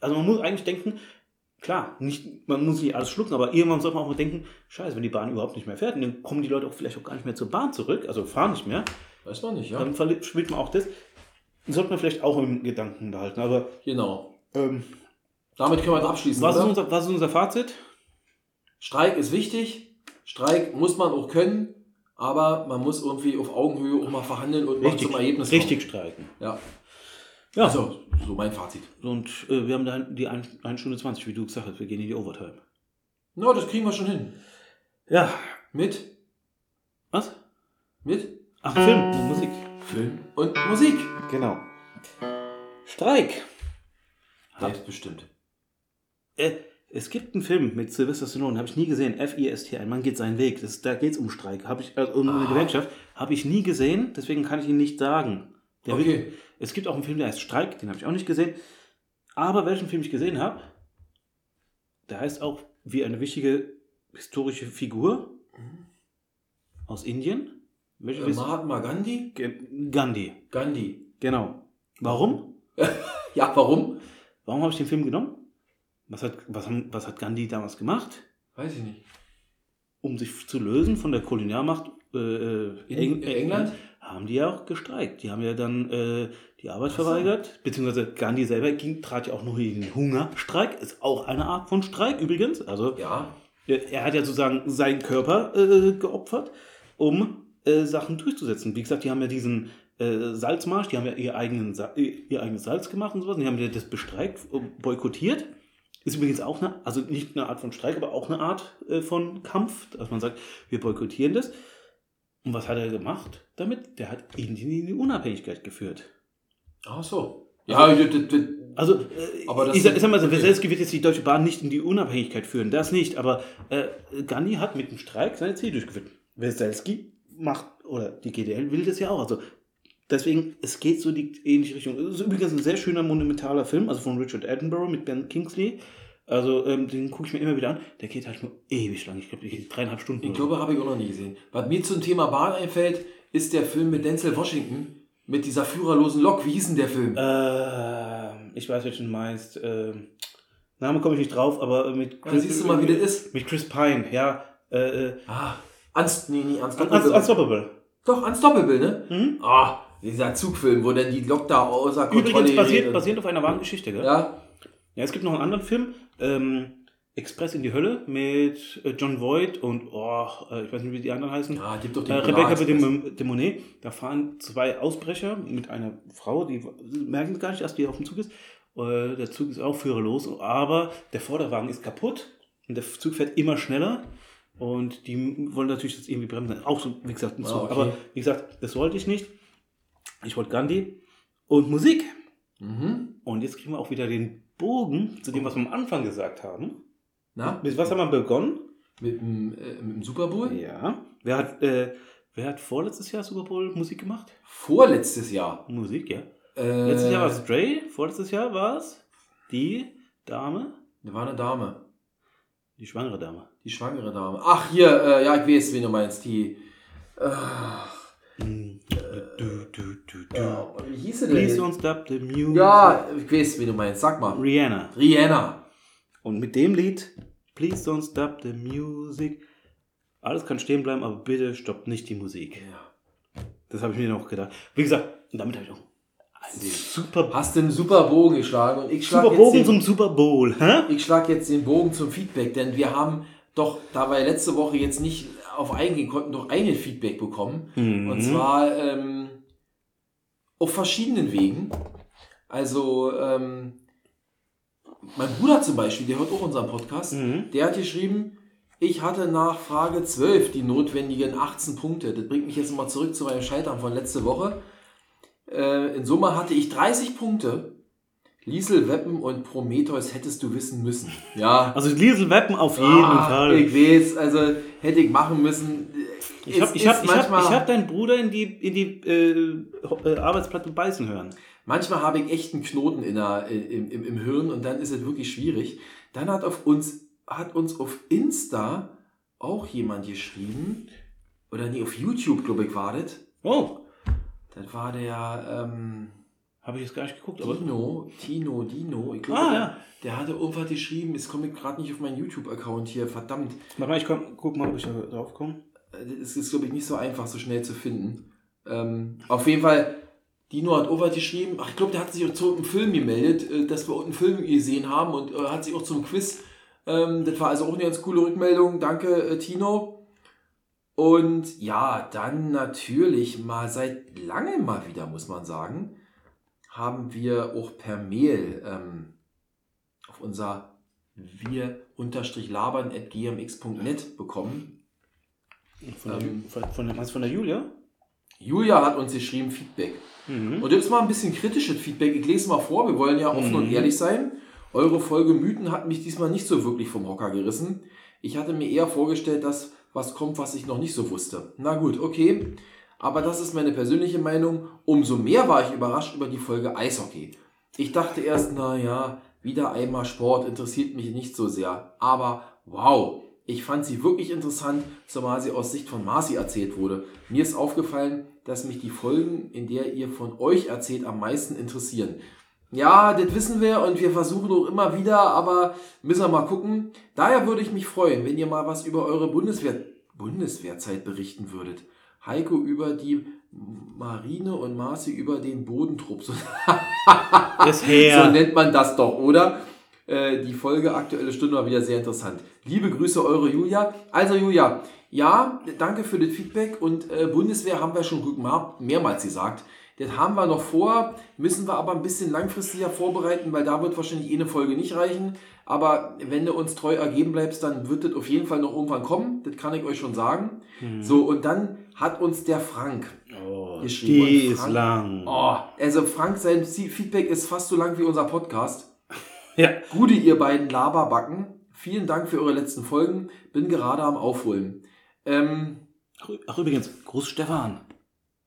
also man muss eigentlich denken, klar, nicht, man muss nicht alles schlucken, aber irgendwann sollte man auch mal denken, scheiße, wenn die Bahn überhaupt nicht mehr fährt, dann kommen die Leute auch vielleicht auch gar nicht mehr zur Bahn zurück, also fahren nicht mehr. Weiß man nicht, ja? Dann verspielt man auch das. Sollte man vielleicht auch im Gedanken behalten. Aber Genau. ähm, Damit können wir es abschließen. was, ist unser, was ist unser Fazit? Streik ist wichtig. Streik muss man auch können, aber man muss irgendwie auf Augenhöhe auch mal verhandeln und mal zum Ergebnis richtig streiken. kommen. Ja. Ja, Also, so mein Fazit. und äh, wir haben da die 1 Stunde 20, wie du gesagt hast. Wir gehen in die Overtime. Na, das kriegen wir schon hin. Ja. Mit, Was? mit Ach, Film und Musik. Film und Musik. Genau. Streik. Selbstbestimmt. Äh, es gibt einen Film mit Sylvester Stallone, habe ich nie gesehen. F-I-S-T, ein Mann geht seinen Weg. Das, da geht es um Streik. Hab ich, also um eine Ah. Gewerkschaft. Habe ich nie gesehen, deswegen kann ich ihn nicht sagen. Der Okay. wird, es gibt auch einen Film, der heißt Streik, den habe ich auch nicht gesehen. Aber welchen Film ich gesehen habe, der heißt auch wie eine wichtige historische Figur aus Indien. Welche Äh, Mahatma Gandhi? Gandhi. Gandhi. Genau. Warum? [laughs] Ja, warum? Warum habe ich den Film genommen? Was hat, was, haben, was hat Gandhi damals gemacht? Weiß ich nicht. Um sich zu lösen von der Kolonialmacht äh, äh, In England? haben die ja auch gestreikt. Die haben ja dann äh, die Arbeit so. verweigert, beziehungsweise Gandhi selber ging, trat ja auch noch in den Hungerstreik. Ist auch eine Art von Streik übrigens. Also Ja. er er hat ja sozusagen seinen Körper äh, geopfert, um äh, Sachen durchzusetzen. Wie gesagt, die haben ja diesen äh, Salzmarsch, die haben ja ihr, eigenen ihr eigenes Salz gemacht und sowas. Und die haben ja das bestreikt, äh, boykottiert. Ist übrigens auch eine, also nicht eine Art von Streik, aber auch eineArt äh, von Kampf, dass man sagt, wir boykottieren das. Und was hat er gemacht damit? Der hat Indien in die Unabhängigkeit geführt. Ach so. Ja, Also, äh, Aber das ich, sag, ich sag mal so, okay. Weselski wird jetzt die Deutsche Bahn nicht in die Unabhängigkeit führen, das nicht, aber äh, Gandhi hat mit dem Streik seine Ziele durchgeführt. Weselski macht, oder die GDL will das ja auch, also deswegen, es geht so die ähnliche Richtung. Es ist übrigens ein sehr schöner, monumentaler Film, also von Richard Attenborough mit Ben Kingsley, also ähm, den gucke ich mir immer wieder an, der geht halt nur ewig lang, ich glaube, dreieinhalb Stunden. ich glaube, habe ich auch noch nie gesehen. Was mir zum Thema Bahn einfällt, ist der Film mit Denzel Washington mit dieser führerlosen Lok. Wie hieß denn der Film? Ähm, ich weiß, welchen du meinst. Ähm, Name komme ich nicht drauf, aber mit Ja, siehst du mal, wie das ist? Mit Chris Pine, ja. Äh, äh, Ah, Unst nee, nee, Un- Unstoppable. Un- Unstoppable. Doch, Unstoppable, ne? Mhm. Ah, dieser Zugfilm, wo dann die Lok da außer Kontrolle Übrigens basiert, basierend auf einer wahren Geschichte, gell? Ja. Ja, es gibt noch einen anderen Film, ähm, Express in die Hölle mit äh, John Voight und, oh, äh, ich weiß nicht, wie die anderen heißen. ja, gibt doch Äh, den Rebecca Polarexpress. de, de Monet, da fahren zwei Ausbrecher mit einer Frau, die merken gar nicht, dass die auf dem Zug ist. Äh, der Zug ist auch führerlos, aber der Vorderwagen ist kaputt und der Zug fährt immer schneller und die wollen natürlich jetzt irgendwie bremsen. Auch so, wie gesagt, ein Ah, Zug. okay. Aber wie gesagt, das wollte ich nicht. Ich wollte Gandhi und Musik. Mhm. Und jetzt kriegen wir auch wieder den Bogen zu dem, was wir am Anfang gesagt haben. Na? Mit was haben wir begonnen? Mit dem, äh, mit dem Super Bowl? Ja. Wer hat, äh, wer hat vorletztes Jahr Super Bowl Musik gemacht? Vorletztes Jahr. Musik, ja. Äh, Letztes Jahr war es Dre, vorletztes Jahr war es die Dame, Da war eine Dame. die schwangere Dame. Die schwangere Dame. Ach, hier, äh, ja, ich weiß, wen du meinst. Die. Ja, wie hieß sie Please denn? don't stop the music. Ja, ich weiß, wen du meinst. Sag mal. Rihanna. Rihanna. Und mit dem Lied Please don't stop the music. Alles kann stehen bleiben, aber bitte stoppt nicht die Musik. Ja. Das habe ich mir noch gedacht. Wie gesagt, damit habe ich einen super, Hast du einen super Bogen geschlagen und ich schlage super jetzt Bogen den, zum Super Bowl. Hä? ich schlag jetzt den Bogen zum Feedback, denn wir haben doch, da wir letzte Woche jetzt nicht auf eingehen konnten, doch einen Feedback bekommen. Mhm. Und zwar ähm, auf verschiedenen Wegen. Also ähm, mein Bruder zum Beispiel, der hört auch unseren Podcast, Mhm. der hat geschrieben, ich hatte nach Frage 12 die notwendigen 18 Punkte. Das bringt mich jetzt mal zurück zu meinem Scheitern von letzte Woche. Äh, in Summe hatte ich 30 Punkte. Liesel, Weppen und Prometheus hättest du wissen müssen. Ja. Also Liesel Weppen auf jeden Ah, Fall. Ich weiß, also hätte ich machen müssen. Ich habe ich hab, ich hab, ich hab deinen Bruder in die, in die äh, äh, Arbeitsplatte beißen hören. Manchmal habe ich echt einen Knoten in der, im, im, im Hirn und dann ist es wirklich schwierig. Dann hat auf uns, hat uns auf Insta auch jemand geschrieben, oder nee, auf YouTube, glaube ich, war das. Oh, Das war der ähm, habe ich jetzt gar nicht geguckt. Dino, Tino, Dino. Ich glaube, Ah, der, ja. der hatte irgendwas geschrieben, jetzt komme ich gerade nicht auf meinen YouTube-Account hier, verdammt. Warte mal, ich komm, guck mal, ob ich da drauf komme. Es ist, glaube ich, nicht so einfach, so schnell zu finden. Ähm, auf jeden Fall, Dino hat Over geschrieben, ach, ich glaube, der hat sich auch zu einem Film gemeldet, äh, dass wir einen Film gesehen haben und äh, hat sich auch zum Quiz. Ähm, das war also auch eine ganz coole Rückmeldung. Danke, äh, Tino. Und ja, dann natürlich mal seit langem mal wieder, muss man sagen, haben wir auch per Mail ähm, auf unser wir-labern.gmx.net bekommen. Von der, Ähm. von, von, der, von der Julia? Julia hat uns geschrieben Feedback. Mhm. Und jetzt mal ein bisschen kritisches Feedback. Ich lese mal vor, wir wollen ja offen Mhm. und ehrlich sein. Eure Folge Mythen hat mich diesmal nicht so wirklich vom Hocker gerissen. Ich hatte mir eher vorgestellt, dass was kommt, was ich noch nicht so wusste. Na gut, okay. Aber das ist meine persönliche Meinung. Umso mehr war ich überrascht über die Folge Eishockey. Ich dachte erst, na ja, wieder einmal Sport interessiert mich nicht so sehr. Aber wow, ich fand sie wirklich interessant, zumal sie aus Sicht von Marci erzählt wurde. Mir ist aufgefallen, dass mich die Folgen, in der ihr von euch erzählt, am meisten interessieren. Ja, das wissen wir und wir versuchen auch immer wieder, aber müssen wir mal gucken. Daher würde ich mich freuen, wenn ihr mal was über eure Bundeswehr, Bundeswehrzeit berichten würdet. Heiko über die Marine und Marci über den Bodentrupp. [laughs] So, so nennt man das doch, oder? Äh, die Folge Aktuelle Stunde war wieder sehr interessant. Liebe Grüße, eure Julia. Also Julia, ja, danke für das Feedback und äh, Bundeswehr haben wir schon gut mehr, mehrmals gesagt. Das haben wir noch vor, müssen wir aber ein bisschen langfristiger vorbereiten, weil da wird wahrscheinlich eh eine Folge nicht reichen. Aber wenn du uns treu ergeben bleibst, dann wird das auf jeden Fall noch irgendwann kommen. Das kann ich euch schon sagen. So, und dann hat uns der Frank Oh, geschrieben. die Und ist Frank- lang. Oh, also Frank, sein Feedback ist fast so lang wie unser Podcast. Ja. Gute, ihr beiden Laberbacken. Vielen Dank für eure letzten Folgen. Bin gerade am Aufholen. Ähm, Ach, übrigens, Gruß Stefan.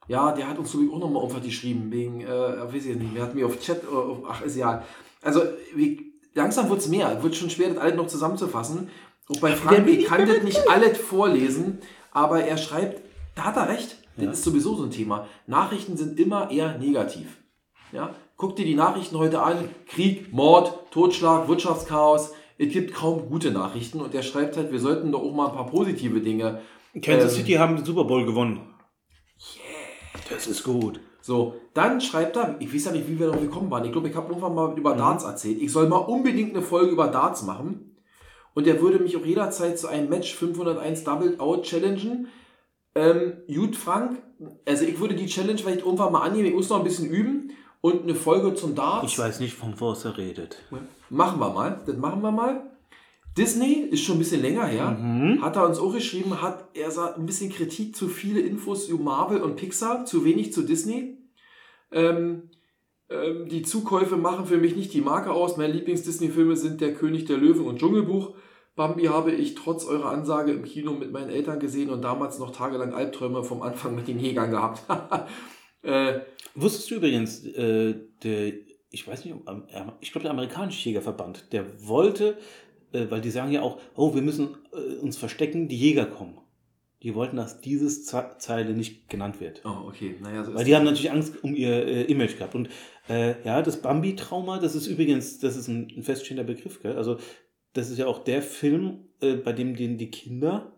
ja, der hat uns so auch nochmal irgendwas geschrieben, wegen, äh, weiß ich nicht, der hat mir auf Chat, äh, auf, ach, ist ja. Also, wie, langsam wird es mehr. Wird schon schwer, das alles noch zusammenzufassen. Und bei Frank, bin ich kann das nicht alles vorlesen, aber er schreibt, da hat er recht. Das Ja. ist sowieso so ein Thema. Nachrichten sind immer eher negativ. Ja? Guck dir die Nachrichten heute an. Krieg, Mord, Totschlag, Wirtschaftschaos. Es gibt kaum gute Nachrichten. Und er schreibt halt, wir sollten doch auch mal ein paar positive Dinge Kansas Ähm. City haben den Super Bowl gewonnen. Yeah. Das ist gut. So, dann schreibt er, ich weiß ja nicht, wie wir darauf gekommen waren. Ich glaube, ich habe irgendwann mal über Mhm. Darts erzählt. Ich soll mal unbedingt eine Folge über Darts machen. Und er würde mich auch jederzeit zu einem Match 501 Double Out challengen. Ähm, gut, Frank, also ich würde die Challenge vielleicht irgendwann mal annehmen. Ich muss noch ein bisschen üben. Und eine Folge zum Darts. Ich weiß nicht, von was er redet. Machen wir mal. Das machen wir mal. Disney ist schon ein bisschen länger her. Mhm. Hat er uns auch geschrieben, hat er sah ein bisschen Kritik zu viele Infos über Marvel und Pixar, zu wenig zu Disney. Ähm, ähm, die Zukäufe machen für mich nicht die Marke aus. Meine Lieblings-Disney-Filme sind Der König der Löwen und Dschungelbuch. Bambi habe ich trotz eurer Ansage im Kino mit meinen Eltern gesehen und damals noch tagelang Albträume vom Anfang mit den Jägern gehabt. [laughs] äh, Wusstest du übrigens, äh, der, ich weiß nicht, ich glaube, der amerikanische Jägerverband, der wollte, äh, weil die sagen ja auch, oh, wir müssen äh, uns verstecken, die Jäger kommen. Die wollten, dass dieses Ze Zeile nicht genannt wird. oh, okay. Naja, so Weil die haben natürlich Angst um ihr äh, Image gehabt. Und äh, ja, das Bambi-Trauma, das ist übrigens, das ist ein, ein feststehender Begriff, gell? Also das ist ja auch der Film, äh, bei dem den die Kinder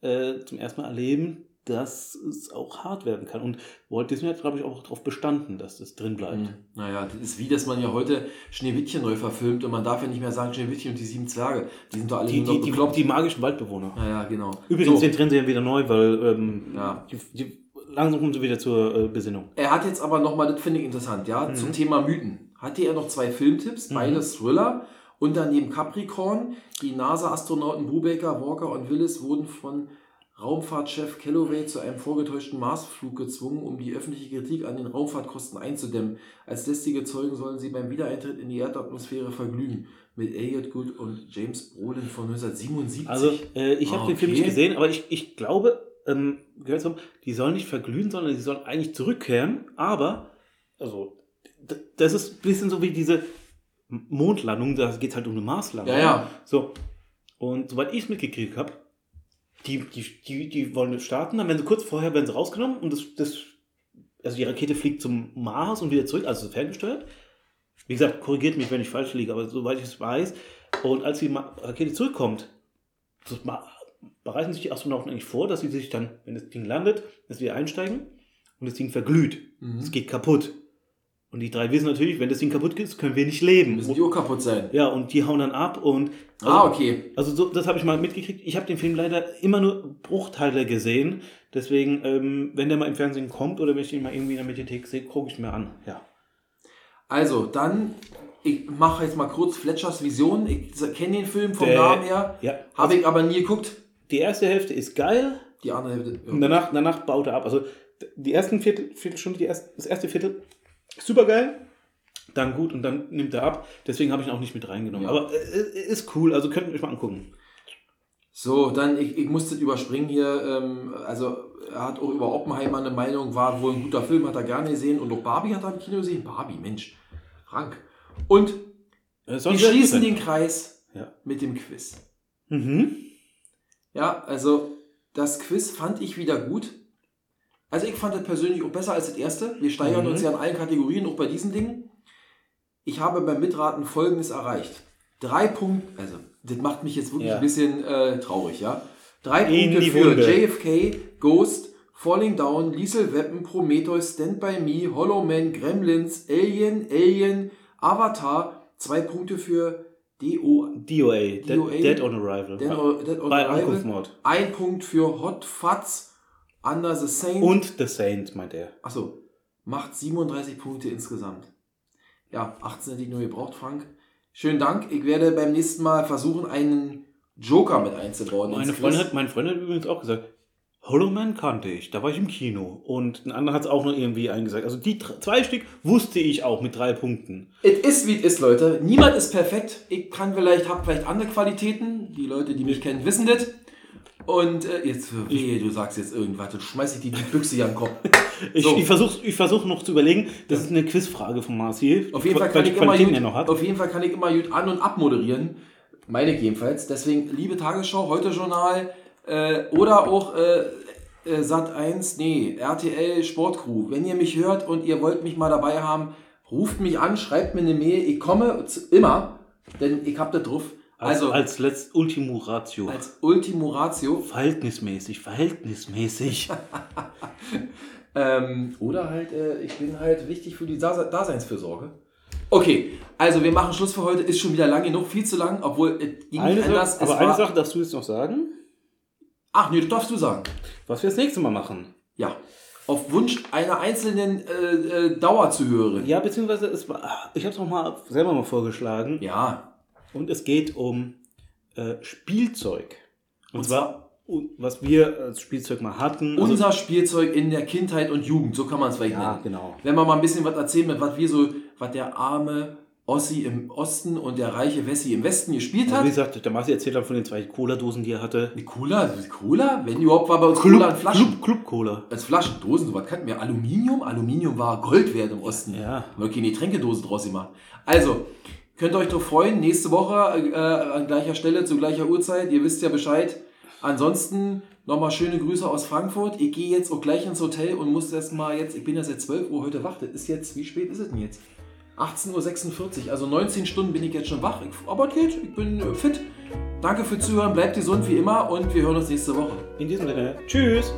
äh, zum ersten Mal erleben, dass es auch hart werden kann. Und Walt Disney hat, glaube ich, auch darauf bestanden, dass das drin bleibt. Mhm. Naja, das ist wie, dass man ja heute Schneewittchen neu verfilmt und man darf ja nicht mehr sagen Schneewittchen und die sieben Zwerge. Die sind doch alle Die, die, die, die magischen Waldbewohner. Naja, genau. Übrigens, So. den trennen sie ja wieder neu, weil ähm, Ja. die, die, langsam kommen sie wieder zur äh, Besinnung. Er hat jetzt aber nochmal, das finde ich interessant, ja, Mhm. zum Thema Mythen. Hatte er noch zwei Filmtipps, beide Thriller und daneben Capricorn. Die NASA-Astronauten Brubaker, Walker und Willis wurden von Raumfahrtchef Calloway zu einem vorgetäuschten Marsflug gezwungen, um die öffentliche Kritik an den Raumfahrtkosten einzudämmen. Als lästige Zeugen sollen sie beim Wiedereintritt in die Erdatmosphäre verglühen. Mit Elliot Gould und James Brolin von 1977. Also, äh, ich habe Ah, den Film okay. nicht gesehen, aber ich, ich glaube, ähm, gehört zu haben, die sollen nicht verglühen, sondern die sollen eigentlich zurückkehren. Aber, also, das ist ein bisschen so wie diese Mondlandung, da geht es halt um eine Marslandung. Ja, ja. So. Und soweit ich es mitgekriegt habe, die, die, die, die wollen starten, dann werden sie kurz vorher werden sie rausgenommen und das, das, also die Rakete fliegt zum Mars und wieder zurück, also ferngesteuert. Wie gesagt, korrigiert mich, wenn ich falsch liege, aber soweit ich es weiß. Und als die Rakete zurückkommt, bereiten sich die Astronauten eigentlich vor, dass sie sich dann, wenn das Ding landet, dass sie einsteigen und das Ding verglüht. Mhm. Es geht kaputt. Und die drei wissen natürlich, wenn das Ding kaputt ist, können wir nicht leben. Müssen die auch kaputt sein. Ja, und die hauen dann ab und ah, okay. also so, das habe ich mal mitgekriegt. Ich habe den Film leider immer nur Bruchteile gesehen. Deswegen, ähm, wenn der mal im Fernsehen kommt oder wenn ich ihn mal irgendwie in der Mediathek sehe, gucke ich mir an. Ja. Also, dann, ich mache jetzt mal kurz Fletchers Vision. Ich kenne den Film vom Der- Namen her, ja. habe ich aber nie geguckt. Die erste Hälfte ist geil Die andere Hälfte. und Ja. danach, danach baut er ab. Also die ersten Viertel, Viertelstunde, die erst, das erste Viertel, super geil. Dann gut und dann nimmt er ab. Deswegen habe ich ihn auch nicht mit reingenommen. Ja. Aber äh, ist cool, also könnt ihr euch mal angucken. So, dann, ich, ich musste überspringen hier. Ähm, also, er hat auch über Oppenheimer eine Meinung, war wohl ein guter Film, hat er gerne gesehen. Und auch Barbie hat er im Kino gesehen. Barbie, Mensch. Frank. Und Äh, wir schließen den Kreis Ja. mit dem Quiz. Mhm. Ja, also das Quiz fand ich wieder gut. Also ich fand das persönlich auch besser als das erste. Wir steigern Mhm. uns ja in allen Kategorien, auch bei diesen Dingen. Ich habe beim Mitraten Folgendes erreicht. Drei Punkte, also das macht mich jetzt wirklich Ja. ein bisschen äh, traurig, ja. Drei In Punkte für Wunde. JFK, Ghost, Falling Down, Liesel Weapon, Prometheus, Stand By Me, Hollow Man, Gremlins, Alien, Alien, Avatar. Zwei Punkte für DO, DOA, Dead, DOA, Dead on Arrival. Dead on- Dead on Bei Arrival. Ankunftsmord. Ein Punkt für Hot Fuzz, Under the Saint. Und The Saint, meint er. Achso, macht 37 Punkte insgesamt. Ja, 18 hätte ich nur gebraucht, Frank. Schönen Dank. Ich werde beim nächsten Mal versuchen, einen Joker mit einzubauen. Meine Freundin, hat, meine Freundin hat übrigens auch gesagt, Hollow Man kannte ich, da war ich im Kino. Und ein anderer hat es auch noch irgendwie eingesagt. Also die zwei Stück wusste ich auch mit drei Punkten. Es ist wie es ist, Leute. Niemand ist perfekt. Ich kann vielleicht, habe vielleicht andere Qualitäten. Die Leute, die mich kennen, wissen das. Und äh, jetzt, wehe, du sagst jetzt irgendwas, dann schmeiß ich dir die Büchse hier an den Kopf. [laughs] Ich, So. ich versuche ich versuch noch zu überlegen, das ist eine Quizfrage von Marci. Auf jeden, Fall kann die ich immer gut, ja auf jeden Fall kann ich immer gut an- und abmoderieren. Meine ich jedenfalls. Deswegen, liebe Tagesschau, heute Journal äh, oder auch äh, äh, Sat 1, nee, RTL Sportcrew. Wenn ihr mich hört und ihr wollt mich mal dabei haben, ruft mich an, schreibt mir eine Mail. Ich komme immer, denn ich hab da drauf. Als, Also als letzt Ultimo Ratio. als Ultimo Ratio. verhältnismäßig, verhältnismäßig. [laughs] Ähm, oder halt, äh, ich bin halt wichtig für die Dase Daseinsfürsorge. Okay, also wir machen Schluss für heute. Ist schon wieder lang genug, viel zu lang, obwohl es ging eine anders. Sache, aber eine Sache darfst du jetzt noch sagen, Ach nee, das darfst du sagen. was wir das nächste Mal machen. Ja. Auf Wunsch einer einzelnen äh, äh, Dauerzuhörerin. Ja, beziehungsweise es war, ich habe es mal selber mal vorgeschlagen. Ja. Und es geht um äh, Spielzeug. Und, Und zwar, was wir als Spielzeug mal hatten. Also- Unser Spielzeug in der Kindheit und Jugend, so kann man es vielleicht ja, nennen. genau. Wenn wir mal ein bisschen was erzählen, was wir so, was der arme Ossi im Osten und der reiche Wessi im Westen gespielt Also hat. wie gesagt, der Marci erzählt dann von den zwei Cola-Dosen, die er hatte. Eine Cola? Cola? Wenn überhaupt war bei uns Cola in Flaschen. Club, Club Cola. Als Flaschendosen, sowas kannten wir. Aluminium? Aluminium war Gold wert im Osten. Ja. Haben wir keine Tränkedose draus gemacht. Also, könnt ihr euch drauf freuen. Nächste Woche äh, an gleicher Stelle, zu gleicher Uhrzeit. Ihr wisst ja Bescheid. Ansonsten nochmal schöne Grüße aus Frankfurt. Ich gehe jetzt auch gleich ins Hotel und muss erst mal jetzt, ich bin ja seit 12 Uhr heute wach. Das ist jetzt, wie spät ist es denn jetzt? 18.46 Uhr, also 19 Stunden bin ich jetzt schon wach. Ich, aber geht, ich bin äh, fit. Danke fürs Zuhören, bleibt gesund wie immer und wir hören uns nächste Woche. In diesem Sinne, tschüss.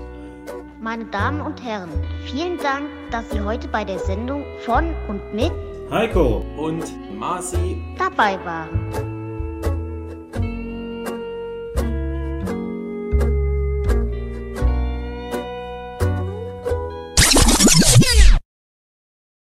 Meine Damen und Herren, vielen Dank, dass Sie heute bei der Sendung von und mit Heiko. Und Marci dabei waren.